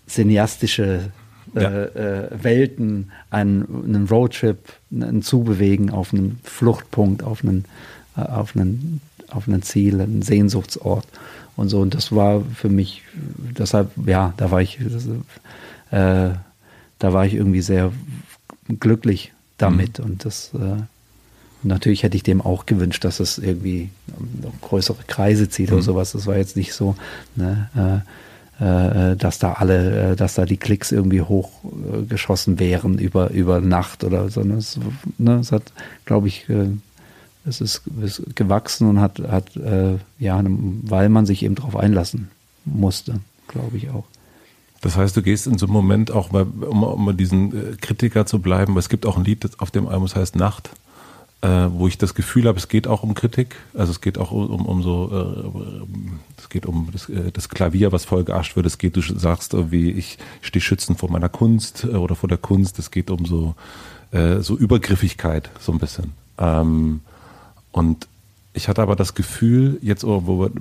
cineastische äh, ja. äh, Welten, einen, einen Roadtrip, ein Zubewegen auf einen Fluchtpunkt, auf einen, auf einen, auf einen Ziel, einen Sehnsuchtsort und so. Und das war für mich, deshalb, ja, da war ich, das, äh, da war ich irgendwie sehr glücklich damit. Mhm. Und das äh, natürlich hätte ich dem auch gewünscht, dass es irgendwie größere Kreise zieht mhm. oder sowas. Das war jetzt nicht so, ne, äh, äh, dass da alle, äh, dass da die Klicks irgendwie hochgeschossen wären über, über Nacht oder so. Ne, es, ne, es hat, glaube ich, äh, es ist, ist gewachsen und hat, hat äh, ja, weil man sich eben darauf einlassen musste, glaube ich auch. Das heißt, du gehst in so einem Moment auch mal, um, um diesen äh, Kritiker zu bleiben, weil es gibt auch ein Lied auf dem Album, das heißt Nacht, äh, wo ich das Gefühl habe, es geht auch um Kritik. Also es geht auch um, um so, äh, es geht um das, äh, das, Klavier, was voll geascht wird. Es geht, du sagst, wie ich stehe schützend vor meiner Kunst äh, oder vor der Kunst. Es geht um so, äh, so Übergriffigkeit, so ein bisschen. Ähm, und ich hatte aber das Gefühl, jetzt, oh, wo wir,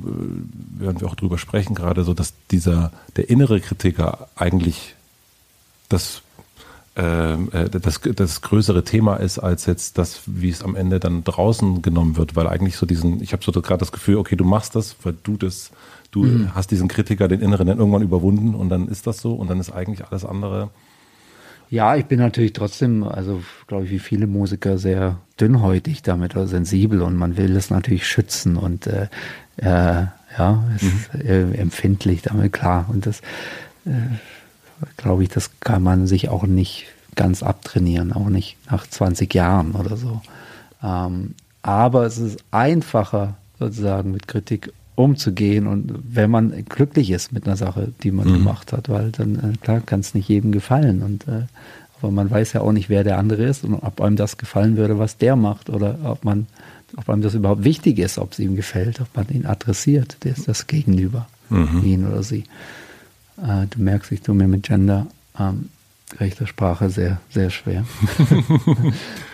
während wir auch drüber sprechen gerade, so, dass dieser, der innere Kritiker eigentlich das, ähm, äh, das, das größere Thema ist, als jetzt das, wie es am Ende dann draußen genommen wird, weil eigentlich so diesen, ich habe so gerade das Gefühl, okay, du machst das, weil du das, du mhm. hast diesen Kritiker, den inneren, dann irgendwann überwunden und dann ist das so und dann ist eigentlich alles andere ja, ich bin natürlich trotzdem, also glaube ich, wie viele Musiker sehr dünnhäutig damit oder sensibel und man will das natürlich schützen und äh, äh, ja, ist mhm. äh, empfindlich damit, klar. Und das, äh, glaube ich, das kann man sich auch nicht ganz abtrainieren, auch nicht nach 20 Jahren oder so. Ähm, aber es ist einfacher, sozusagen mit Kritik umzugehen und wenn man glücklich ist mit einer Sache, die man mhm. gemacht hat, weil dann, äh, klar, kann es nicht jedem gefallen und äh, aber man weiß ja auch nicht, wer der andere ist und ob einem das gefallen würde, was der macht oder ob man, ob einem das überhaupt wichtig ist, ob es ihm gefällt, ob man ihn adressiert, der ist das Gegenüber, mhm. ihn oder sie. Äh, du merkst, ich tue mir mit Gender ähm, rechter Sprache sehr, sehr schwer.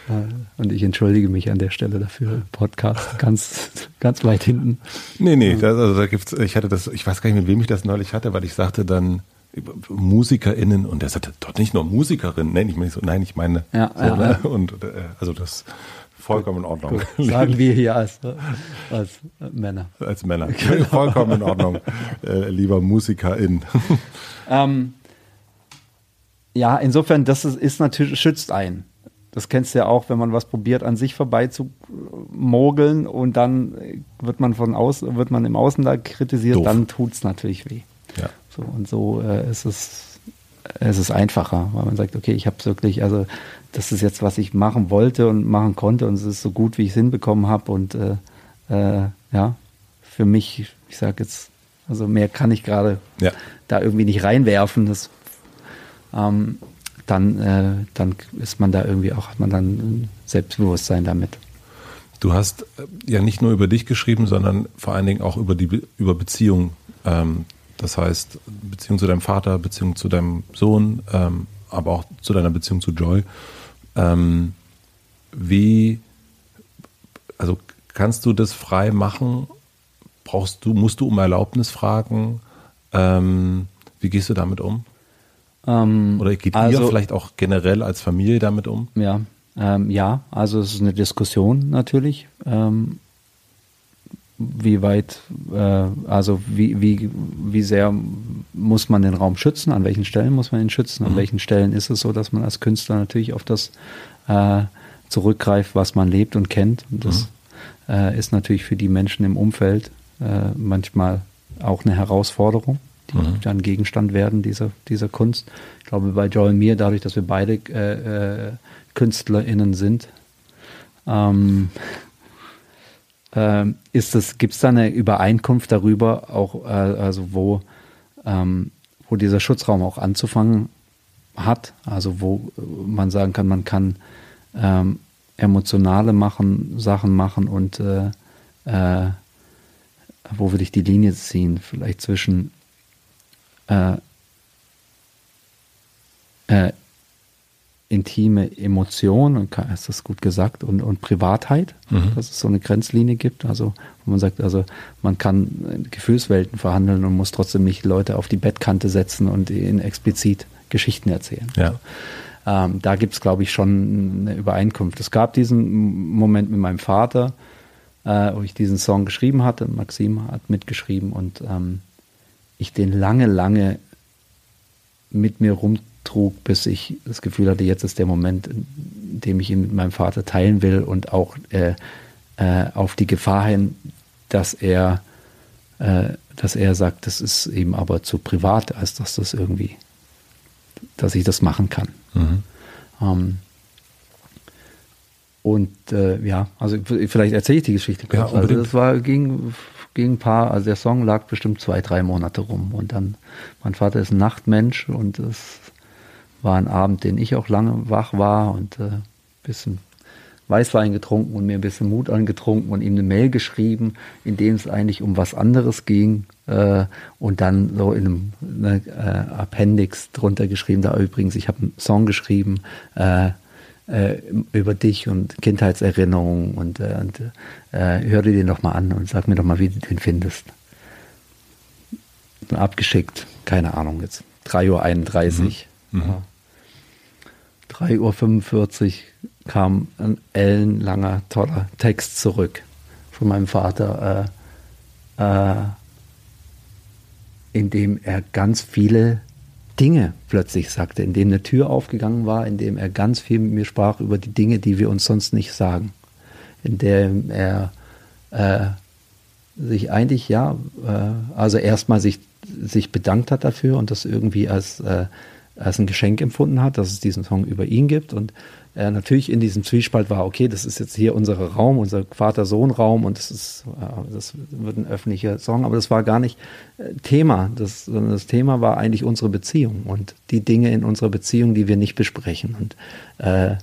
Und ich entschuldige mich an der Stelle dafür. Podcast ganz, ganz weit hinten. Nee, nee, das, also da gibt's, ich hatte das, ich weiß gar nicht, mit wem ich das neulich hatte, weil ich sagte dann, MusikerInnen und der sagte, dort nicht nur Musikerinnen, nein, ich meine so, nein, ich meine ja, so, ja, ne? und äh, also das vollkommen in Ordnung. Gut, sagen wir hier als, als Männer. Als Männer. vollkommen in Ordnung, äh, lieber MusikerIn. Ähm, ja, insofern, das ist, ist natürlich, schützt einen. Das kennst du ja auch, wenn man was probiert, an sich vorbei zu mogeln und dann wird man von außen, wird man im Außenlag kritisiert, Doof. dann tut es natürlich weh. Ja. So, und so äh, ist es, es ist einfacher, weil man sagt, okay, ich habe wirklich, also das ist jetzt, was ich machen wollte und machen konnte und es ist so gut, wie ich es hinbekommen habe und äh, äh, ja, für mich, ich sage jetzt, also mehr kann ich gerade ja. da irgendwie nicht reinwerfen. Das ähm, dann, äh, dann ist man da irgendwie auch, hat man dann Selbstbewusstsein damit. Du hast äh, ja nicht nur über dich geschrieben, sondern vor allen Dingen auch über die über Beziehungen. Ähm, das heißt, Beziehung zu deinem Vater, Beziehung zu deinem Sohn, ähm, aber auch zu deiner Beziehung zu Joy. Ähm, wie, also kannst du das frei machen? Brauchst du, musst du um Erlaubnis fragen? Ähm, wie gehst du damit um? Ähm, Oder geht also, ihr vielleicht auch generell als Familie damit um? Ja, ähm, ja, also es ist eine Diskussion natürlich. Ähm, wie weit, äh, also wie, wie, wie sehr muss man den Raum schützen, an welchen Stellen muss man ihn schützen, an mhm. welchen Stellen ist es so, dass man als Künstler natürlich auf das äh, zurückgreift, was man lebt und kennt. Und das mhm. äh, ist natürlich für die Menschen im Umfeld äh, manchmal auch eine Herausforderung, die mhm. dann Gegenstand werden dieser, dieser Kunst. Ich glaube, bei Joel mir, dadurch, dass wir beide äh, äh, KünstlerInnen sind, ähm, ist es, gibt es da eine Übereinkunft darüber, auch äh, also wo, ähm, wo dieser Schutzraum auch anzufangen hat, also wo man sagen kann, man kann ähm, emotionale machen, Sachen machen und äh, äh, wo würde ich die Linie ziehen? Vielleicht zwischen äh, äh, intime Emotion, ist das gut gesagt, und, und Privatheit, mhm. dass es so eine Grenzlinie gibt. Also, wo man sagt, also man kann Gefühlswelten verhandeln und muss trotzdem nicht Leute auf die Bettkante setzen und ihnen explizit Geschichten erzählen. Ja. Also, ähm, da gibt es, glaube ich, schon eine Übereinkunft. Es gab diesen Moment mit meinem Vater, äh, wo ich diesen Song geschrieben hatte. Maxim hat mitgeschrieben und ähm, ich den lange, lange mit mir rum trug, bis ich das Gefühl hatte, jetzt ist der Moment, in dem ich ihn mit meinem Vater teilen will und auch äh, äh, auf die Gefahr hin, dass er, äh, dass er sagt, das ist eben aber zu privat, als dass das irgendwie, dass ich das machen kann. Mhm. Ähm, und äh, ja, also vielleicht erzähle ich die Geschichte kurz. Ja, also das war ging ging ein paar, also der Song lag bestimmt zwei, drei Monate rum. Und dann, mein Vater ist ein Nachtmensch und es war ein Abend, den ich auch lange wach war und ein äh, bisschen Weißwein getrunken und mir ein bisschen Mut angetrunken und ihm eine Mail geschrieben, in dem es eigentlich um was anderes ging äh, und dann so in einem ne, äh, Appendix drunter geschrieben, da übrigens, ich habe einen Song geschrieben äh, äh über dich und Kindheitserinnerungen und, äh, und hör dir den doch mal an und sag mir doch mal, wie du den findest. Abgeschickt, keine Ahnung jetzt, 3.31 Uhr. Mhm. Mhm. 3.45 Uhr kam ein ellenlanger, toller Text zurück von meinem Vater, äh, äh, in dem er ganz viele Dinge plötzlich sagte, in dem eine Tür aufgegangen war, in dem er ganz viel mit mir sprach über die Dinge, die wir uns sonst nicht sagen, in dem er äh, sich eigentlich, ja, äh, also erstmal sich, sich bedankt hat dafür und das irgendwie als äh, als ein Geschenk empfunden hat, dass es diesen Song über ihn gibt. Und er natürlich in diesem Zwiespalt war, okay, das ist jetzt hier unser Raum, unser Vater-Sohn-Raum und das ist, äh, das wird ein öffentlicher Song, aber das war gar nicht äh, Thema, das, sondern das Thema war eigentlich unsere Beziehung und die Dinge in unserer Beziehung, die wir nicht besprechen und äh,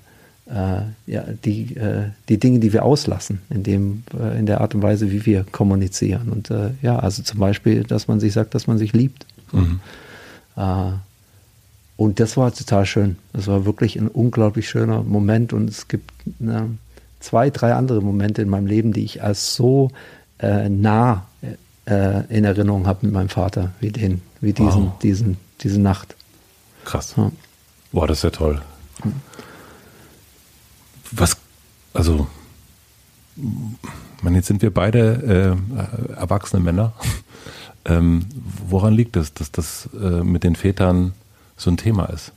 äh, ja, die, äh, die Dinge, die wir auslassen, in, dem, äh, in der Art und Weise, wie wir kommunizieren und ja, also zum Beispiel, dass man sich sagt, dass man sich liebt. Mhm. Und das war total schön. Das war wirklich ein unglaublich schöner Moment. Und es gibt ne, zwei, drei andere Momente in meinem Leben, die ich als so äh, nah äh, in Erinnerung habe mit meinem Vater, wie den, wie diesen, wow. diesen, diese Nacht. Krass. Ja. Boah, das ist ja toll. Was, also, man, jetzt sind wir beide äh, erwachsene Männer. ähm, woran liegt es, dass das äh, mit den Vätern so ein Thema ist.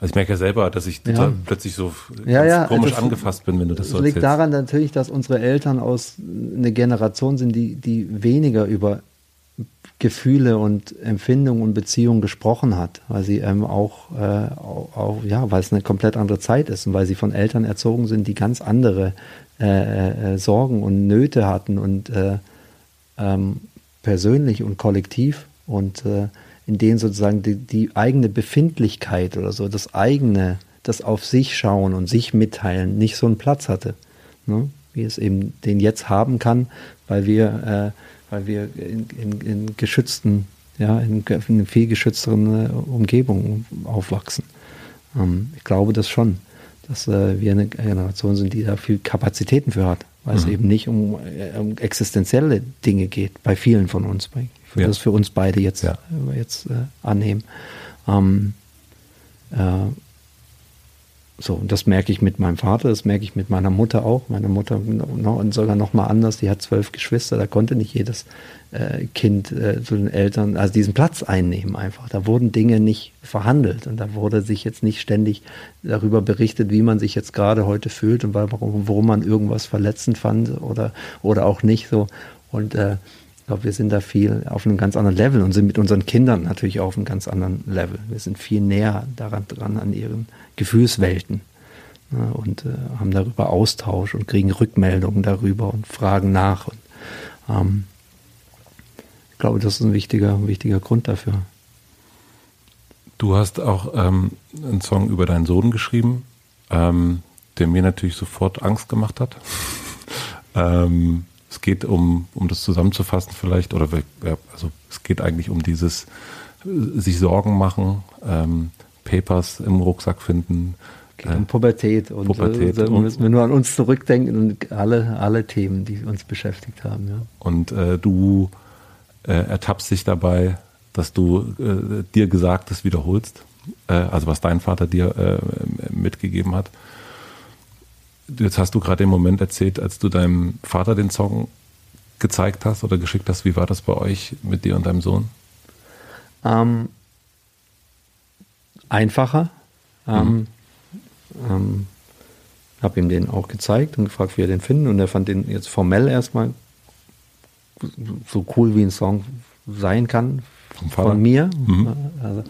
Also ich merke ja selber, dass ich ja. plötzlich so ja, ja, komisch das angefasst bin, wenn du das so erzählst. liegt daran natürlich, dass unsere Eltern aus eine Generation sind, die, die weniger über Gefühle und Empfindungen und Beziehungen gesprochen hat, weil sie ähm, auch, äh, auch, auch, ja, weil es eine komplett andere Zeit ist und weil sie von Eltern erzogen sind, die ganz andere äh, äh, Sorgen und Nöte hatten und äh, ähm, persönlich und kollektiv und äh, in denen sozusagen die, die eigene Befindlichkeit oder so, das eigene, das auf sich schauen und sich mitteilen, nicht so einen Platz hatte. Ne? Wie es eben den jetzt haben kann, weil wir, äh, weil wir in, in, in geschützten, ja, in, in viel geschützteren äh, Umgebungen aufwachsen. Ähm, ich glaube das schon, dass äh, wir eine Generation sind, die da viel Kapazitäten für hat, weil mhm. es eben nicht um, äh, um, existenzielle Dinge geht, bei vielen von uns. Ich würde ja. das für uns beide jetzt, ja. Äh, jetzt äh, annehmen. Ähm, äh, so, und das merke ich mit meinem Vater, das merke ich mit meiner Mutter auch. Meine Mutter noch, sogar noch mal anders, die hat zwölf Geschwister, da konnte nicht jedes äh, Kind äh, zu den Eltern, also diesen Platz einnehmen einfach. Da wurden Dinge nicht verhandelt und da wurde sich jetzt nicht ständig darüber berichtet, wie man sich jetzt gerade heute fühlt und warum, warum man irgendwas verletzend fand oder, oder auch nicht so. Und äh, ich glaube, wir sind da viel auf einem ganz anderen Level und sind mit unseren Kindern natürlich auf einem ganz anderen Level. Wir sind viel näher daran dran an ihren Gefühlswelten ja, und äh, haben darüber Austausch und kriegen Rückmeldungen darüber und fragen nach. Und, ähm, ich glaube, das ist ein wichtiger, wichtiger Grund dafür. Du hast auch ähm, einen Song über deinen Sohn geschrieben, ähm, der mir natürlich sofort Angst gemacht hat. ähm, es geht um, um das zusammenzufassen vielleicht, oder also es geht eigentlich um dieses äh, sich Sorgen machen, ähm, Papers im Rucksack finden. Geht um Pubertät und Pubertät äh, da müssen wir nur an uns zurückdenken und alle, alle Themen, die uns beschäftigt haben. Ja. Und äh, du äh, ertappst dich dabei, dass du äh, dir Gesagtes wiederholst, äh, also was dein Vater dir äh, mitgegeben hat jetzt hast du gerade den Moment erzählt, als du deinem Vater den Song gezeigt hast oder geschickt hast. Wie war das bei euch mit dir und deinem Sohn? Ähm, einfacher. Ähm, mhm. ähm, habe ihm den auch gezeigt und gefragt, wie er den findet. Und er fand den jetzt formell erstmal so cool, wie ein Song sein kann von mir. Mhm. Also,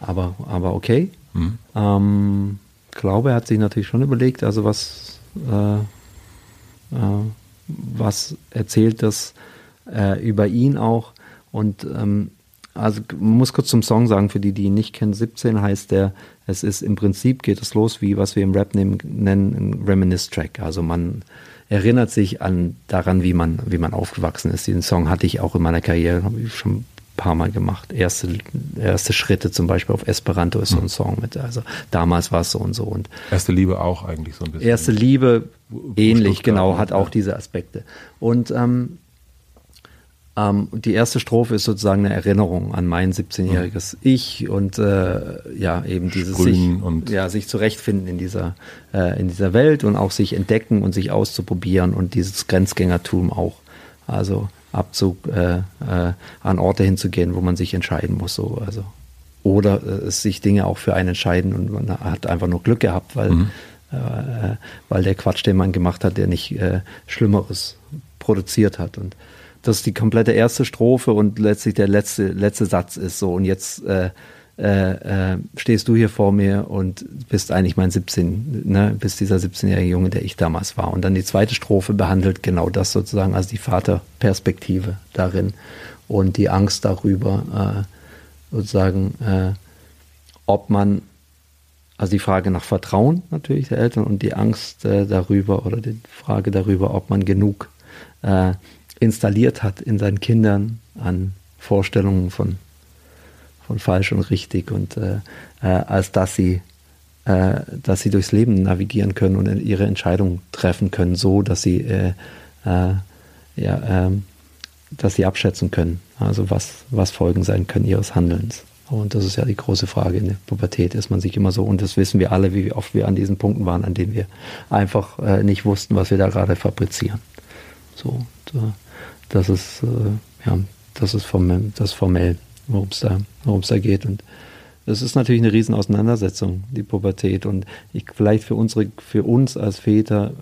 aber, aber okay. Mhm. Ähm, glaube, er hat sich natürlich schon überlegt, also was, äh, äh, was erzählt das äh, über ihn auch. Und ähm, also muss kurz zum Song sagen, für die, die ihn nicht kennen, 17 heißt der, es ist im Prinzip geht es los, wie was wir im Rap nehmen, nennen, ein Reminisce-Track. Also man erinnert sich an daran, wie man, wie man aufgewachsen ist. Diesen Song hatte ich auch in meiner Karriere, habe ich schon paar Mal gemacht. Erste, erste Schritte zum Beispiel auf Esperanto ist so ein mhm. Song mit. Also damals war es so und so. Und erste Liebe auch eigentlich so ein bisschen. Erste Liebe ähnlich, genau, hat auch diese Aspekte. Und ähm, ähm, die erste Strophe ist sozusagen eine Erinnerung an mein 17-jähriges mhm. Ich und äh, ja, eben dieses sich, ja, sich zurechtfinden in dieser, äh, in dieser Welt und auch sich entdecken und sich auszuprobieren und dieses Grenzgängertum auch. Also Abzug äh, äh, an Orte hinzugehen, wo man sich entscheiden muss. So. Also, oder äh, sich Dinge auch für einen entscheiden und man hat einfach nur Glück gehabt, weil, mhm. äh, weil der Quatsch, den man gemacht hat, der nicht äh, Schlimmeres produziert hat. Und das ist die komplette erste Strophe und letztlich der letzte, letzte Satz ist so. Und jetzt äh, äh, stehst du hier vor mir und bist eigentlich mein 17, ne, bist dieser 17-jährige Junge, der ich damals war. Und dann die zweite Strophe behandelt genau das sozusagen, also die Vaterperspektive darin und die Angst darüber, äh, sozusagen, äh, ob man, also die Frage nach Vertrauen natürlich der Eltern und die Angst äh, darüber oder die Frage darüber, ob man genug installiert hat in seinen Kindern an Vorstellungen von von falsch und richtig und äh, äh, als dass sie äh, dass sie durchs Leben navigieren können und ihre Entscheidungen treffen können, so dass sie äh, äh, ja, ähm, dass sie abschätzen können, also was, was Folgen sein können ihres Handelns. Und das ist ja die große Frage in der Pubertät. Ist man sich immer so, und das wissen wir alle, wie oft wir an diesen Punkten waren, an denen wir einfach äh, nicht wussten, was wir da gerade fabrizieren. So, das ist, ja, das ist formell, das ist formell worum es da, da geht. Und das ist natürlich eine Riesenauseinandersetzung, die Pubertät. Und ich, vielleicht für, unsere, für uns als Väter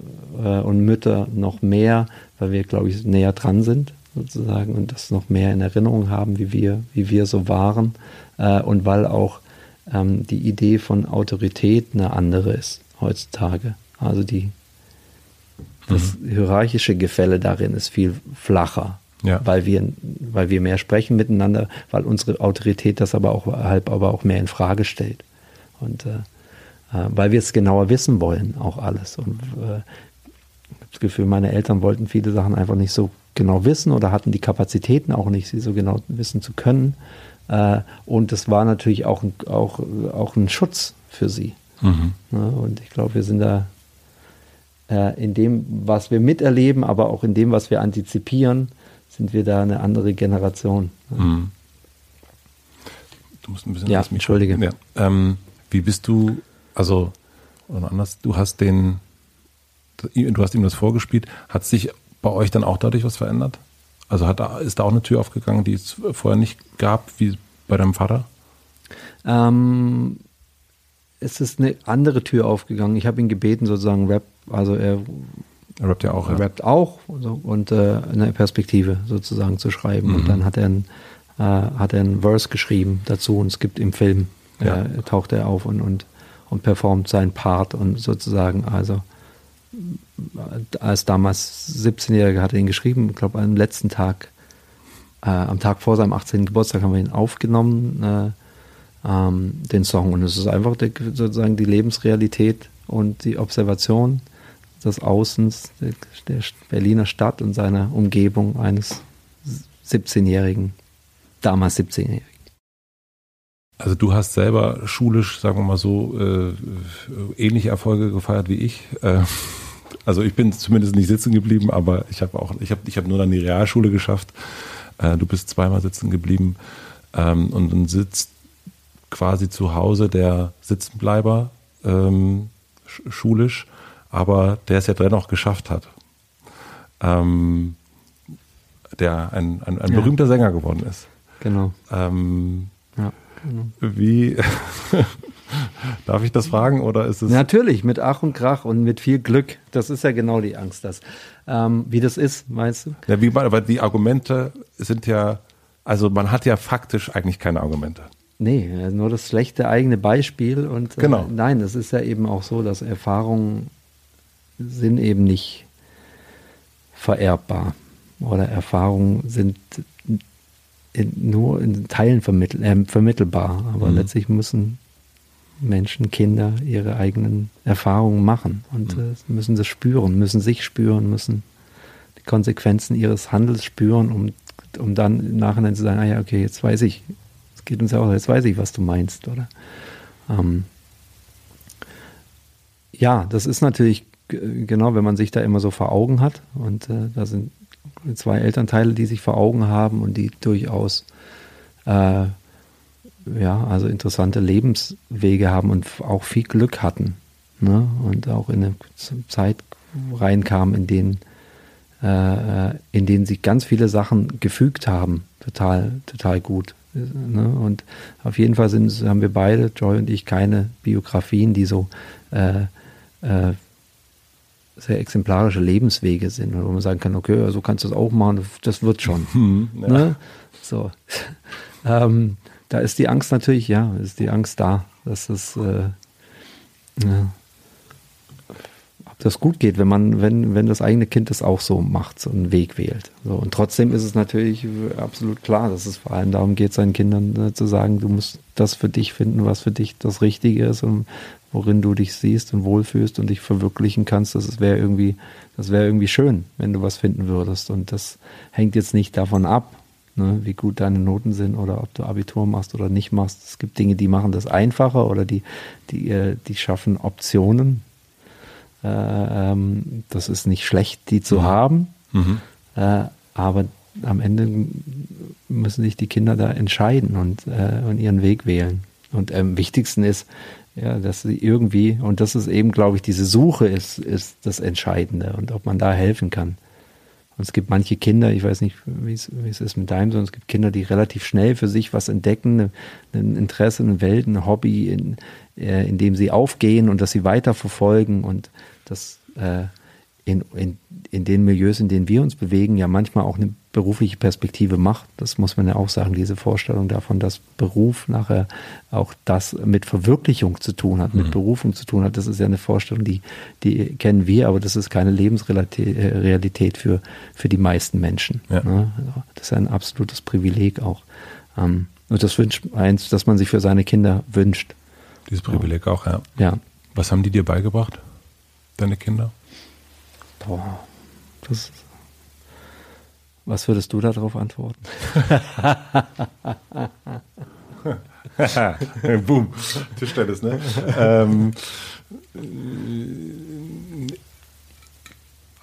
äh, und Mütter noch mehr, weil wir, glaube ich, näher dran sind sozusagen und das noch mehr in Erinnerung haben, wie wir, wie wir so waren. Äh, und weil auch ähm, die Idee von Autorität eine andere ist heutzutage. Also die, das mhm. hierarchische Gefälle darin ist viel flacher Ja. Weil wir, weil wir mehr sprechen miteinander, weil unsere Autorität das aber auch halb aber auch mehr in Frage stellt. Und äh, äh weil wir es genauer wissen wollen, auch alles. Und äh, ich habe das Gefühl, meine Eltern wollten viele Sachen einfach nicht so genau wissen oder hatten die Kapazitäten auch nicht, sie so genau wissen zu können. Äh, und es war natürlich auch, auch, auch ein Schutz für sie. Mhm. Ja, und ich glaube, wir sind da in dem, was wir miterleben, aber auch in dem, was wir antizipieren, sind wir da eine andere Generation. Mhm. Du musst ein bisschen ja, Entschuldige. Ja. Ähm, wie bist du, also, oder anders, du hast den, du hast ihm das vorgespielt, hat sich bei euch dann auch dadurch was verändert? Also hat, ist da auch eine Tür aufgegangen, die es vorher nicht gab, wie bei deinem Vater? Ähm, es ist eine andere Tür aufgegangen. Ich habe ihn gebeten, sozusagen Rap, also er er rappt ja auch. Er rappt auch so, und äh, eine Perspektive sozusagen zu schreiben. Mhm. Und dann hat er, ein, äh, hat er ein Verse geschrieben dazu und es gibt im Film, ja. äh, taucht er auf und, und, und performt seinen Part und sozusagen, also als damals 17-Jähriger hat er ihn geschrieben, ich glaube am letzten Tag, äh, am Tag vor seinem 18. Geburtstag haben wir ihn aufgenommen, äh, ähm, den Song. Und es ist einfach die, sozusagen die Lebensrealität und die Observation des Außens der, der Berliner Stadt und seiner Umgebung eines 17-Jährigen, damals 17-Jährigen. Also du hast selber schulisch, sagen wir mal so, äh, ähnliche Erfolge gefeiert wie ich. Äh, also ich bin zumindest nicht sitzen geblieben, aber ich habe auch, ich habe ich hab nur dann die Realschule geschafft. Äh, du bist zweimal sitzen geblieben ähm, und dann sitzt quasi zu Hause der Sitzenbleiber ähm, schulisch aber der es ja dennoch geschafft hat. Ähm, der ein, ein, ein ja. berühmter Sänger geworden ist. Genau. Ähm, ja, genau. Wie darf ich das fragen oder ist es? Natürlich, mit Ach und Krach und mit viel Glück. Das ist ja genau die Angst, dass ähm, wie das ist, meinst du? Ja, wie, weil die Argumente sind ja, also man hat ja faktisch eigentlich keine Argumente. Nee, nur das schlechte eigene Beispiel und äh, genau. nein, es ist ja eben auch so, dass Erfahrungen sind eben nicht vererbbar oder Erfahrungen sind in, nur in Teilen vermittel, äh, vermittelbar, aber mhm. letztlich müssen Menschen, Kinder ihre eigenen Erfahrungen machen und mhm. äh, müssen das spüren, müssen sich spüren, müssen die Konsequenzen ihres Handels spüren, um, um dann im Nachhinein zu sagen, ah ja, okay, jetzt weiß ich, es geht uns ja auch, jetzt weiß ich, was du meinst, oder? Ähm, ja, das ist natürlich genau, wenn man sich da immer so vor Augen hat und äh, da sind zwei Elternteile, die sich vor Augen haben und die durchaus äh, ja, also interessante Lebenswege haben und auch viel Glück hatten. Ne? Und auch in eine Zeit reinkamen, in denen, äh, in denen sich ganz viele Sachen gefügt haben. Total, total gut. Ne? Und auf jeden Fall sind, haben wir beide, Joy und ich, keine Biografien, die so äh, äh, sehr exemplarische Lebenswege sind, wo man sagen kann, okay, so kannst du es auch machen, das wird schon. Mhm, ja. ne? So. ähm, da ist die Angst natürlich, ja, ist die Angst da, dass es äh, ja, das gut geht, wenn man, wenn, wenn das eigene Kind das auch so macht, so einen Weg wählt. So, und trotzdem ist es natürlich absolut klar, dass es vor allem darum geht, seinen Kindern äh, zu sagen, du musst das für dich finden, was für dich das Richtige ist und worin du dich siehst und wohlfühlst und dich verwirklichen kannst. Das wäre irgendwie, das wäre irgendwie schön, wenn du was finden würdest. Und das hängt jetzt nicht davon ab, ne, wie gut deine Noten sind oder ob du Abitur machst oder nicht machst. Es gibt Dinge, die machen das einfacher oder die, die, äh, die schaffen Optionen. Äh, ähm, das ist nicht schlecht, die zu mhm. haben. Mhm. Äh, aber am Ende müssen sich die Kinder da entscheiden und, und ihren Weg wählen. Und am wichtigsten ist, ja, dass sie irgendwie, und das ist eben, glaube ich, diese Suche ist, ist das Entscheidende und ob man da helfen kann. Und es gibt manche Kinder, ich weiß nicht, wie es, ist mit deinem, sondern es gibt Kinder, die relativ schnell für sich was entdecken, ein Interesse, eine Welt, ein Hobby, in, äh, in dem sie aufgehen und das sie weiterverfolgen und das äh, in, in, in den Milieus, in denen wir uns bewegen, ja manchmal auch eine berufliche Perspektive macht. Das muss man ja auch sagen, diese Vorstellung davon, dass Beruf nachher auch das mit Verwirklichung zu tun hat, mit mhm. Berufung zu tun hat. Das ist ja eine Vorstellung, die, die kennen wir, aber das ist keine Lebensrealität für, für die meisten Menschen. Ja. Ne? Das ist ein absolutes Privileg auch. Ähm, und das wünscht eins, dass man sich für seine Kinder wünscht. Dieses Privileg auch, ja. Ja. Was haben die dir beigebracht, deine Kinder? Boah, das was würdest du darauf antworten? Boom, Tischtennis, ne? ähm,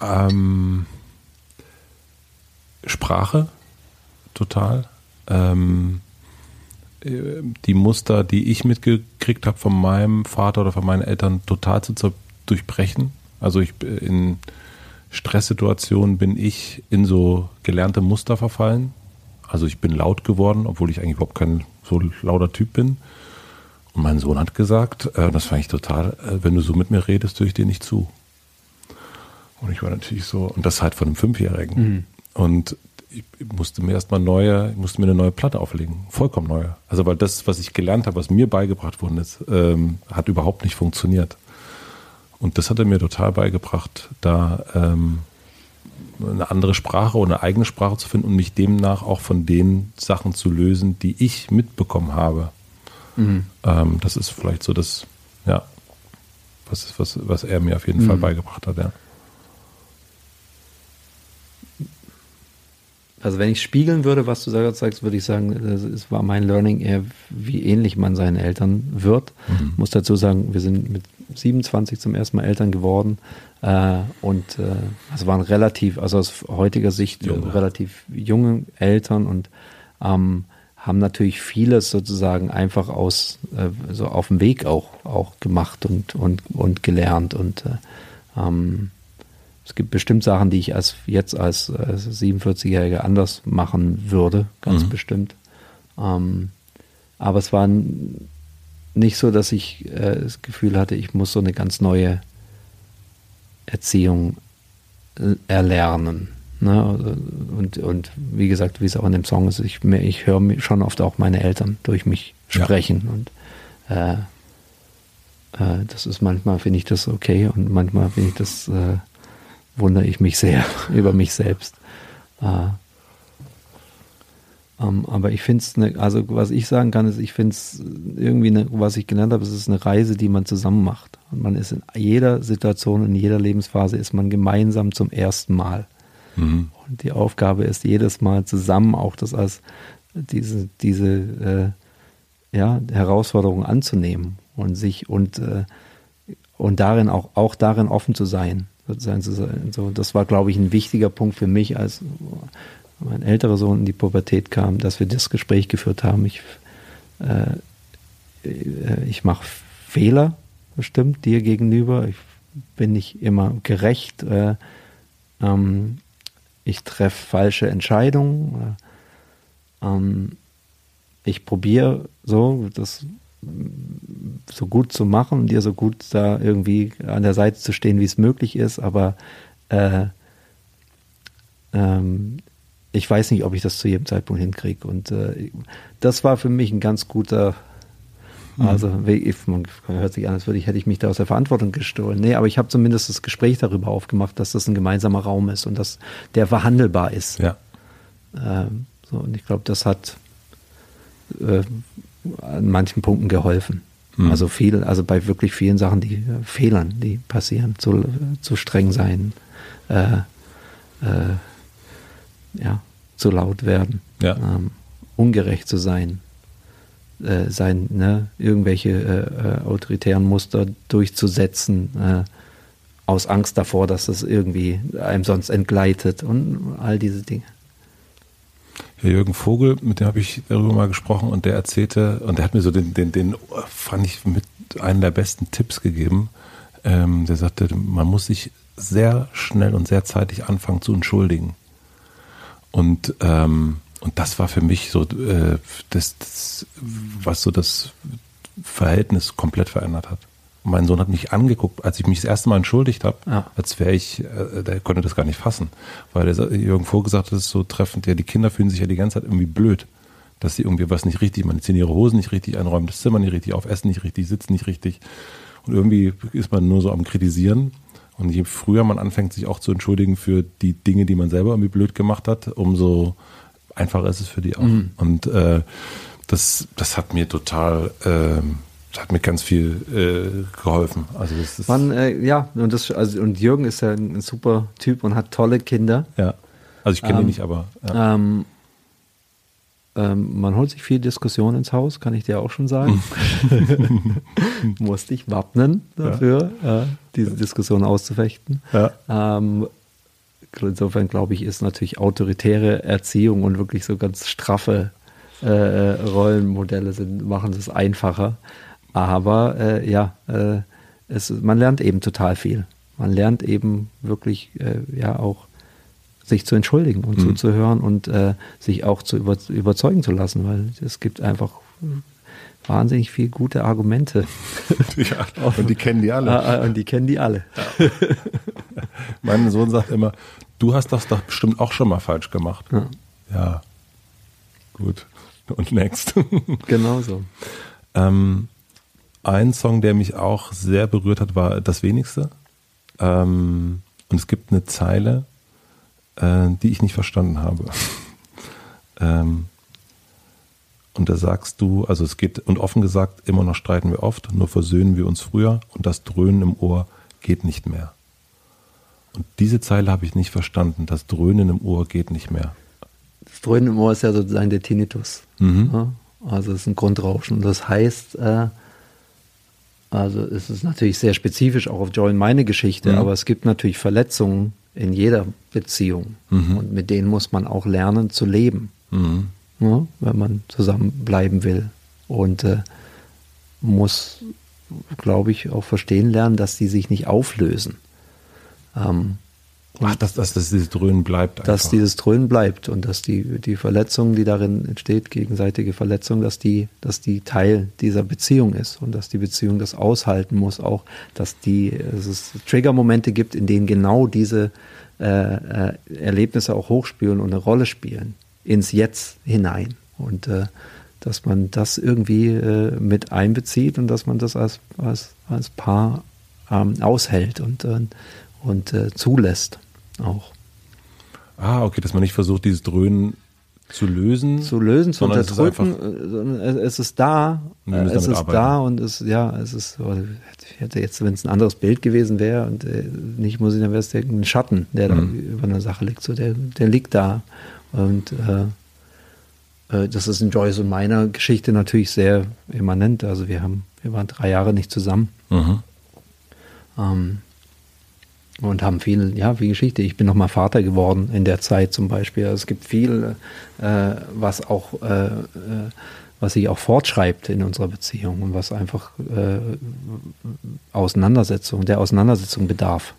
ähm, Sprache, total. Ähm, die Muster, die ich mitgekriegt habe von meinem Vater oder von meinen Eltern, total zu durchbrechen. Also ich in Stresssituationen bin ich in so gelernte Muster verfallen. Also ich bin laut geworden, obwohl ich eigentlich überhaupt kein so lauter Typ bin. Und mein Sohn hat gesagt, äh, das fand ich total, äh, wenn du so mit mir redest, höre ich dir nicht zu. Und ich war natürlich so, und das halt von einem Fünfjährigen. Mhm. Und ich musste mir erstmal neue, ich musste mir eine neue Platte auflegen. Vollkommen neue. Also weil das, was ich gelernt habe, was mir beigebracht worden ist, ähm, hat überhaupt nicht funktioniert. Und das hat er mir total beigebracht, da ähm, eine andere Sprache oder eine eigene Sprache zu finden und mich demnach auch von den Sachen zu lösen, die ich mitbekommen habe. Mhm. Ähm, das ist vielleicht so das, ja, was, was, was er mir auf jeden mhm. Fall beigebracht hat, ja. Also wenn ich spiegeln würde, was du sagst, würde ich sagen, es war mein Learning eher, wie ähnlich man seinen Eltern wird. Mhm. Ich muss dazu sagen, wir sind mit 27 zum ersten Mal Eltern geworden äh, und äh, es waren relativ, also aus heutiger Sicht Junge. relativ junge Eltern und ähm, haben natürlich vieles sozusagen einfach aus äh, so auf dem Weg auch auch gemacht und und und gelernt und äh, ähm, es gibt bestimmt Sachen, die ich als jetzt als, als 47-Jähriger anders machen würde, ganz mhm. bestimmt. Ähm, aber es war nicht so, dass ich äh, das Gefühl hatte, ich muss so eine ganz neue Erziehung äh, erlernen. Ne? Und, und wie gesagt, wie es auch in dem Song ist, ich, ich höre schon oft auch meine Eltern durch mich sprechen. Ja. Und äh, äh, das ist manchmal, finde ich das okay und manchmal finde ich das äh, wundere ich mich sehr über mich selbst. Äh, ähm, aber ich finde es, ne, also was ich sagen kann, ist, ich finde es irgendwie, ne, was ich gelernt habe, es ist eine Reise, die man zusammen macht. Und man ist in jeder Situation, in jeder Lebensphase ist man gemeinsam zum ersten Mal. Mhm. Und die Aufgabe ist jedes Mal zusammen auch das als diese, diese äh, ja, Herausforderung anzunehmen und sich und, äh, und darin auch, auch darin offen zu sein sein zu sein. So, das war, glaube ich, ein wichtiger Punkt für mich, als mein älterer Sohn in die Pubertät kam, dass wir das Gespräch geführt haben. Ich, äh, ich mache Fehler, bestimmt, dir gegenüber. Ich bin nicht immer gerecht. Äh, ähm, ich treffe falsche Entscheidungen. Äh, ähm, ich probiere so, das so gut zu machen und dir so gut da irgendwie an der Seite zu stehen, wie es möglich ist, aber äh, ähm, ich weiß nicht, ob ich das zu jedem Zeitpunkt hinkriege. Und äh, das war für mich ein ganz guter, mhm. also man hört sich an, als würde ich, hätte ich mich da aus der Verantwortung gestohlen. Nee, aber ich habe zumindest das Gespräch darüber aufgemacht, dass das ein gemeinsamer Raum ist und dass der verhandelbar ist. Ja. Ähm, so, und ich glaube, das hat äh, an manchen Punkten geholfen. Mhm. Also viel, also bei wirklich vielen Sachen, die äh, Fehlern, die passieren, zu, zu streng sein, äh, äh, ja, zu laut werden, ja. ähm, ungerecht zu sein, äh, sein, ne, irgendwelche äh, äh, autoritären Muster durchzusetzen, aus Angst davor, dass es irgendwie einem sonst entgleitet und all diese Dinge. Jürgen Vogel, mit dem habe ich darüber mal gesprochen und der erzählte, und der hat mir so den, den, den fand ich mit einen der besten Tipps gegeben. Ähm, der sagte, man muss sich sehr schnell und sehr zeitig anfangen zu entschuldigen. Und, ähm, und das war für mich so äh, das, das, was so das Verhältnis komplett verändert hat. Mein Sohn hat mich angeguckt, als ich mich das erste Mal entschuldigt habe, ja. als wäre ich, äh, der konnte das gar nicht fassen. Weil der Jürgen vorgesagt hat, das ist so treffend, ja, die Kinder fühlen sich ja die ganze Zeit irgendwie blöd, dass sie irgendwie was nicht richtig, man ziehen ihre Hosen nicht richtig einräumen, das Zimmer nicht richtig auf, essen nicht richtig, sitzen nicht richtig. Und irgendwie ist man nur so am Kritisieren. Und je früher man anfängt, sich auch zu entschuldigen für die Dinge, die man selber irgendwie blöd gemacht hat, umso einfacher ist es für die auch. Mhm. Und äh, das, das hat mir total, äh, hat mir ganz viel äh, geholfen. Also das ist Man, äh, ja, und, das, also, und Jürgen ist ja ein super Typ und hat tolle Kinder. Ja, also ich kenne ähm, ihn nicht, aber. Ja. Ähm, ähm, man holt sich viel Diskussion ins Haus, kann ich dir auch schon sagen. Musste ich wappnen dafür, ja. äh, diese Diskussion auszufechten. Ja. Ähm, insofern glaube ich, ist natürlich autoritäre Erziehung und wirklich so ganz straffe äh, Rollenmodelle sind, machen es einfacher. Aber äh, ja, äh, es, man lernt eben total viel. Man lernt eben wirklich äh, ja auch sich zu entschuldigen und mhm. zuzuhören und äh, sich auch zu über, überzeugen zu lassen, weil es gibt einfach wahnsinnig viele gute Argumente. Ja, und die kennen die alle. Ah, ah, und die kennen die alle. Ja. mein Sohn sagt immer, du hast das doch bestimmt auch schon mal falsch gemacht. Ja. ja. Gut. Und next. genau so. Ähm, ein Song, der mich auch sehr berührt hat, war Das Wenigste. Ähm, und es gibt eine Zeile, äh, die ich nicht verstanden habe. ähm, und da sagst du, also es geht, und offen gesagt, immer noch streiten wir oft, nur versöhnen wir uns früher und das Dröhnen im Ohr geht nicht mehr. Und diese Zeile habe ich nicht verstanden. Das Dröhnen im Ohr geht nicht mehr. Das Dröhnen im Ohr ist ja sozusagen der Tinnitus. Mhm. Ja? Also es ist ein Grundrauschen. Und das heißt, äh, also es ist natürlich sehr spezifisch auch auf Joy und meine Geschichte, mhm. aber es gibt natürlich Verletzungen, in jeder Beziehung. Mhm. Und mit denen muss man auch lernen zu leben, mhm. ja, wenn man zusammenbleiben will. Und äh, muss, glaube ich, auch verstehen lernen, dass die sich nicht auflösen. Ähm, Ach, dass, dass, dass dieses Dröhnen bleibt. Einfach. Dass dieses Dröhnen bleibt und dass die, die Verletzung, die darin entsteht, gegenseitige Verletzung, dass die, dass die Teil dieser Beziehung ist und dass die Beziehung das aushalten muss, auch, dass die, dass es Triggermomente gibt, in denen genau diese äh, äh, Erlebnisse auch hochspielen und eine Rolle spielen, ins Jetzt hinein. Und äh, dass man das irgendwie äh, mit einbezieht und dass man das als, als, als Paar ähm, aushält und, äh, und äh, zulässt auch. Ah, okay, dass man nicht versucht, dieses Dröhnen zu lösen. Zu lösen, zu unterdrücken. Es, es ist da. Es ist arbeiten. da und es, ja, es ist, ich hätte jetzt, wenn es ein anderes Bild gewesen wäre und äh, nicht muss ich, dann wäre es ein Schatten, der mhm. da über einer Sache liegt. So, der, der liegt da. Und äh, äh, das ist in Joyce und meiner Geschichte natürlich sehr immanent. Also wir haben, wir waren drei Jahre nicht zusammen. Mhm. Ähm, und haben viel, ja, viel Geschichte. Ich bin nochmal Vater geworden in der Zeit zum Beispiel. Also es gibt viel, äh, was auch, äh, äh, was sich auch fortschreibt in unserer Beziehung und was einfach äh, Auseinandersetzung, der Auseinandersetzung bedarf.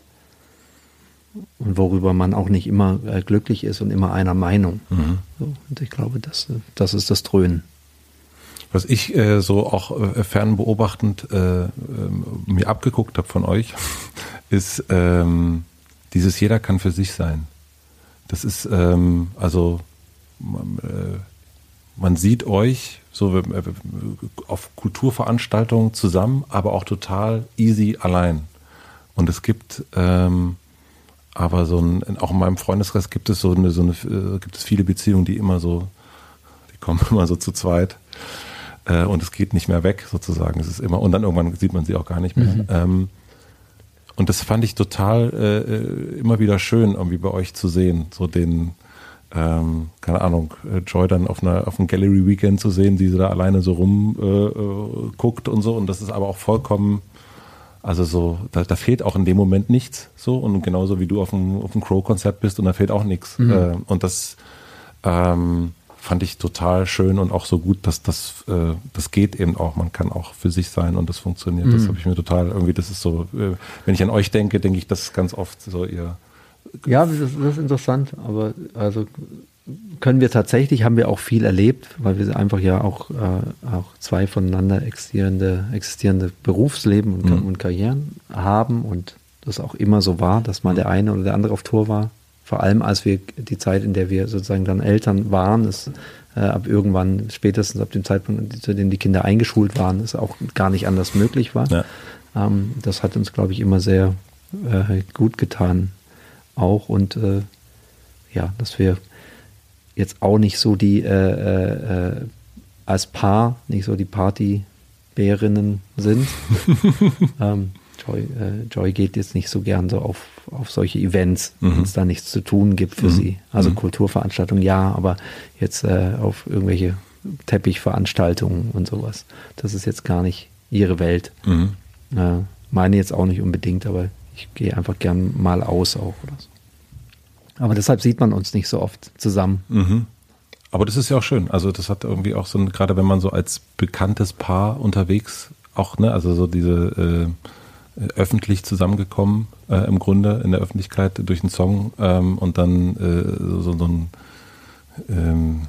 Und worüber man auch nicht immer äh, glücklich ist und immer einer Meinung. Mhm. So, und ich glaube, das, das ist das Dröhnen. Was ich äh, so auch fernbeobachtend mir abgeguckt habe von euch, ist ähm, dieses jeder kann für sich sein. Das ist ähm, also man, äh, man sieht euch so äh, auf Kulturveranstaltungen zusammen, aber auch total easy allein. Und es gibt ähm, aber so ein, auch in meinem Freundeskreis gibt es so eine, so eine, äh, gibt es viele Beziehungen, die immer so, die kommen immer so zu zweit äh, und es geht nicht mehr weg sozusagen. Es ist immer und dann irgendwann sieht man sie auch gar nicht mehr. Mhm. Ähm, und das fand ich total äh, äh, immer wieder schön, irgendwie bei euch zu sehen. So den, ähm, keine Ahnung, äh, Joy dann auf einer auf einem Gallery Weekend zu sehen, die sie da alleine so rumguckt äh, äh und so. Und das ist aber auch vollkommen, also so, da, da, fehlt auch in dem Moment nichts. So und genauso wie du auf dem, auf dem Crow-Konzert bist und da fehlt auch nichts. Mhm. Äh, und das ähm, fand ich total schön und auch so gut, dass das, äh, das geht eben auch. Man kann auch für sich sein und das funktioniert. Mhm. Das habe ich mir total irgendwie, das ist so, äh, wenn ich an euch denke, denke ich das ganz oft so ihr. Ja, das, das ist interessant, aber also können wir tatsächlich, haben wir auch viel erlebt, weil wir einfach ja auch, äh, auch zwei voneinander existierende, existierende Berufsleben und, mhm. und Karrieren haben und das auch immer so war, dass mal der eine oder der andere auf Tour war. Vor allem als wir die Zeit, in der wir sozusagen dann Eltern waren, ist äh, ab irgendwann, spätestens ab dem Zeitpunkt, zu dem die Kinder eingeschult waren, ist auch gar nicht anders möglich war. Ja. Ähm, das hat uns, glaube ich, immer sehr äh, gut getan. Auch und äh, ja, dass wir jetzt auch nicht so die äh, äh als Paar nicht so die Partybärinnen sind. ähm, Joy, äh, Joy geht jetzt nicht so gern so auf, auf solche Events, mhm. wenn es da nichts zu tun gibt für mhm. sie. Also mhm. Kulturveranstaltungen ja, aber jetzt äh, auf irgendwelche Teppichveranstaltungen und sowas. Das ist jetzt gar nicht ihre Welt. Mhm. Äh, meine jetzt auch nicht unbedingt, aber ich gehe einfach gern mal aus auch oder so. Aber deshalb sieht man uns nicht so oft zusammen. Mhm. Aber das ist ja auch schön. Also das hat irgendwie auch so, ein, gerade wenn man so als bekanntes Paar unterwegs auch, ne, also so diese äh, öffentlich zusammengekommen äh, im Grunde in der Öffentlichkeit durch einen Song ähm, und dann äh, so, so, ein ähm,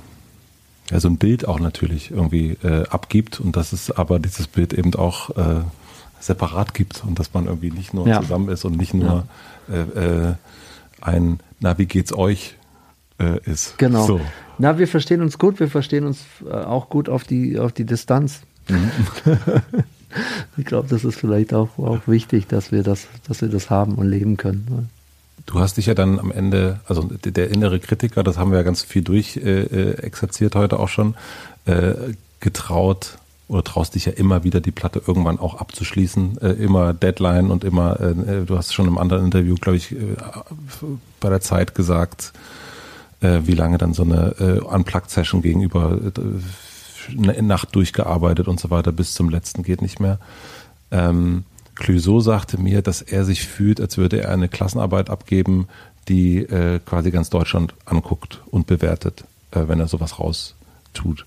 ja, so ein Bild auch natürlich irgendwie äh, abgibt und dass es aber dieses Bild eben auch äh, separat gibt und dass man irgendwie nicht nur ja. zusammen ist und nicht nur ja. äh, äh, ein Na, wie geht's euch äh, ist. Genau. So. Na, wir verstehen uns gut, wir verstehen uns äh, auch gut auf die, auf die Distanz. Mhm. ich glaube, das ist vielleicht auch, auch wichtig, dass wir das, dass wir das haben und leben können. Ne? Du hast dich ja dann am Ende, also der innere Kritiker, das haben wir ja ganz viel durch äh, äh, heute auch schon, äh, getraut oder traust dich ja immer wieder die Platte irgendwann auch abzuschließen, äh, immer Deadline und immer, äh, äh du hast schon im anderen Interview, glaube ich, äh, bei der Zeit gesagt, äh, wie lange dann so eine Unplugged-Session gegenüber Nacht durchgearbeitet und so weiter bis zum letzten geht nicht mehr. Ähm, Clouseau sagte mir, dass er sich fühlt, als würde er eine Klassenarbeit abgeben, die äh, quasi ganz Deutschland anguckt und bewertet, äh, wenn er sowas raus tut.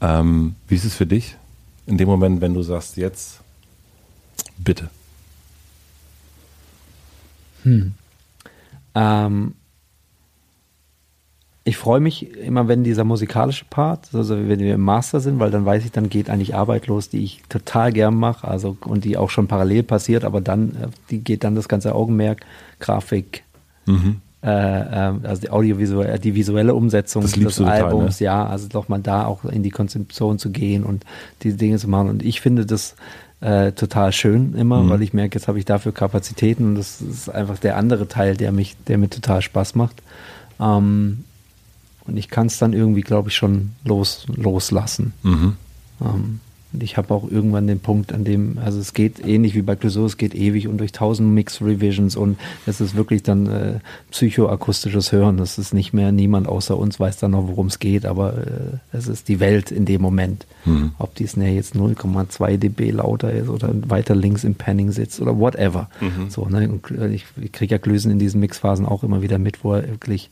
Ähm, wie ist es für dich? in dem Moment, wenn du sagst, jetzt, bitte? Hm. Ähm, ich freue mich immer, wenn dieser musikalische Part, also wenn wir im Master sind, weil dann weiß ich, dann geht eigentlich Arbeit los, die ich total gern mache, also und die auch schon parallel passiert, aber dann äh, die geht dann das ganze Augenmerk, Grafik, mhm. äh, ähm, also die audiovisuelle, die visuelle Umsetzung des Albums, total, ne? ja, also doch mal da auch in die Konzeption zu gehen und die Dinge zu machen. Und ich finde das äh, total schön immer, mhm. weil ich merke, jetzt habe ich dafür Kapazitäten und das ist einfach der andere Teil, der mich, der mir total Spaß macht. Ähm, und ich kann es dann irgendwie, glaube ich, schon los, loslassen. Mhm. Ähm, und ich habe auch irgendwann den Punkt, an dem, also es geht ähnlich wie bei Clouseau, es geht ewig und durch tausend Mix-Revisions und es ist wirklich dann äh, psychoakustisches Hören. Das ist nicht mehr, niemand außer uns weiß dann noch, worum es geht, aber äh, es ist die Welt in dem Moment. Mhm. Ob die Snare jetzt 0,2 dB lauter ist oder weiter links im Panning sitzt oder whatever. Mhm. So, ne? Und äh, ich, ich kriege ja Glösen in diesen Mixphasen auch immer wieder mit, wo er wirklich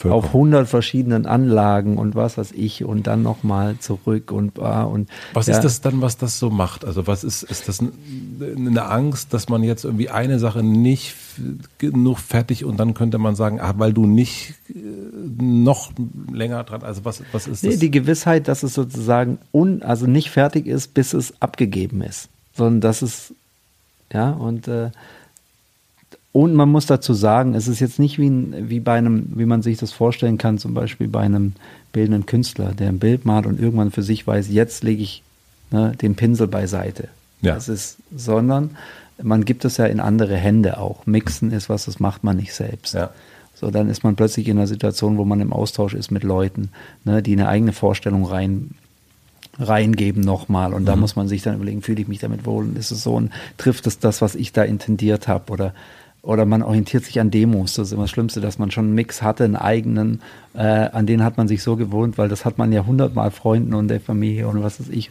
Vollkommen. auf 100 verschiedenen Anlagen und was weiß ich und dann nochmal zurück und ah, und was ja. ist das dann, was das so macht? Also was ist ist das eine Angst, dass man jetzt irgendwie eine Sache nicht genug fertig und dann könnte man sagen, ah, weil du nicht äh, noch länger dran, also was was ist das? Nee, die Gewissheit, dass es sozusagen un, also nicht fertig ist, bis es abgegeben ist, sondern dass es ja und äh, und man muss dazu sagen, es ist jetzt nicht wie, wie bei einem, wie man sich das vorstellen kann, zum Beispiel bei einem bildenden Künstler, der ein Bild malt und irgendwann für sich weiß, jetzt lege ich ne, den Pinsel beiseite. Ja. Das ist, sondern man gibt es ja in andere Hände auch. Mixen ist was, das macht man nicht selbst. Ja. So, dann ist man plötzlich in einer Situation, wo man im Austausch ist mit Leuten, ne, die eine eigene Vorstellung rein reingeben nochmal. Und mhm. da muss man sich dann überlegen, fühle ich mich damit wohl? Und ist es so und trifft es das, was ich da intendiert habe? Oder oder man orientiert sich an Demos. Das ist immer das Schlimmste, dass man schon einen Mix hatte, einen eigenen, äh, an den hat man sich so gewohnt, weil das hat man ja hundertmal Freunden und der Familie und was weiß ich,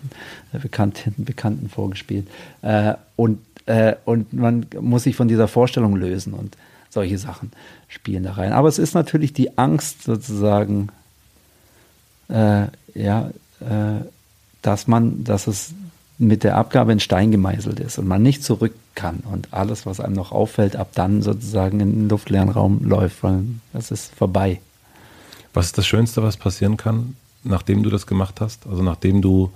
äh, Bekannten, Bekannten vorgespielt. Äh, und, äh, und man muss sich von dieser Vorstellung lösen und solche Sachen spielen da rein. Aber es ist natürlich die Angst sozusagen, äh, ja, äh, dass man, dass es mit der Abgabe in Stein gemeißelt ist und man nicht zurück kann und alles, was einem noch auffällt, ab dann sozusagen in den luftleeren Raum läuft, weil das ist vorbei. Was ist das Schönste, was passieren kann, nachdem du das gemacht hast? Also nachdem du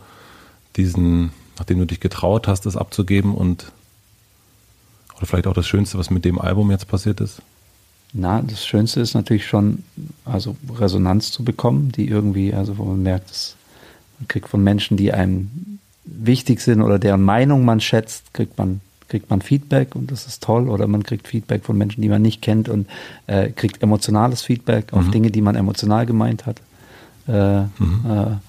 diesen, nachdem du dich getraut hast, das abzugeben und oder vielleicht auch das Schönste, was mit dem Album jetzt passiert ist? Na, das Schönste ist natürlich schon, also Resonanz zu bekommen, die irgendwie, also wo man merkt, dass man kriegt von Menschen, die einem wichtig sind oder deren Meinung man schätzt, kriegt man kriegt man Feedback und das ist toll oder man kriegt Feedback von Menschen, die man nicht kennt und äh, kriegt emotionales Feedback mhm. auf Dinge, die man emotional gemeint hat. Äh, mhm.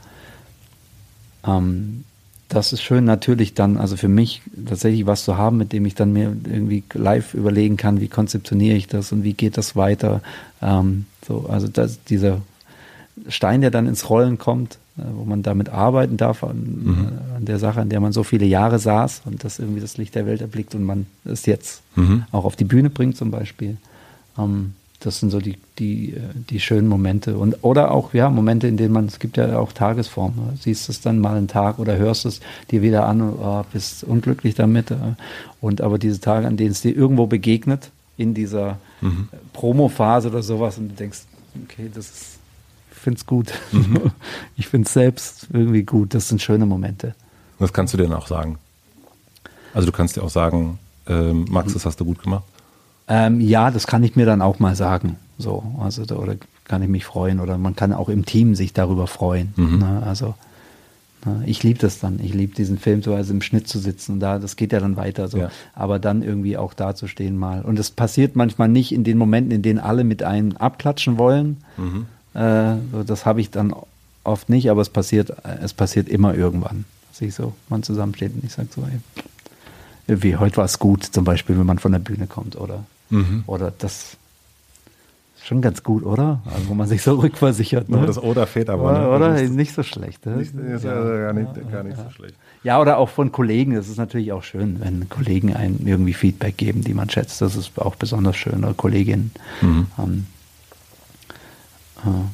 äh, ähm, das ist schön natürlich dann, also für mich tatsächlich was zu haben, mit dem ich dann mir irgendwie live überlegen kann, wie konzeptioniere ich das und wie geht das weiter. Ähm, so, also das, dieser Stein, der dann ins Rollen kommt, wo man damit arbeiten darf an, mhm. Äh, an, der Sache, an der man so viele Jahre saß und das irgendwie das Licht der Welt erblickt und man es jetzt mhm. auch auf die Bühne bringt zum Beispiel. Ähm, das sind so die, die, äh, die schönen Momente. Und, oder auch, ja, Momente, in denen man, es gibt ja auch Tagesformen. Du siehst es dann mal einen Tag oder hörst es dir wieder an und oh, bist unglücklich damit. Und aber diese Tage, an denen es dir irgendwo begegnet, in dieser mhm. Promo-Phase oder sowas und du denkst, okay, das ist finde es gut. Mhm. Ich finde es selbst irgendwie gut. Das sind schöne Momente. Was kannst du denn auch sagen? Also du kannst dir auch sagen, ähm, Max, das hast du gut gemacht? Ähm, ja, das kann ich mir dann auch mal sagen. So, also oder kann ich mich freuen oder man kann auch im Team sich darüber freuen. Mhm. Ne? Also ne? ich liebe das dann. Ich liebe diesen Film so also im Schnitt zu sitzen und da, das geht ja dann weiter so. Ja. Aber dann irgendwie auch dazustehen mal. Und es passiert manchmal nicht in den Momenten, in denen alle mit einem abklatschen wollen. Mhm. Äh, das habe ich dann oft nicht, aber es passiert, es passiert immer irgendwann, dass ich so, man zusammensteht und ich sage so, ey, wie heute war es gut, zum Beispiel, wenn man von der Bühne kommt oder, mhm. oder das ist schon ganz gut, oder? Also, wo man sich so rückversichert. Ne? Das Oder fehlt aber. Ne? Oder, oder? Nicht, so schlecht. Ne? Nicht, ist ja, gar nicht, ja, gar nicht ja. so schlecht. Ja, oder auch von Kollegen. Das ist natürlich auch schön, wenn Kollegen einem irgendwie Feedback geben, die man schätzt. Das ist auch besonders schön. Oder Kolleginnen. Mhm. Ähm,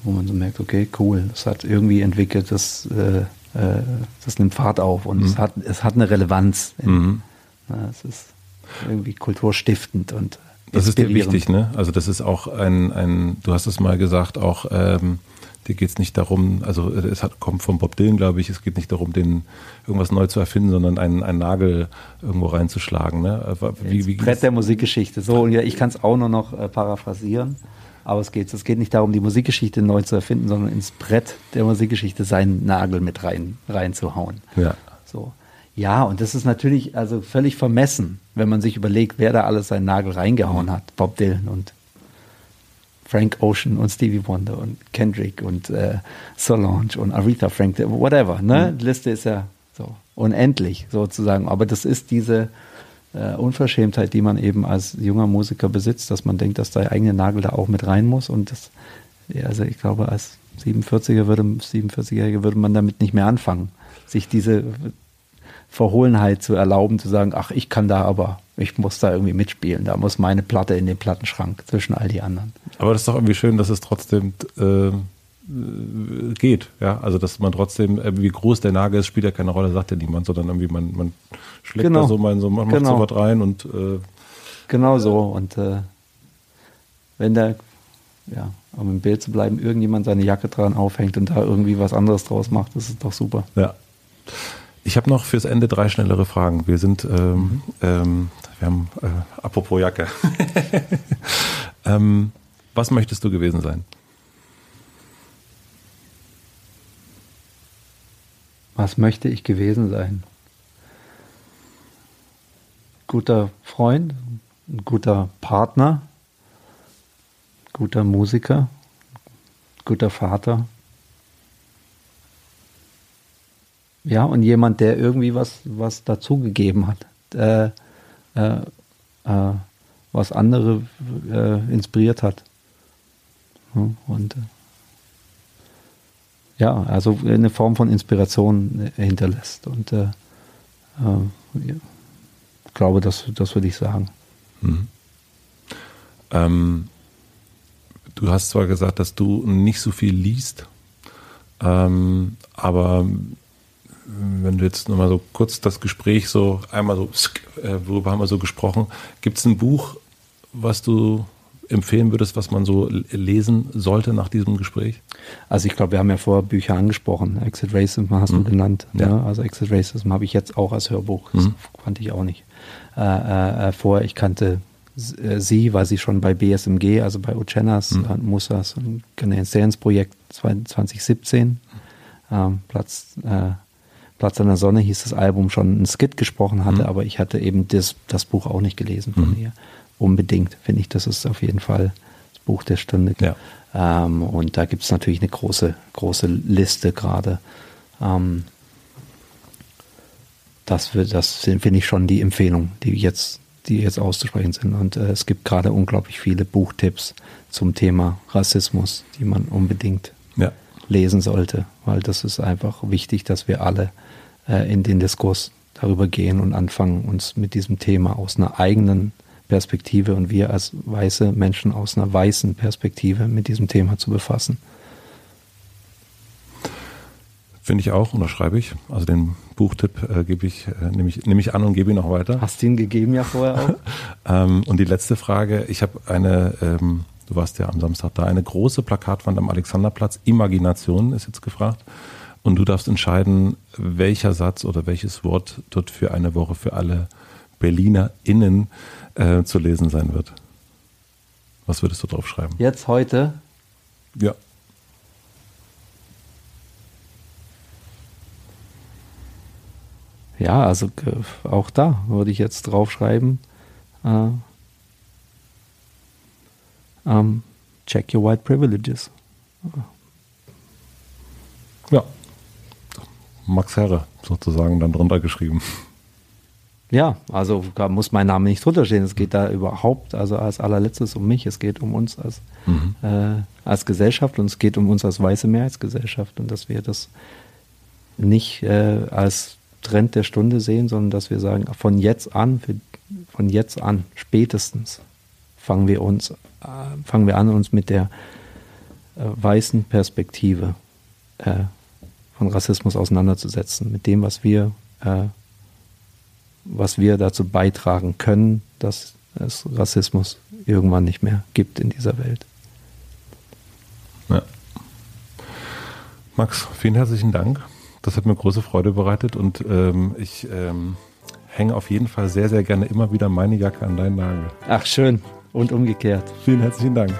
wo man so merkt, okay, cool, das hat irgendwie entwickelt, das, äh, äh, das nimmt Fahrt auf und mhm. es, hat, es hat eine Relevanz. In, mhm. na, es ist irgendwie kulturstiftend und das ist dir wichtig, ne? Also das ist auch ein, ein du hast es mal gesagt, auch ähm, dir geht es nicht darum, also es hat, kommt von Bob Dylan, glaube ich, es geht nicht darum, den irgendwas neu zu erfinden, sondern einen, einen Nagel irgendwo reinzuschlagen. Ne? Wie, wie Brett der Musikgeschichte. So, und ja, ich kann es auch nur noch äh, paraphrasieren. Aber es geht, es geht nicht darum, die Musikgeschichte neu zu erfinden, sondern ins Brett der Musikgeschichte seinen Nagel mit rein, reinzuhauen. Ja. So. Ja, und das ist natürlich also völlig vermessen, wenn man sich überlegt, wer da alles seinen Nagel reingehauen hat. Bob Dylan und Frank Ocean und Stevie Wonder und Kendrick und äh, Solange und Aretha Franklin, whatever. Ne? Mhm. Die Liste ist ja so unendlich sozusagen. Aber das ist diese, äh, Unverschämtheit, die man eben als junger Musiker besitzt, dass man denkt, dass der eigene Nagel da auch mit rein muss. Und das, also ich glaube, als 47er würde, 47-Jähriger würde man damit nicht mehr anfangen, sich diese Verhohlenheit zu erlauben, zu sagen, ach, ich kann da aber, ich muss da irgendwie mitspielen, da muss meine Platte in den Plattenschrank zwischen all die anderen. Aber das ist doch irgendwie schön, dass es trotzdem äh, geht. Ja, also dass man trotzdem, äh, wie groß der Nagel ist, spielt ja keine Rolle, sagt ja niemand, sondern irgendwie man, man schlägt genau. da so mal so, man macht genau. so was rein und äh, genau so. Und äh, wenn der, ja, um im Bild zu bleiben, irgendjemand seine Jacke dran aufhängt und da irgendwie was anderes draus macht, das ist doch super. Ja. Ich habe noch fürs Ende drei schnellere Fragen. Wir sind, ähm, mhm. ähm, wir haben, äh, apropos Jacke. ähm, was möchtest du gewesen sein? Was möchte ich gewesen sein? Guter Freund, guter Partner, guter Musiker, guter Vater. Ja, und jemand, der irgendwie was, was dazugegeben hat, äh, äh, äh, was andere äh, inspiriert hat. und äh, ja, also eine Form von Inspiration äh, hinterlässt. Und äh, äh, ja, glaube, das, das würde ich sagen. Mhm. Ähm, du hast zwar gesagt, dass du nicht so viel liest, ähm, aber wenn du jetzt nochmal so kurz das Gespräch so einmal so, äh, worüber haben wir so gesprochen, gibt es ein Buch, was du empfehlen würdest, was man so lesen sollte nach diesem Gespräch? Also ich glaube, wir haben ja vorher Bücher angesprochen. Exit Racism hast mhm. du genannt. Ja. Ne? Also Exit Racism habe ich jetzt auch als Hörbuch. Das mhm. fand ich auch nicht äh, äh, äh vor. Ich kannte äh, sie, weil sie schon bei BSMG, also bei Ucenas mhm. und Musas und Canadian Projekt 2017 ähm, Platz, äh, Platz an der Sonne hieß das Album schon ein Skit gesprochen hatte, mhm. aber ich hatte eben das, das Buch auch nicht gelesen von mhm. ihr. Unbedingt finde ich, das ist auf jeden Fall das Buch der Stunde. Ja. Ähm, und da gibt es natürlich eine große, große Liste gerade. Ähm, das, das finde ich schon die Empfehlung, die jetzt, die jetzt auszusprechen sind. Und äh, es gibt gerade unglaublich viele Buchtipps zum Thema Rassismus, die man unbedingt. Lesen sollte, weil das ist einfach wichtig, dass wir alle äh, in den Diskurs darüber gehen und anfangen, uns mit diesem Thema aus einer eigenen Perspektive und wir als weiße Menschen aus einer weißen Perspektive mit diesem Thema zu befassen. Finde ich auch, unterschreibe ich. Also den Buchtipp äh, gebe ich, äh, nehme ich, nehme ich an und gebe ihn auch weiter. Hast du ihn gegeben ja vorher auch? ähm, und die letzte Frage, ich habe eine, ähm, du warst ja am Samstag da, eine große Plakatwand am Alexanderplatz, Imagination ist jetzt gefragt. Und du darfst entscheiden, welcher Satz oder welches Wort dort für eine Woche für alle BerlinerInnen äh, zu lesen sein wird. Was würdest du drauf schreiben? Jetzt heute? Ja. Ja, also äh, auch da würde ich jetzt draufschreiben. Äh, um, check your white privileges. Ja. Max Herre sozusagen dann drunter geschrieben. Ja, also da muss mein Name nicht drunter stehen. Es geht da überhaupt, also als allerletztes um mich. Es geht um uns als, mhm. äh, als Gesellschaft und es geht um uns als weiße Mehrheitsgesellschaft und dass wir das nicht äh, als Trend der Stunde sehen, sondern dass wir sagen, von jetzt an, für, von jetzt an, spätestens fangen wir uns, äh, fangen wir an, uns mit der äh, weißen Perspektive äh, von Rassismus auseinanderzusetzen, mit dem, was wir äh, was wir dazu beitragen können, dass es Rassismus irgendwann nicht mehr gibt in dieser Welt. Ja. Max, vielen herzlichen Dank. Das hat mir große Freude bereitet und ähm, ich ähm, hänge auf jeden Fall sehr, sehr gerne immer wieder meine Jacke an deinen Nagel. Ach, schön. Und umgekehrt. Vielen herzlichen Dank.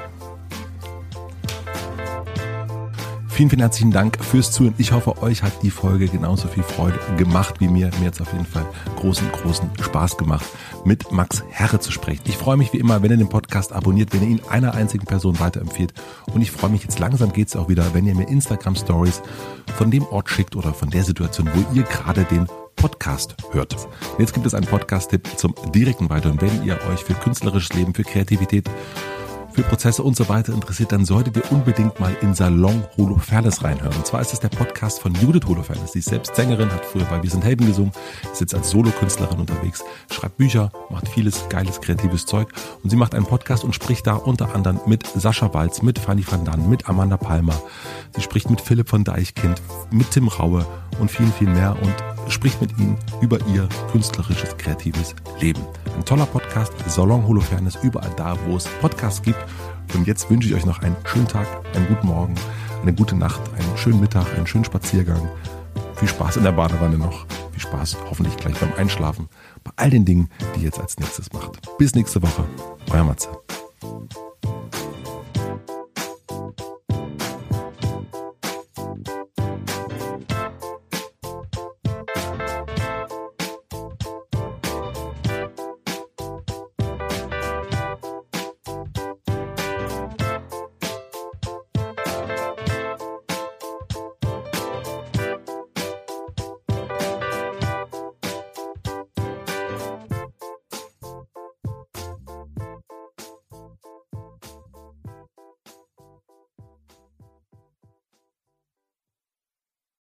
Vielen, vielen herzlichen Dank fürs Zuhören. Ich hoffe, euch hat die Folge genauso viel Freude gemacht wie mir. Mir hat es auf jeden Fall großen, großen Spaß gemacht, mit Max Herre zu sprechen. Ich freue mich wie immer, wenn ihr den Podcast abonniert, wenn ihr ihn einer einzigen Person weiterempfiehlt. Und ich freue mich jetzt langsam geht es auch wieder, wenn ihr mir Instagram Stories von dem Ort schickt oder von der Situation, wo ihr gerade den Podcast hört. jetzt gibt es einen Podcast-Tipp zum direkten Weiteren. Wenn ihr euch für künstlerisches Leben, für Kreativität für Prozesse und so weiter interessiert, dann solltet ihr unbedingt mal in Salon Holofernes reinhören. Und zwar ist es der Podcast von Judith Holofernes. Sie ist selbst Sängerin, hat früher bei Wir sind Helden gesungen, ist jetzt als Solokünstlerin unterwegs, schreibt Bücher, macht vieles geiles, kreatives Zeug. Und sie macht einen Podcast und spricht da unter anderem mit Sascha Walz, mit Fanny van Dan, mit Amanda Palmer. Sie spricht mit Philipp von Deichkind, mit Tim Raue und vielen, viel mehr und spricht mit ihnen über ihr künstlerisches, kreatives Leben. Ein toller Podcast, Salon Holofernes, überall da, wo es Podcasts gibt. Und jetzt wünsche ich euch noch einen schönen Tag, einen guten Morgen, eine gute Nacht, einen schönen Mittag, einen schönen Spaziergang. Viel Spaß in der Badewanne noch. Viel Spaß hoffentlich gleich beim Einschlafen. Bei all den Dingen, die ihr jetzt als nächstes macht. Bis nächste Woche. Euer Matze.